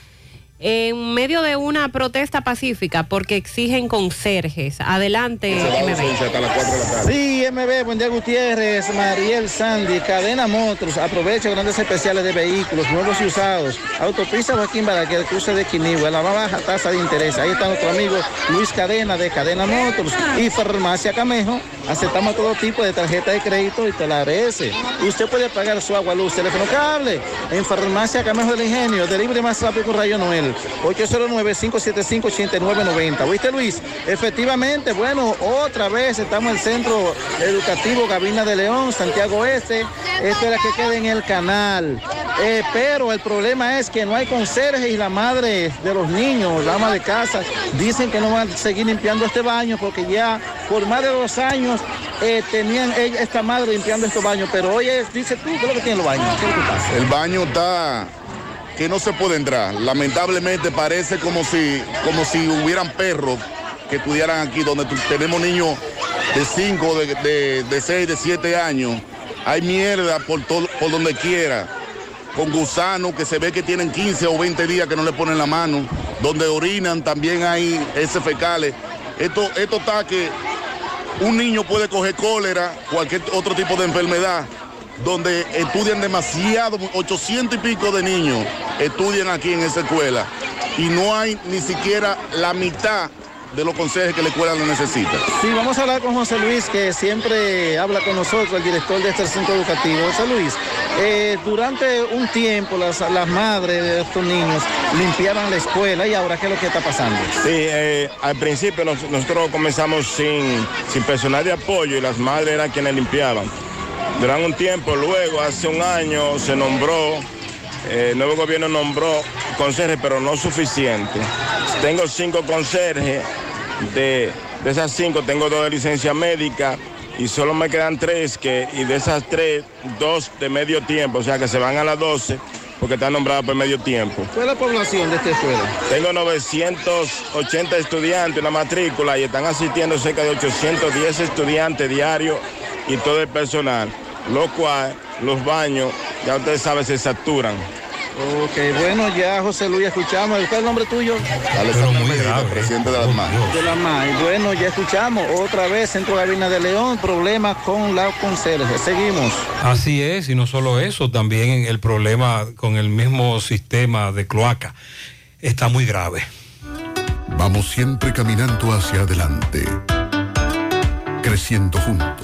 en medio de una protesta pacífica porque exigen conserjes. Adelante, MB. Sí, MB, buen día Gutiérrez, Mariel Sandy, Cadena Motors, aprovecha grandes especiales de vehículos nuevos y usados, autopista Joaquín Balaguer, cruce de Quinigua, la más baja tasa de interés. Ahí está nuestro amigo Luis Cadena de Cadena Motors y Farmacia Camejo, Aceptamos todo tipo de tarjeta de crédito y te la agradece. Usted puede pagar su agua, luz, teléfono cable en Farmacia Camejo del Ingenio. Delibre más rápido con Rayo Noel. 809-575-8990. ¿Oíste, Luis? Efectivamente, bueno, otra vez estamos en el Centro Educativo Gabina de León, Santiago Este. Esto es la que queda en el canal. Eh, pero el problema es que no hay conserje y la madre de los niños, la ama de casa, dicen que no van a seguir limpiando este baño porque ya por más de dos años eh, tenían esta madre limpiando estos baños. Pero hoy es, dice tú, ¿qué es lo que tienen los baños? El baño está que no se puede entrar. Lamentablemente parece como si, como si hubieran perros que estudiaran aquí, donde tenemos niños de 5, de, de, de 6, de 7 años. Hay mierda por, todo, por donde quiera, con gusanos que se ve que tienen 15 o 20 días que no le ponen la mano, donde orinan también hay heces fecales. Esto, esto está que un niño puede coger cólera, cualquier otro tipo de enfermedad, donde estudian demasiado, 800 y pico de niños estudian aquí en esa escuela y no hay ni siquiera la mitad de los consejos que la escuela lo necesita. Sí, vamos a hablar con José Luis, que siempre habla con nosotros, el director de este centro educativo. José Luis, eh, durante un tiempo las, las madres de estos niños limpiaban la escuela y ahora, ¿qué es lo que está pasando? Sí, eh, al principio nos- nosotros comenzamos sin, sin personal de apoyo y las madres eran quienes limpiaban. Durante un tiempo, luego, hace un año, se nombró, el nuevo gobierno nombró conserje, pero no suficiente. Tengo cinco conserjes, de, de esas cinco tengo dos de licencia médica y solo me quedan tres, que, y de esas tres, dos de medio tiempo, o sea que se van a las 12 porque están nombradas por medio tiempo. ¿Cuál es la población de esta escuela? Tengo 980 estudiantes en la matrícula y están asistiendo cerca de 810 estudiantes diarios y todo el personal, lo cual los baños, ya ustedes saben, se saturan. Ok, bueno, ya José Luis escuchamos. ¿Cuál es el nombre tuyo? Medina, presidente de las MAN. De la MAI. Bueno, ya escuchamos otra vez Centro Gabina de León, problemas con la conserje. Seguimos. Así es, y no solo eso, también el problema con el mismo sistema de cloaca está muy grave. Vamos siempre caminando hacia adelante, creciendo juntos,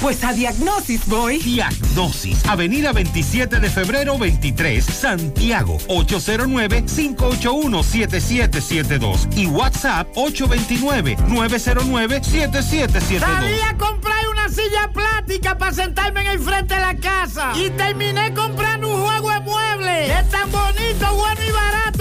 pues a Diagnosis voy. Diagnosis, Avenida 27 de febrero 23, Santiago, 809-581-7772 y WhatsApp 829-909-7772. Salí a comprar una silla plástica para sentarme en el frente de la casa. Y terminé comprando un juego de muebles. Es tan bonito, bueno y barato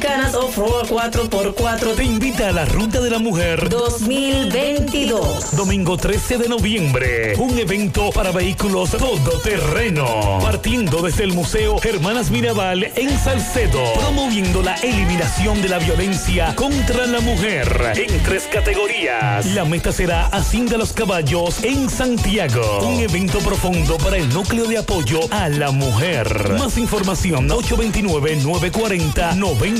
Dominicanas Off-Road 4x4 te invita a la Ruta de la Mujer 2022. Domingo 13 de noviembre. Un evento para vehículos todoterreno. Partiendo desde el Museo Hermanas Mirabal en Salcedo. Promoviendo la eliminación de la violencia contra la mujer. En tres categorías. La meta será Hacienda Los Caballos en Santiago. Un evento profundo para el núcleo de apoyo a la mujer. Más información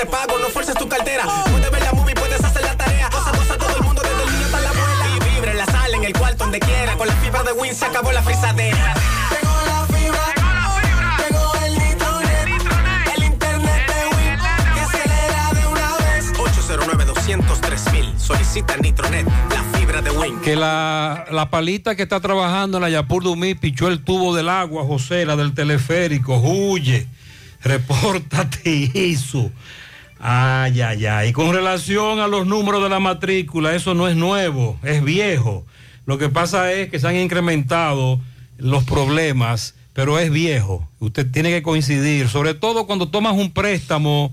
Prepagos, no fuerces tu cartera. Puedes ver la movie, puedes hacer la tarea. Cosa, cosa, todo el mundo, desde el niño hasta la abuela. Y vibra en la sala, en el cuarto, donde quiera. Con la fibra de Win se acabó la frisadera. Llegó la fibra. Llegó el nitronet. El internet de Win. Que acelera de una vez. 809 203 mil. Solicita Nitronet, la fibra de Win. Que la, la palita que está trabajando en la Yapur Dumí pichó el tubo del agua, José, la del teleférico. Huye, repórtate eso. Ay, ay, ay. Y con relación a los números de la matrícula, eso no es nuevo, es viejo. Lo que pasa es que se han incrementado los problemas, pero es viejo. Usted tiene que coincidir, sobre todo cuando tomas un préstamo,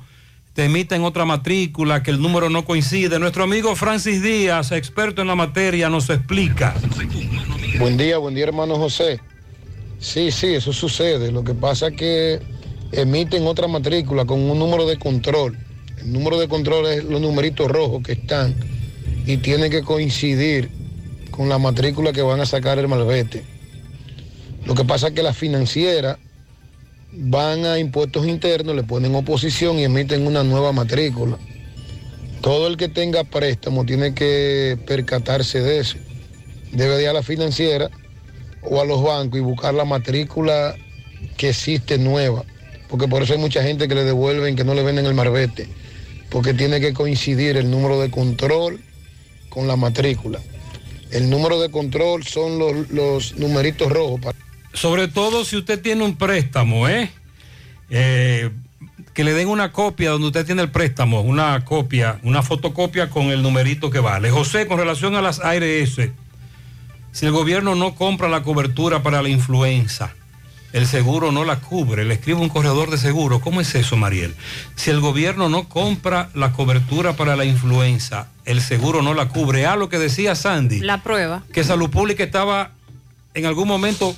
te emiten otra matrícula, que el número no coincide. Nuestro amigo Francis Díaz, experto en la materia, nos explica. Buen día, buen día hermano José. Sí, sí, eso sucede. Lo que pasa es que emiten otra matrícula con un número de control. El número de control es los numeritos rojos que están y tienen que coincidir con la matrícula que van a sacar el malvete. Lo que pasa es que las financieras van a impuestos internos, le ponen oposición y emiten una nueva matrícula. Todo el que tenga préstamo tiene que percatarse de eso. Debe de ir a la financiera o a los bancos y buscar la matrícula que existe nueva. Porque por eso hay mucha gente que le devuelven, que no le venden el marbete. Porque tiene que coincidir el número de control con la matrícula. El número de control son los, numeritos rojos. Sobre todo si usted tiene un préstamo, ¿eh? Eh, que le den una copia donde usted tiene el préstamo, una copia, una fotocopia con el numerito que vale. José, con relación a las ARS, si el gobierno no compra la cobertura para la influenza, el seguro no la cubre, le escribe un corredor de seguro. ¿Cómo es eso, Mariel? Si el gobierno no compra la cobertura para la influenza, el seguro no la cubre. A lo que decía Sandy La prueba. que Salud Pública estaba en algún momento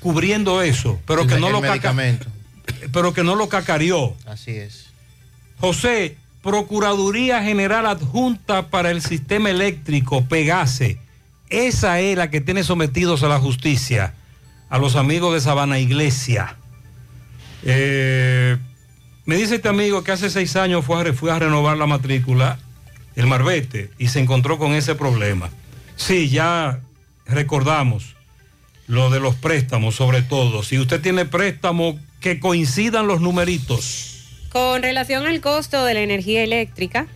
cubriendo eso, pero que no el lo caca- pero que no lo cacareó. Así es. José, Procuraduría General Adjunta para el Sistema Eléctrico, Pegase, esa es la que tiene sometidos a la justicia a los amigos de Sabana Iglesia. Eh, me dice este amigo que hace seis años fue a, fue a renovar la matrícula, el Marbete, y se encontró con ese problema. Sí, ya recordamos lo de los préstamos, sobre todo. Si usted tiene préstamo, que coincidan los numeritos. Con relación al costo de la energía eléctrica,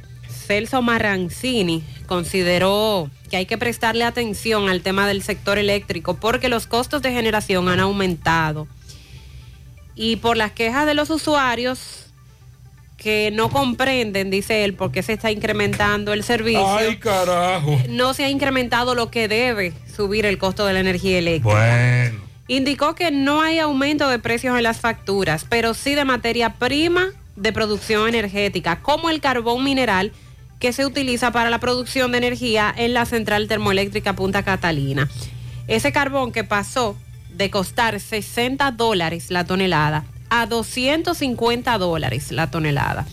Celso Marrancini consideró que hay que prestarle atención al tema del sector eléctrico porque los costos de generación han aumentado. Y por las quejas de los usuarios que no comprenden, dice él, por qué se está incrementando el servicio. Ay, carajo. No se ha incrementado lo que debe subir el costo de la energía eléctrica. Bueno. Indicó que no hay aumento de precios en las facturas, pero sí de materia prima de producción energética, como el carbón mineral que se utiliza para la producción de energía en la central termoeléctrica Punta Catalina. Ese carbón que pasó de costar 60 dólares la tonelada a 250 dólares la tonelada.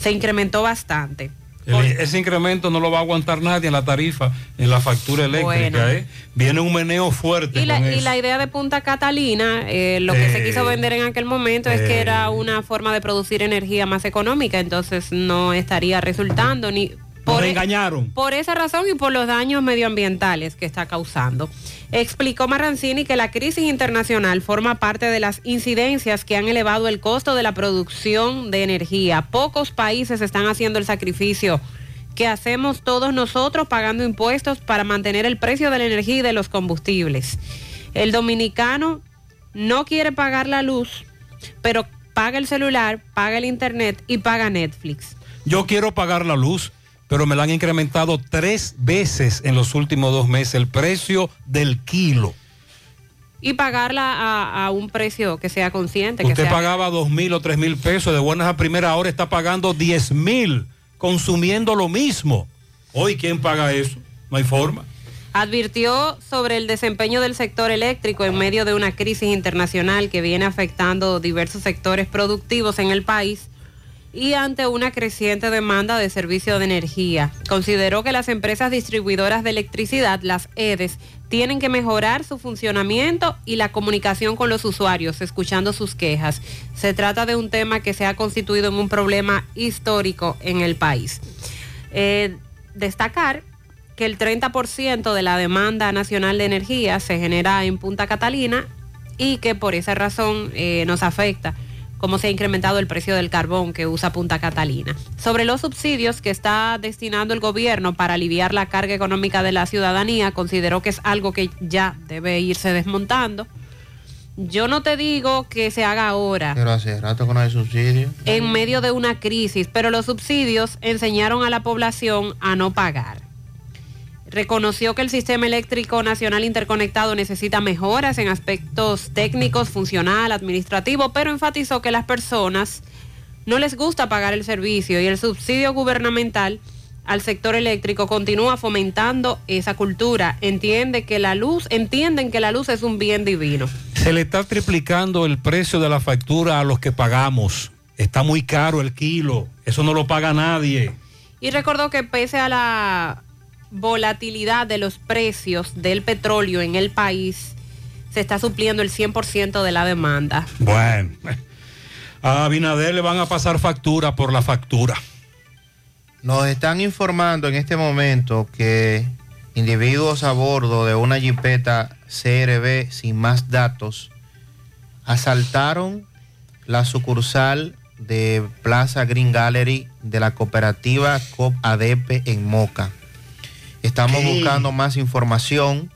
Se incrementó bastante. El- ese incremento no lo va a aguantar nadie en la tarifa, en la factura eléctrica. Bueno. ¿eh? Viene un meneo fuerte. Y la, con y eso. la idea de Punta Catalina, eh, lo que se Eh, quiso vender en aquel momento es que eh. era una forma de producir energía más económica, entonces no estaría resultando ni Nos e- engañaron. por esa razón y por los daños medioambientales que está causando. Explicó Marrancini que la crisis internacional forma parte de las incidencias que han elevado el costo de la producción de energía. Pocos países están haciendo el sacrificio que hacemos todos nosotros pagando impuestos para mantener el precio de la energía y de los combustibles. El dominicano no quiere pagar la luz, pero paga el celular, paga el internet y paga Netflix. Yo quiero pagar la luz, pero me la han incrementado tres veces en los últimos dos meses el precio del kilo. y pagarla a, a un precio que sea consciente. que Usted sea- pagaba dos mil o tres mil pesos, de buenas a primera hora está pagando 10 mil, consumiendo lo mismo. Hoy, ¿quién paga eso? No hay forma. advirtió sobre el desempeño del sector eléctrico en medio de una crisis internacional que viene afectando diversos sectores productivos en el país y ante una creciente demanda de servicio de energía. Consideró que las empresas distribuidoras de electricidad, las EDES, tienen que mejorar su funcionamiento y la comunicación con los usuarios, escuchando sus quejas. Se trata de un tema que se ha constituido en un problema histórico en el país. Eh, destacar que el 30% de la demanda nacional de energía se genera en Punta Catalina y que por esa razón eh, nos afecta cómo se ha incrementado el precio del carbón que usa Punta Catalina. Sobre los subsidios que está destinando el gobierno para aliviar la carga económica de la ciudadanía, consideró que es algo que ya debe irse desmontando. Yo no te digo que se haga ahora, Pero hace rato que no hay subsidio. en medio de una crisis, pero los subsidios enseñaron a la población a no pagar. Reconoció que el sistema eléctrico nacional interconectado necesita mejoras en aspectos técnicos, funcional, administrativo, pero enfatizó que las personas no les gusta pagar el servicio y el subsidio gubernamental al sector eléctrico continúa fomentando esa cultura. Entiende que la luz, entienden que la luz es un bien divino. Se le está triplicando el precio de la factura a los que pagamos. Está muy caro el kilo. Eso no lo paga nadie. Y recordó que pese a la volatilidad de los precios del petróleo en el país, se está supliendo el 100% de la demanda. Bueno, a Abinader le van a pasar factura por la factura. Nos están informando en este momento que individuos a bordo de una jipeta CRB sin más datos asaltaron la sucursal de Plaza Green Gallery de la cooperativa COP ADP en Moca. Estamos buscando más información.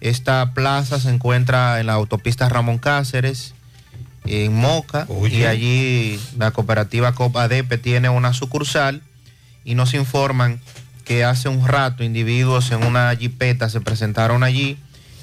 Esta plaza se encuentra en la autopista Ramón Cáceres, en Moca, y allí la cooperativa COP ADP tiene una sucursal y nos informan que hace un rato individuos en una jipeta se presentaron allí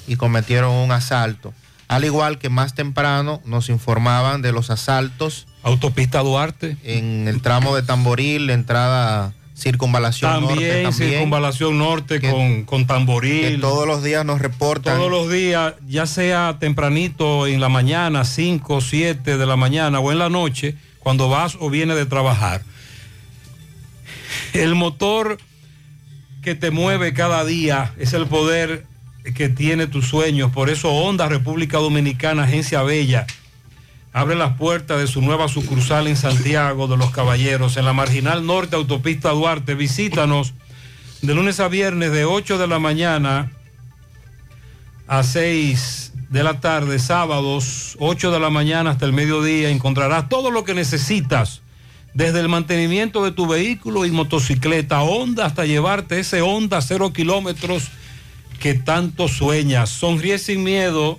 y cometieron un asalto. Al igual que más temprano nos informaban de los asaltos. Autopista Duarte. En el tramo de Tamboril, la entrada circunvalación norte También, circunvalación norte con, con tamboril. que todos los días nos reportan. Todos los días, ya sea tempranito en la mañana, 5, 7 de la mañana o en la noche, cuando vas o vienes de trabajar. El motor que te mueve cada día es el poder que tiene tus sueños. Por eso Honda República Dominicana, Agencia Bella, abre las puertas de su nueva sucursal en Santiago de los Caballeros, en la Marginal Norte Autopista Duarte. Visítanos de lunes a viernes de 8 de la mañana a 6 de la tarde, sábados 8 de la mañana hasta el mediodía. Encontrarás todo lo que necesitas, desde el mantenimiento de tu vehículo y motocicleta Honda hasta llevarte ese Honda cero kilómetros que tanto sueñas. Sonríe sin miedo.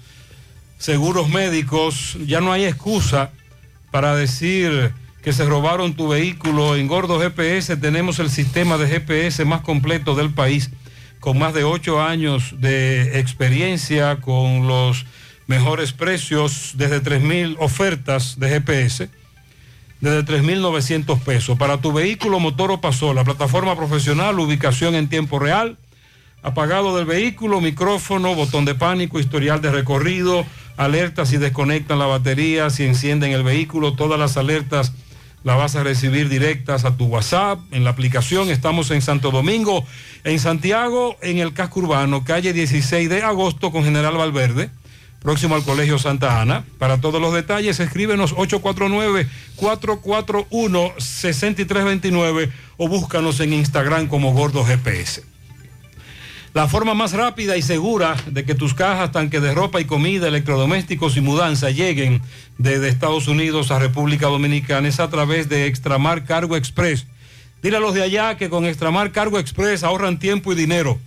seguros médicos, ya no hay excusa para decir que se robaron tu vehículo. En Gordo GPS tenemos el sistema de GPS más completo del país, con más de ocho años de experiencia, con los mejores precios, desde 3.000 ofertas de GPS, desde 3.900 pesos. Para tu vehículo, motor o pasola, plataforma profesional, ubicación en tiempo real, apagado del vehículo, micrófono, botón de pánico, historial de recorrido, alertas si desconectan la batería, si encienden el vehículo, todas las alertas las vas a recibir directas a tu WhatsApp, en la aplicación. Estamos en Santo Domingo, en Santiago, en el casco urbano, calle 16 de agosto con General Valverde, próximo al Colegio Santa Ana. Para todos los detalles, escríbenos 849-441-6329 o búscanos en Instagram como Gordo GPS. La forma más rápida y segura de que tus cajas, tanques de ropa y comida, electrodomésticos y mudanza lleguen desde Estados Unidos a República Dominicana es a través de Extramar Cargo Express. Dile a los de allá que con Extramar Cargo Express ahorran tiempo y dinero.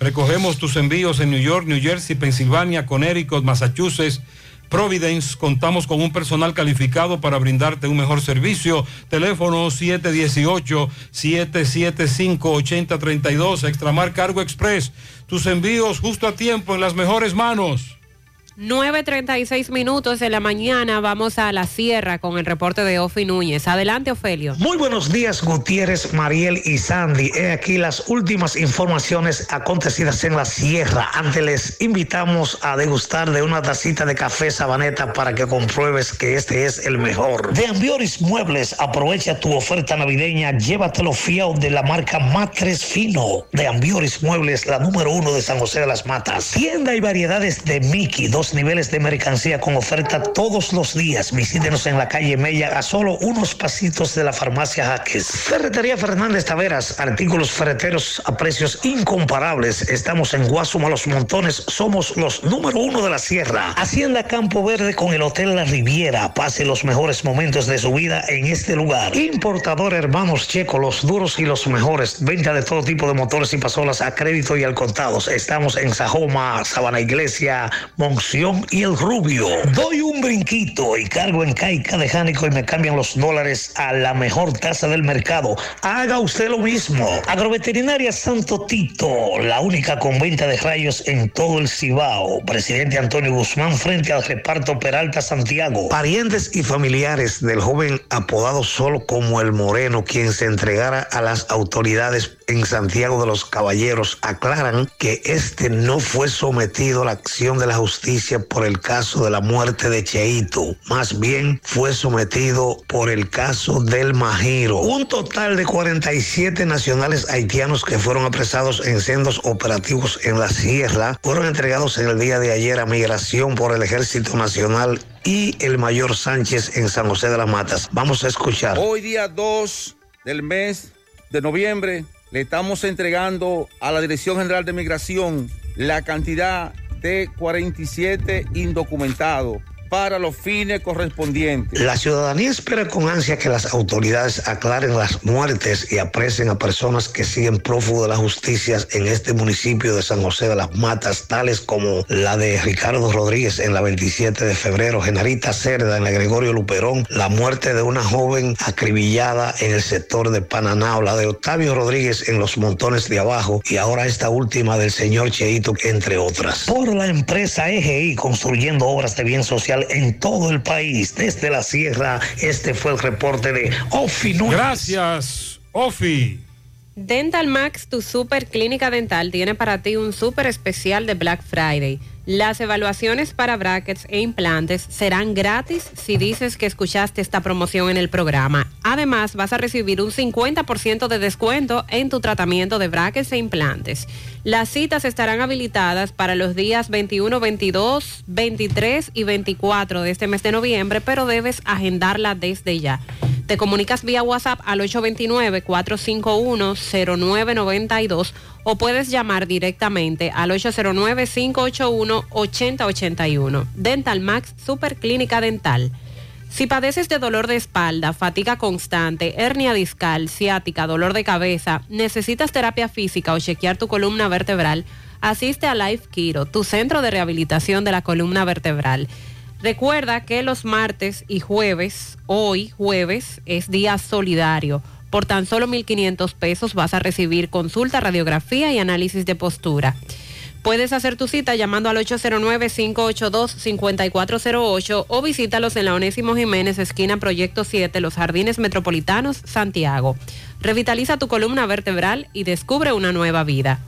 Recogemos tus envíos en New York, New Jersey, Pensilvania, Connecticut, Massachusetts, Providence. Contamos con un personal calificado para brindarte un mejor servicio. Teléfono 718-775-8032. Extramar Cargo Express. Tus envíos justo a tiempo en las mejores manos. 9.36 minutos de la mañana, vamos a la sierra con el reporte de Ofi Núñez. Adelante, Ofelio. Muy buenos días, Gutiérrez, Mariel y Sandy. He aquí las últimas informaciones acontecidas en la sierra. Antes les invitamos a degustar de una tacita de café sabaneta para que compruebes que este es el mejor. De Ambioris Muebles, aprovecha tu oferta navideña, llévatelo fiado de la marca Matres Fino. De Ambioris Muebles, la número uno de San José de las Matas. Tienda y variedades de Mickey, dos niveles de mercancía con oferta todos los días. Visítenos en la calle Mella a solo unos pasitos de la farmacia Jaques. Ferretería Fernández Taveras, artículos ferreteros a precios incomparables. Estamos en Guasuma Los Montones, somos los número uno de la sierra. Hacienda Campo Verde con el Hotel La Riviera. Pase los mejores momentos de su vida en este lugar. Importador Hermanos Checo, los duros y los mejores. Venta de todo tipo de motores y pasolas a crédito y al contado. Estamos en Sajoma, Sabana Iglesia, Monción y el Rubio. Doy un brinquito y cargo en Caica de Jánico y me cambian los dólares a la mejor tasa del mercado. Haga usted lo mismo. Agroveterinaria Santo Tito, la única con venta de rayos en todo el Cibao. Presidente Antonio Guzmán frente al reparto Peralta Santiago. Parientes y familiares del joven apodado solo como el Moreno, quien se entregara a las autoridades en Santiago de los Caballeros, aclaran que este no fue sometido a la acción de la por el caso de la muerte de Cheito, más bien fue sometido por el caso del Majiro. Un total de 47 nacionales haitianos que fueron apresados en sendos operativos en la sierra fueron entregados en el día de ayer a migración por el Ejército Nacional y el mayor Sánchez en San José de las Matas. Vamos a escuchar. Hoy día 2 del mes de noviembre le estamos entregando a la Dirección General de Migración la cantidad de 47 indocumentados para los fines correspondientes. La ciudadanía espera con ansia que las autoridades aclaren las muertes y apresen a personas que siguen prófugos de la justicia en este municipio de San José de las Matas, tales como la de Ricardo Rodríguez en la 27 de febrero, Genarita Cerda en la Gregorio Luperón, la muerte de una joven acribillada en el sector de Pananao, la de Octavio Rodríguez en los montones de abajo y ahora esta última del señor Cheito, entre otras. Por la empresa EGI construyendo obras de bien social en todo el país, desde la sierra. Este fue el reporte de Ofi Núñez. Gracias, Ofi. Dental Max, tu super clínica dental, tiene para ti un super especial de Black Friday. Las evaluaciones para brackets e implantes serán gratis si dices que escuchaste esta promoción en el programa. Además, vas a recibir un 50% de descuento en tu tratamiento de brackets e implantes. Las citas estarán habilitadas para los días 21, 22, 23 y 24 de este mes de noviembre, pero debes agendarla desde ya. Te comunicas vía WhatsApp al 829-451-0992 o puedes llamar directamente al 809-581-8081. Dental Max Super Clínica Dental. Si padeces de dolor de espalda, fatiga constante, hernia discal, ciática, dolor de cabeza, necesitas terapia física o chequear tu columna vertebral, asiste a Life Kiro, tu centro de rehabilitación de la columna vertebral. Recuerda que los martes y jueves, hoy jueves, es día solidario. Por tan solo 1.500 pesos vas a recibir consulta, radiografía y análisis de postura. Puedes hacer tu cita llamando al 809-582-5408 o visítalos en la Onésimo Jiménez, esquina Proyecto 7, Los Jardines Metropolitanos, Santiago. Revitaliza tu columna vertebral y descubre una nueva vida.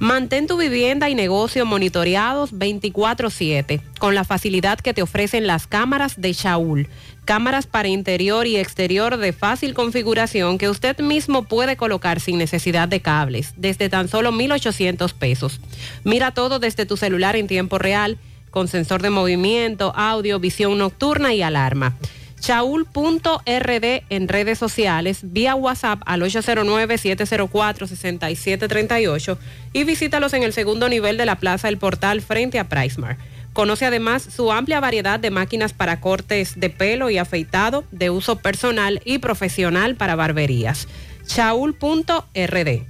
Mantén tu vivienda y negocio monitoreados 24/7 con la facilidad que te ofrecen las cámaras de Shaul. Cámaras para interior y exterior de fácil configuración que usted mismo puede colocar sin necesidad de cables, desde tan solo 1.800 pesos. Mira todo desde tu celular en tiempo real, con sensor de movimiento, audio, visión nocturna y alarma. chaul.rd en redes sociales, vía WhatsApp al 809-704-6738 y visítalos en el segundo nivel de la Plaza El Portal frente a Pricemar. Conoce además su amplia variedad de máquinas para cortes de pelo y afeitado de uso personal y profesional para barberías. chaul.rd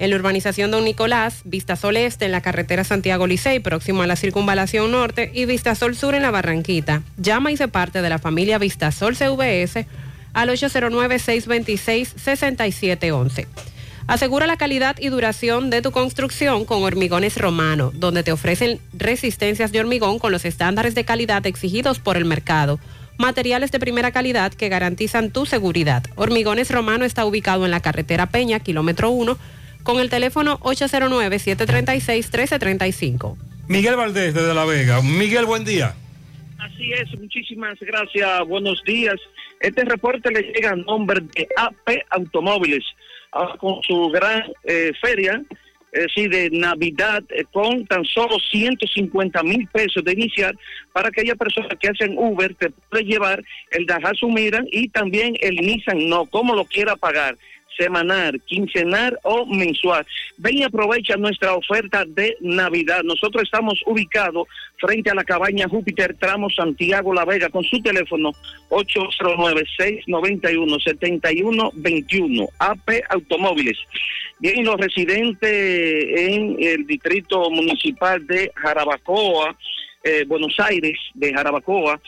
en la urbanización Don Nicolás, Vista Sol Este en la carretera Santiago Licey, próximo a la circunvalación norte, y Vista Sol Sur en la Barranquita. Llama y se parte de la familia Vista Sol CVS al 809-626-6711. Asegura la calidad y duración de tu construcción con Hormigones Romano, donde te ofrecen resistencias de hormigón con los estándares de calidad exigidos por el mercado. Materiales de primera calidad que garantizan tu seguridad. Hormigones Romano está ubicado en la carretera Peña, kilómetro 1 con el teléfono 809-736-1335. Miguel Valdés desde La Vega. Miguel, buen día. Así es, muchísimas gracias, buenos días. Este reporte le llega a nombre de AP Automóviles, ah, con su gran eh, feria, es decir, de Navidad, eh, con tan solo 150 mil pesos de iniciar para aquellas personas que hacen Uber, te puede llevar el Daihatsu Miran y también el Nissan No, como lo quiera pagar semanal, quincenal o mensual. Ven y aprovecha nuestra oferta de Navidad.Nosotros estamos ubicados frente a la cabaña Júpiter, tramo Santiago La Vega, con su teléfono 809-691-7121, AP Automóviles. Bien, los residentes en el distrito municipal de Jarabacoa, eh, Buenos Aires, de Jarabacoa,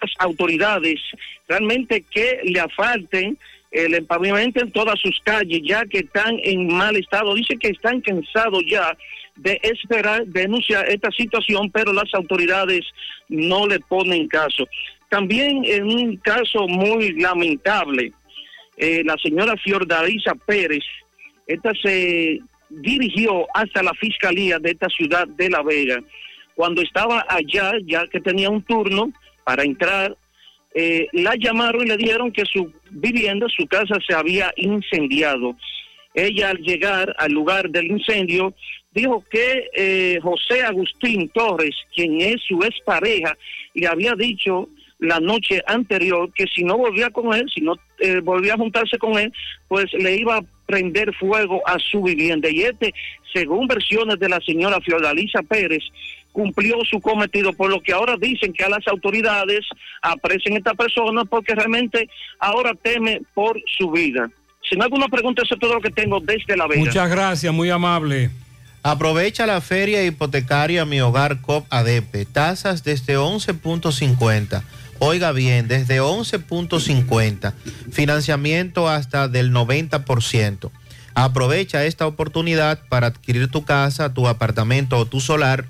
las autoridades realmente que le afalten el empavimento en todas sus calles, ya que están en mal estado. Dice que están cansados ya de esperar, denunciar esta situación, pero las autoridades no le ponen caso. También en un caso muy lamentable, eh, la señora Fiordalisa Pérez, esta se dirigió hasta la fiscalía de esta ciudad de La Vega. Cuando estaba allá, ya que tenía un turno para entrar eh, la llamaron y le dijeron que su vivienda, su casa se había incendiado. Ella al llegar al lugar del incendio dijo que eh, José Agustín Torres, quien es su expareja, le había dicho la noche anterior que si no volvía con él, si no eh, volvía a juntarse con él, pues le iba a prender fuego a su vivienda. Y este, según versiones de la señora Fiordalisa Pérez, cumplió su cometido, por lo que ahora dicen que a las autoridades aprecien a esta persona porque realmente ahora teme por su vida. Si no hay alguna pregunta, eso es todo lo que tengo desde La Vega. Muchas gracias, muy amable. Aprovecha la feria hipotecaria Mi Hogar COP ADP. Tasas desde 11.50. Oiga bien, desde 11.50. Financiamiento hasta del 90%. Aprovecha esta oportunidad para adquirir tu casa, tu apartamento o tu solar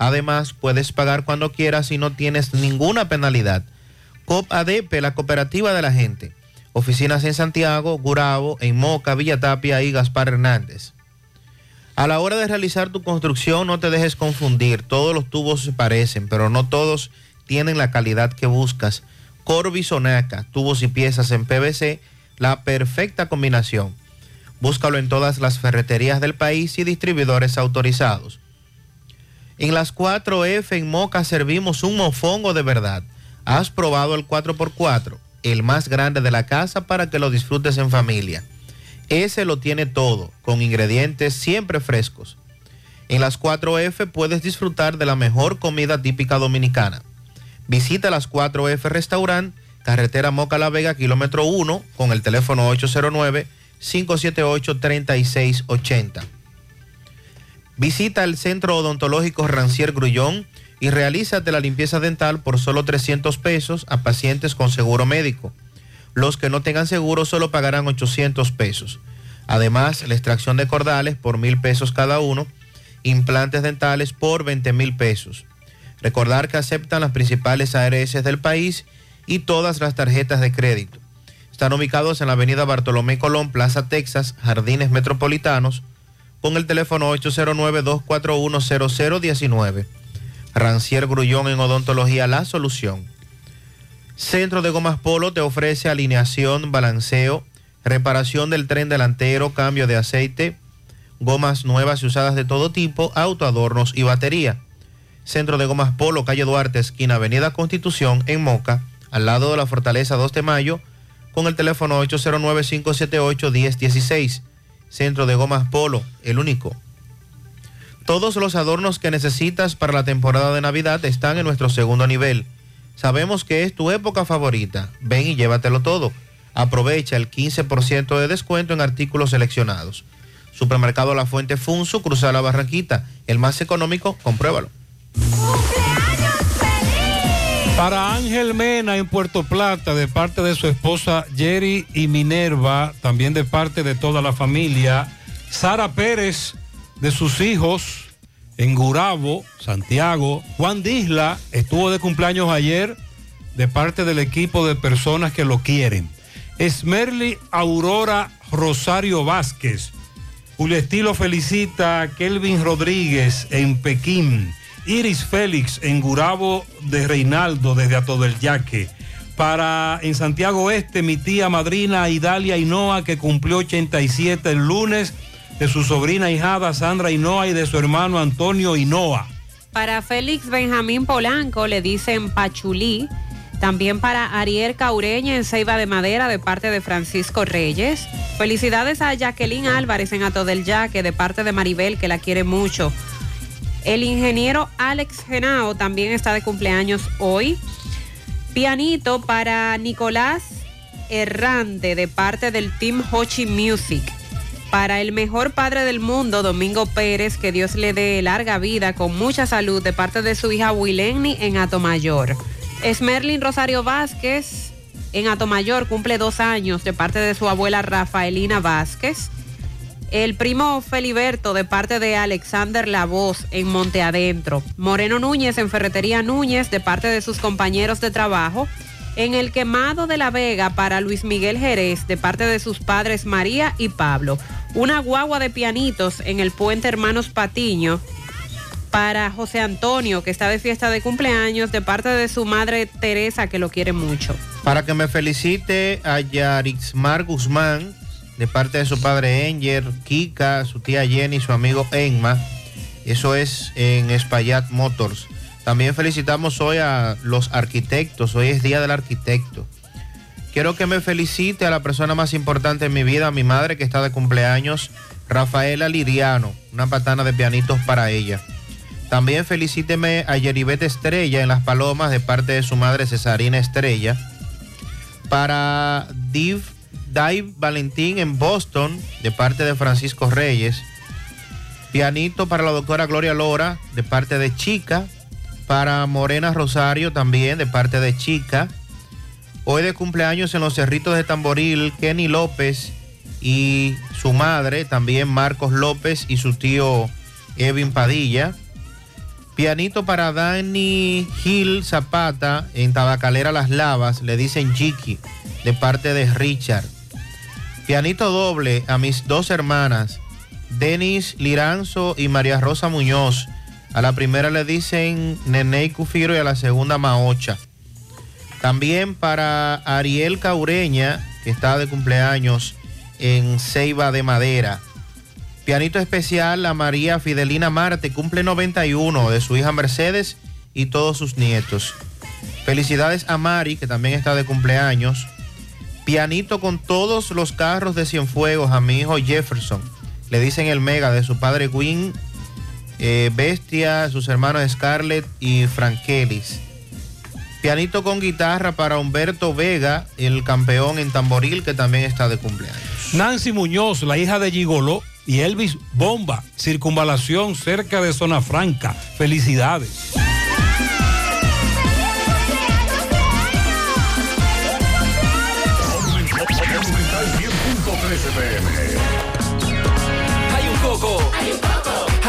Además, puedes pagar cuando quieras y no tienes ninguna penalidad. COP ADP, la cooperativa de la gente. Oficinas en Santiago, Gurabo, en Moca, Villa Tapia y Gaspar Hernández. A la hora de realizar tu construcción no te dejes confundir. Todos los tubos se parecen, pero no todos tienen la calidad que buscas. Corby Sonaca, tubos y piezas en PVC, la perfecta combinación. Búscalo en todas las ferreterías del país y distribuidores autorizados. En las 4F en Moca servimos un mofongo de verdad. Has probado el 4x4, el más grande de la casa para que lo disfrutes en familia. Ese lo tiene todo, con ingredientes siempre frescos. En las 4F puedes disfrutar de la mejor comida típica dominicana. Visita las 4F Restaurant, carretera Moca La Vega, kilómetro 1, con el teléfono 809 578 3680. Visita el Centro Odontológico Rancier Grullón y realízate la limpieza dental por solo 300 pesos a pacientes con seguro médico. Los que no tengan seguro solo pagarán 800 pesos. Además, la extracción de cordales por mil pesos cada uno, implantes dentales por 20 mil pesos. Recordar que aceptan las principales ARS del país y todas las tarjetas de crédito. Están ubicados en la avenida Bartolomé Colón, Plaza Texas, Jardines Metropolitanos, con el teléfono 809-241-0019. Rancier Grullón en Odontología La Solución. Centro de Gomas Polo te ofrece alineación, balanceo, reparación del tren delantero, cambio de aceite, gomas nuevas y usadas de todo tipo, autoadornos y batería. Centro de Gomas Polo, calle Duarte, esquina Avenida Constitución, en Moca, al lado de la Fortaleza 2 de Mayo, con el teléfono 809-578-1016. Centro de Gomas Polo, el único. Todos los adornos que necesitas para la temporada de Navidad están en nuestro segundo nivel. Sabemos que es tu época favorita. Ven y llévatelo todo. Aprovecha el 15% de descuento en artículos seleccionados. Supermercado La Fuente Funso, Cruzar la Barranquita. El más económico, compruébalo. Para Ángel Mena en Puerto Plata, de parte de su esposa Jerry y Minerva, también de parte de toda la familia. Sara Pérez, de sus hijos, en Gurabo, Santiago. Juan Disla estuvo de cumpleaños ayer, de parte del equipo de personas que lo quieren. Esmerly Aurora Rosario Vázquez. Julio Estilo felicita a Kelvin Rodríguez en Pekín. Iris Félix en Gurabo de Reinaldo desde Ato del Yaque. Para en Santiago Oeste, mi tía madrina Idalia Hinoa, que cumplió 87 el lunes, de su sobrina hijada Sandra Hinoa y de su hermano Antonio Hinoa. Para Félix Benjamín Polanco le dicen Pachulí. También para Ariel Caureña en Ceiba de Madera de parte de Francisco Reyes. Felicidades a Jacqueline Álvarez en Ato del Yaque de parte de Maribel que la quiere mucho. El ingeniero Alex Genao también está de cumpleaños hoy. Pianito para Nicolás Errante de parte del Team Hochi Music. Para el mejor padre del mundo, Domingo Pérez, que Dios le dé larga vida con mucha salud de parte de su hija Wilenny en Atomayor. Esmerlin Rosario Vázquez en Atomayor cumple dos años de parte de su abuela Rafaelina Vázquez. El primo Feliberto de parte de Alexander Lavoz en Monte Adentro. Moreno Núñez en Ferretería Núñez de parte de sus compañeros de trabajo. En el quemado de la Vega para Luis Miguel Jerez de parte de sus padres María y Pablo. Una guagua de pianitos en el puente Hermanos Patiño para José Antonio que está de fiesta de cumpleaños de parte de su madre Teresa que lo quiere mucho. Para que me felicite a Yarixmar Guzmán, de parte de su padre Enger, Kika, su tía Jenny, su amigo Enma. Eso es en Espaillat Motors. También felicitamos hoy a los arquitectos. Hoy es Día del Arquitecto. Quiero que me felicite a la persona más importante en mi vida, a mi madre que está de cumpleaños, Rafaela Liriano. Una patana de pianitos para ella. También felicíteme a Yeribet Estrella en Las Palomas de parte de su madre Cesarina Estrella. Para Div Dave Valentín en Boston de parte de Francisco Reyes. Pianito para la doctora Gloria Lora de parte de Chica. Para Morena Rosario también de parte de Chica. Hoy de cumpleaños en los Cerritos de Tamboril, Kenny López y su madre, también Marcos López y su tío Evin Padilla. Pianito para Dani Gil Zapata en Tabacalera Las Lavas, le dicen Chiqui, de parte de Richard. Pianito doble a mis dos hermanas, Denis Liranzo y María Rosa Muñoz. A la primera le dicen Nene Cufiro y a la segunda Maocha. También para Ariel Caureña, que está de cumpleaños en Ceiba de Madera. Pianito especial a María Fidelina Marte, cumple 91 de su hija Mercedes y todos sus nietos. Felicidades a Mari, que también está de cumpleaños. Pianito con todos los carros de Cienfuegos a mi hijo Jefferson. Le dicen el mega de su padre Win, eh, Bestia, sus hermanos Scarlett y Frankelis. Pianito con guitarra para Humberto Vega, el campeón en tamboril que también está de cumpleaños. Nancy Muñoz, la hija de Gigolo, y Elvis Bomba, circunvalación cerca de Zona Franca. Felicidades.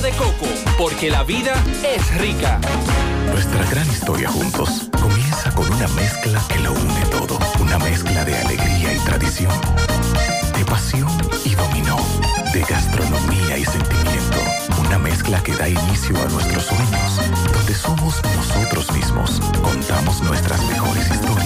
de coco, porque la vida es rica. Nuestra gran historia juntos comienza con una mezcla que lo une todo. Una mezcla de alegría y tradición, de pasión y dominó, de gastronomía y sentimiento. Una mezcla que da inicio a nuestros sueños, donde somos nosotros mismos, contamos nuestras mejores historias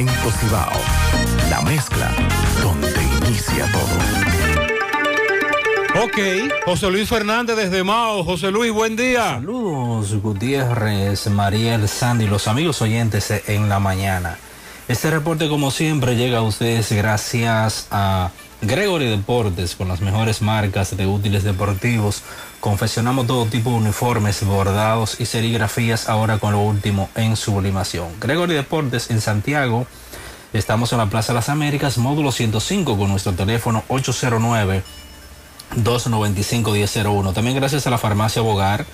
Cemento Cibao, la mezcla donde inicia todo. Ok, José Luis Fernández desde Mao. José Luis, buen día. Saludos, Gutiérrez, Mariel, Sandy, los amigos oyentes en la mañana. Este reporte, como siempre, llega a ustedes gracias a Gregory Deportes con las mejores marcas de útiles deportivos. Confeccionamos todo tipo de uniformes, bordados y serigrafías ahora con lo último en sublimación. Gregory Deportes en Santiago. Estamos en la Plaza de las Américas, módulo 105 con nuestro teléfono 809 295-1001. También gracias a la farmacia Bogar.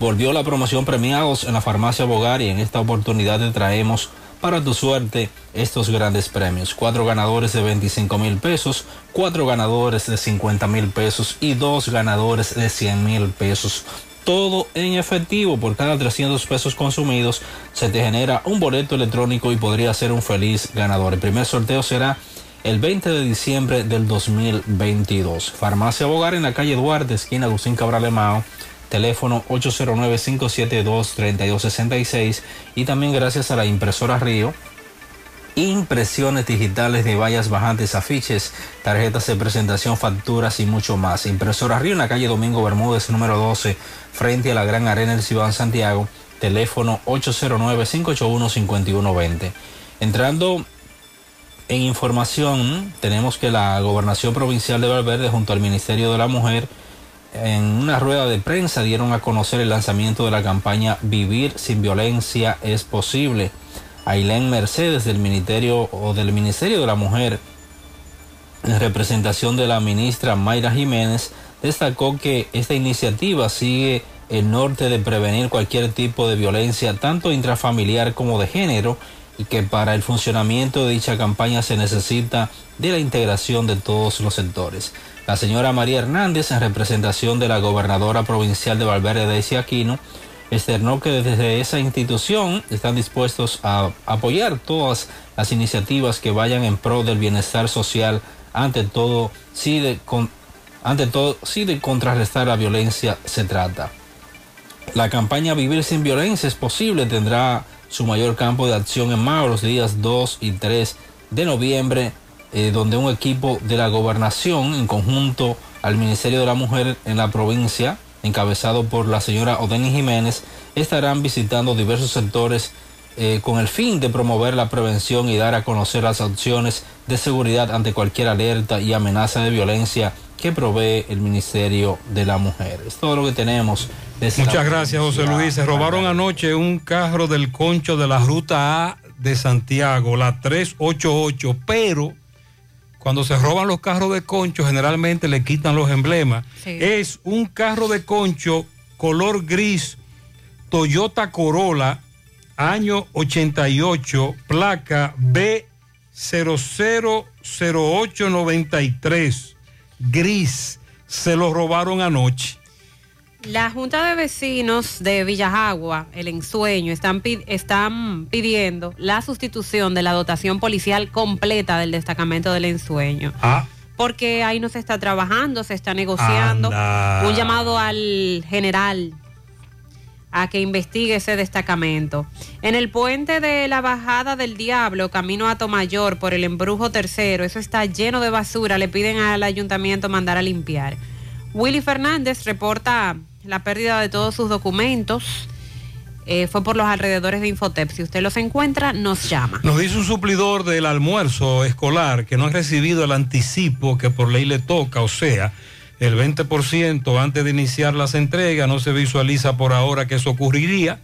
Volvió la promoción premiados en la farmacia Bogar y en esta oportunidad te traemos para tu suerte estos grandes premios. Cuatro ganadores de 25 mil pesos, cuatro ganadores de 50 mil pesos y dos ganadores de 100 mil pesos. Todo en efectivo. Por cada 300 pesos consumidos se te genera un boleto electrónico y podría ser un feliz ganador. El primer sorteo será el 20 de diciembre del 2022. Farmacia Bogar en la calle Duarte, esquina Agustín Cabral Mao, teléfono 809-572-3266 y también gracias a la impresora Río. Impresiones digitales de vallas bajantes, afiches, tarjetas de presentación, facturas y mucho más. Impresora Río en la calle Domingo Bermúdez, número 12, frente a la Gran Arena del Cibán Santiago, teléfono 809-581-5120. Entrando en información, tenemos que la Gobernación Provincial de Valverde junto al Ministerio de la Mujer en una rueda de prensa dieron a conocer el lanzamiento de la campaña Vivir sin violencia es posible. Ailén Mercedes del Ministerio o del Ministerio de la Mujer en representación de la ministra Mayra Jiménez destacó que esta iniciativa sigue el norte de prevenir cualquier tipo de violencia tanto intrafamiliar como de género y que para el funcionamiento de dicha campaña se necesita de la integración de todos los sectores. La señora María Hernández, en representación de la gobernadora provincial de Valverde de Aquino, externó que desde esa institución están dispuestos a apoyar todas las iniciativas que vayan en pro del bienestar social, ante todo, si de, con, ante todo, si de contrarrestar la violencia se trata. La campaña Vivir sin Violencia es posible tendrá su mayor campo de acción en Mao los días 2 y 3 de noviembre, eh, donde un equipo de la gobernación en conjunto al Ministerio de la Mujer en la provincia, encabezado por la señora Odeni Jiménez, estarán visitando diversos sectores eh, con el fin de promover la prevención y dar a conocer las opciones de seguridad ante cualquier alerta y amenaza de violencia que provee el Ministerio de la Mujer. Es todo lo que tenemos. Muchas gracias, José Luis. Se robaron anoche un carro del concho de la ruta A de Santiago, la 388, pero cuando se roban los carros de concho, generalmente le quitan los emblemas. Sí. Es un carro de concho color gris, Toyota Corolla, año 88, placa B000893, gris. Se lo robaron anoche. La Junta de Vecinos de Villajagua, el ensueño, están, pi- están pidiendo la sustitución de la dotación policial completa del destacamento del ensueño. Ah, Porque ahí no se está trabajando, se está negociando. Anda. Un llamado al general, a que investigue ese destacamento. En el puente de la Bajada del Diablo, camino a Tomayor por el embrujo tercero, eso está lleno de basura, le piden al ayuntamiento mandar a limpiar. Willy Fernández reporta la pérdida de todos sus documentos. Eh, fue por los alrededores de Infotep. Si usted los encuentra, nos llama. Nos dice un suplidor del almuerzo escolar que no ha recibido el anticipo que por ley le toca, o sea, el 20% antes de iniciar las entregas. No se visualiza por ahora que eso ocurriría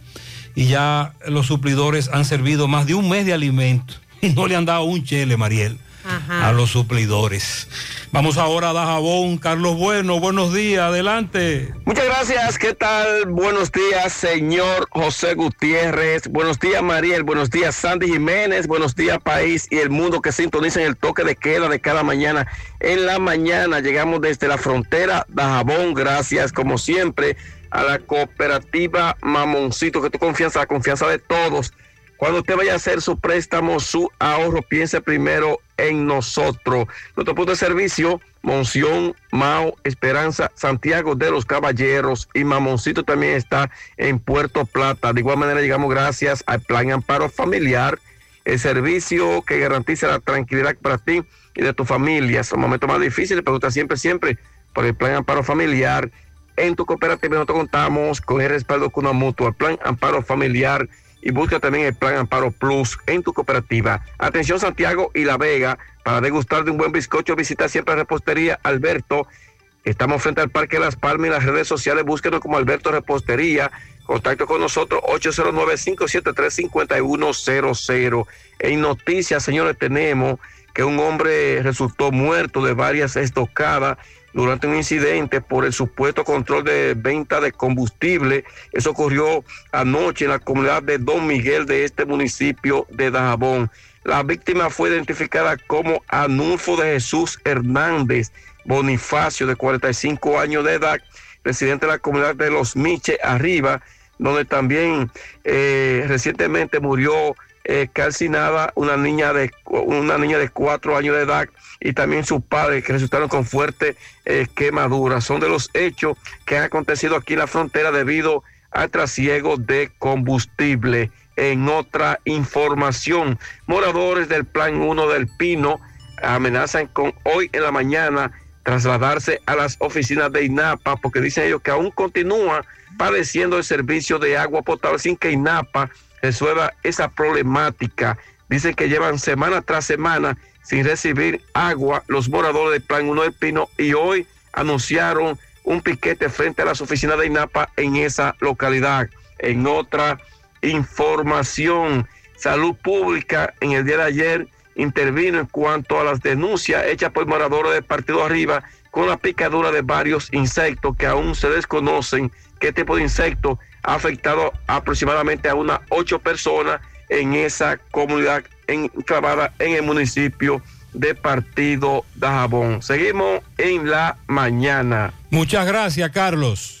y ya los suplidores han servido más de un mes de alimento y no le han dado un chele, Mariel, a los suplidores. Vamos ahora a Dajabón. Carlos Bueno, buenos días, adelante. Muchas gracias, ¿qué tal? Buenos días, señor José Gutiérrez. Buenos días, Mariel. Buenos días, Sandy Jiménez. Buenos días, país y el mundo que sintoniza en el toque de queda de cada mañana. En la mañana llegamos desde la frontera Dajabón. Gracias, como siempre, a la cooperativa Mamoncito, que tu confianza, la confianza de todos. Cuando usted vaya a hacer su préstamo, su ahorro, piense primero en nosotros. Nuestro punto de servicio, Monción, Mao, Esperanza, Santiago de los Caballeros y Mamoncito también está en Puerto Plata. De igual manera llegamos gracias al Plan Amparo Familiar, el servicio que garantiza la tranquilidad para ti y de tu familia. Son momentos más difíciles, pero usted siempre, siempre por el Plan Amparo Familiar. En tu cooperativa nosotros contamos con el respaldo con una mutua, Plan Amparo Familiar y busca también el plan Amparo Plus en tu cooperativa. Atención Santiago y La Vega, para degustar de un buen bizcocho, visita siempre Repostería Alberto. Estamos frente al Parque Las Palmas y las redes sociales, búsquenos como Alberto Repostería. Contacto con nosotros 809-573-5100. En noticias, señores, tenemos que un hombre resultó muerto de varias estocadas durante un incidente por el supuesto control de venta de combustible. Eso ocurrió anoche en la comunidad de Don Miguel de este municipio de Dajabón. La víctima fue identificada como Anulfo de Jesús Hernández Bonifacio, de 45 años de edad, residente de la comunidad de Los Miche Arriba, donde también eh, recientemente murió eh, una niña de una niña de cuatro años de edad y también sus padres que resultaron con fuerte eh, quemaduras. Son de los hechos que han acontecido aquí en la frontera debido al trasiego de combustible. En otra información, moradores del Plan 1 del Pino amenazan con hoy en la mañana trasladarse a las oficinas de INAPA porque dicen ellos que aún continúa padeciendo el servicio de agua potable sin que INAPA resuelva esa problemática. Dicen que llevan semana tras semana sin recibir agua los moradores del Plan 1 del Pino y hoy anunciaron un piquete frente a las oficinas de INAPA en esa localidad. En otra información, Salud Pública en el día de ayer intervino en cuanto a las denuncias hechas por moradores del Partido Arriba con la picadura de varios insectos que aún se desconocen qué tipo de insecto ha afectado aproximadamente a unas ocho personas en esa comunidad enclavada en el municipio de Partido Dajabón. Seguimos en la mañana. Muchas gracias, Carlos.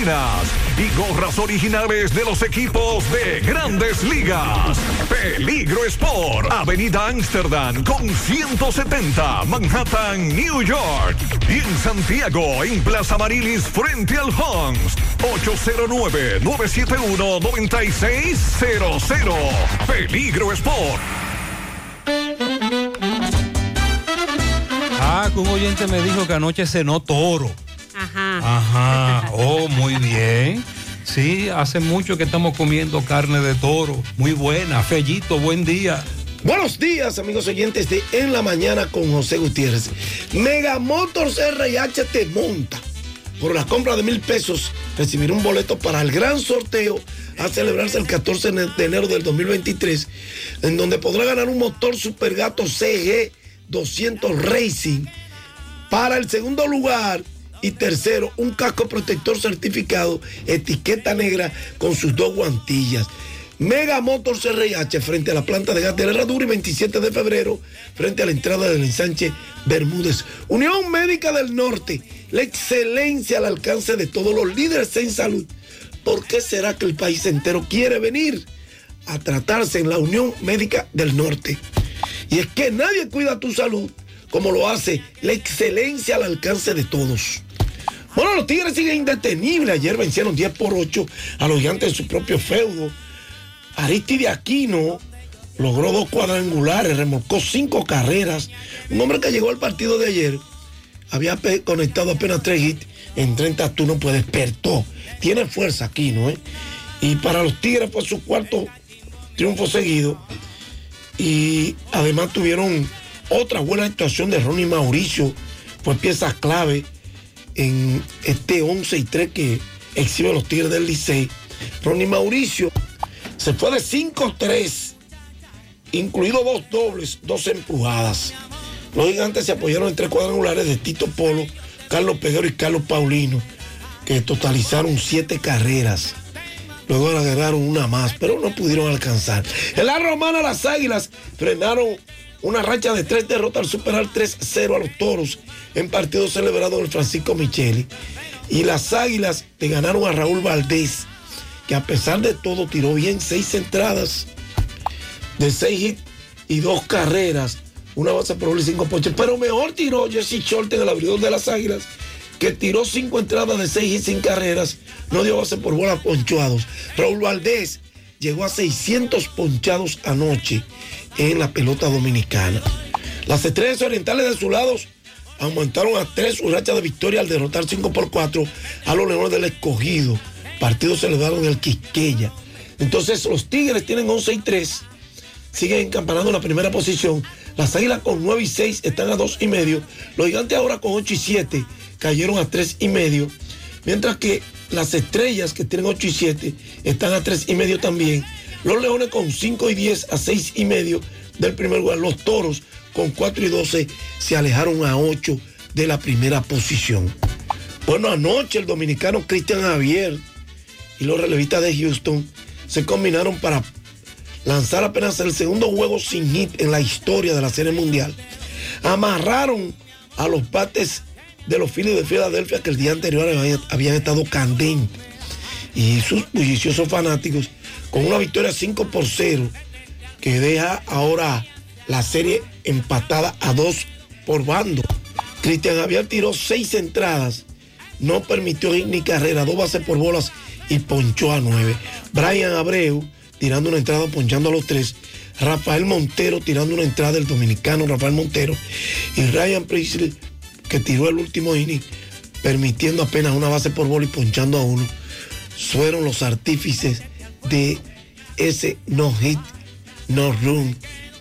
y gorras originales de los equipos de grandes ligas. Peligro Sport, Avenida Amsterdam con 170, Manhattan, New York. Y en Santiago, en Plaza Marilis, frente al Hans, 809-971-9600. Peligro Sport. Ah, que un oyente me dijo que anoche cenó toro. Ajá. Ajá. Oh, muy bien. Sí, hace mucho que estamos comiendo carne de toro. Muy buena. Fellito, buen día. Buenos días, amigos oyentes de En la Mañana con José Gutiérrez. Mega Motors RH te monta. Por la compra de mil pesos, recibir un boleto para el gran sorteo a celebrarse el 14 de enero del 2023, en donde podrá ganar un motor Supergato CG 200 Racing. Para el segundo lugar y tercero, un casco protector certificado, etiqueta negra con sus dos guantillas. Mega Motors RH frente a la planta de gas de la Herradura y 27 de febrero frente a la entrada del ensanche Bermúdez. Unión Médica del Norte, la excelencia al alcance de todos los líderes en salud. ¿Por qué será que el país entero quiere venir a tratarse en la Unión Médica del Norte? Y es que nadie cuida tu salud como lo hace la excelencia al alcance de todos. Bueno, los Tigres siguen indetenibles. Ayer vencieron 10 por 8 a los gigantes de su propio feudo. Aristide Aquino logró dos cuadrangulares, remolcó cinco carreras. Un hombre que llegó al partido de ayer había conectado apenas tres hits en 30 turnos, pues despertó. Tiene fuerza Aquino, ¿eh? Y para los Tigres fue su cuarto triunfo seguido. Y además tuvieron otra buena actuación de Ronnie Mauricio, fue pieza clave en este 11 y 3 que exhiben los Tigres del Licey. Ronnie Mauricio se fue de 5-3, incluido dos dobles, dos empujadas. Los gigantes se apoyaron en tres cuadrangulares de Tito Polo, Carlos Peguero y Carlos Paulino, que totalizaron siete carreras. Luego agarraron una más, pero no pudieron alcanzar. En la romana, las águilas frenaron una racha de tres derrotas al superar 3-0 a los toros en partido celebrado el Francisco Micheli. Y las águilas le ganaron a Raúl Valdés, que a pesar de todo tiró bien seis entradas de seis hits y dos carreras, una base por y cinco ponches. Pero mejor tiró Jesse Shorten, el abridor de las águilas, que tiró cinco entradas de seis hits sin carreras, no dio base por bola ponchados. Raúl Valdés llegó a 600 ponchados anoche en la pelota dominicana. Las estrellas orientales de sus lados aumentaron a tres su racha de victoria al derrotar 5 por 4 a los Leones del Escogido. Partido celebrado en el Quisqueya. Entonces los Tigres tienen 11 y 3. Siguen encampanando en la primera posición. Las Águilas con 9 y 6 están a 2 y medio. Los Gigantes ahora con 8 y 7 cayeron a 3 y medio. Mientras que las Estrellas que tienen 8 y 7 están a 3 y medio también. Los Leones con 5 y 10 a 6 y medio del primer lugar. Los Toros con 4 y 12 se alejaron a 8 de la primera posición. Bueno, anoche el dominicano Cristian Javier y los relevistas de Houston se combinaron para lanzar apenas el segundo juego sin hit en la historia de la Serie Mundial. Amarraron a los bates de los Phillies de Filadelfia que el día anterior habían, estado candentes. Y sus bulliciosos fanáticos con una victoria 5 por 0 que deja ahora la serie empatada a 2 por bando. Cristian Javier tiró 6 entradas, no permitió ni carrera, dos bases por bolas y ponchó a 9. Brian Abreu tirando una entrada, ponchando a los 3. Rafael Montero tirando una entrada, el dominicano Rafael Montero. Y Ryan Priestley que tiró el último inning, permitiendo apenas una base por bola y ponchando a uno. Fueron los artífices de ese no hit, no run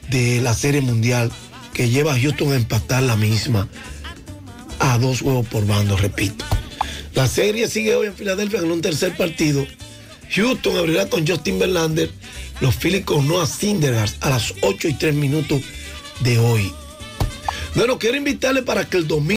de la Serie Mundial que lleva a Houston a empatar la misma a dos juegos por bando, repito. La serie sigue hoy en Filadelfia en un tercer partido. Houston abrirá con Justin Verlander, los Phillies con Noah Syndergaard a las 8 y 3 minutos de hoy. Bueno, quiero invitarle para que el domingo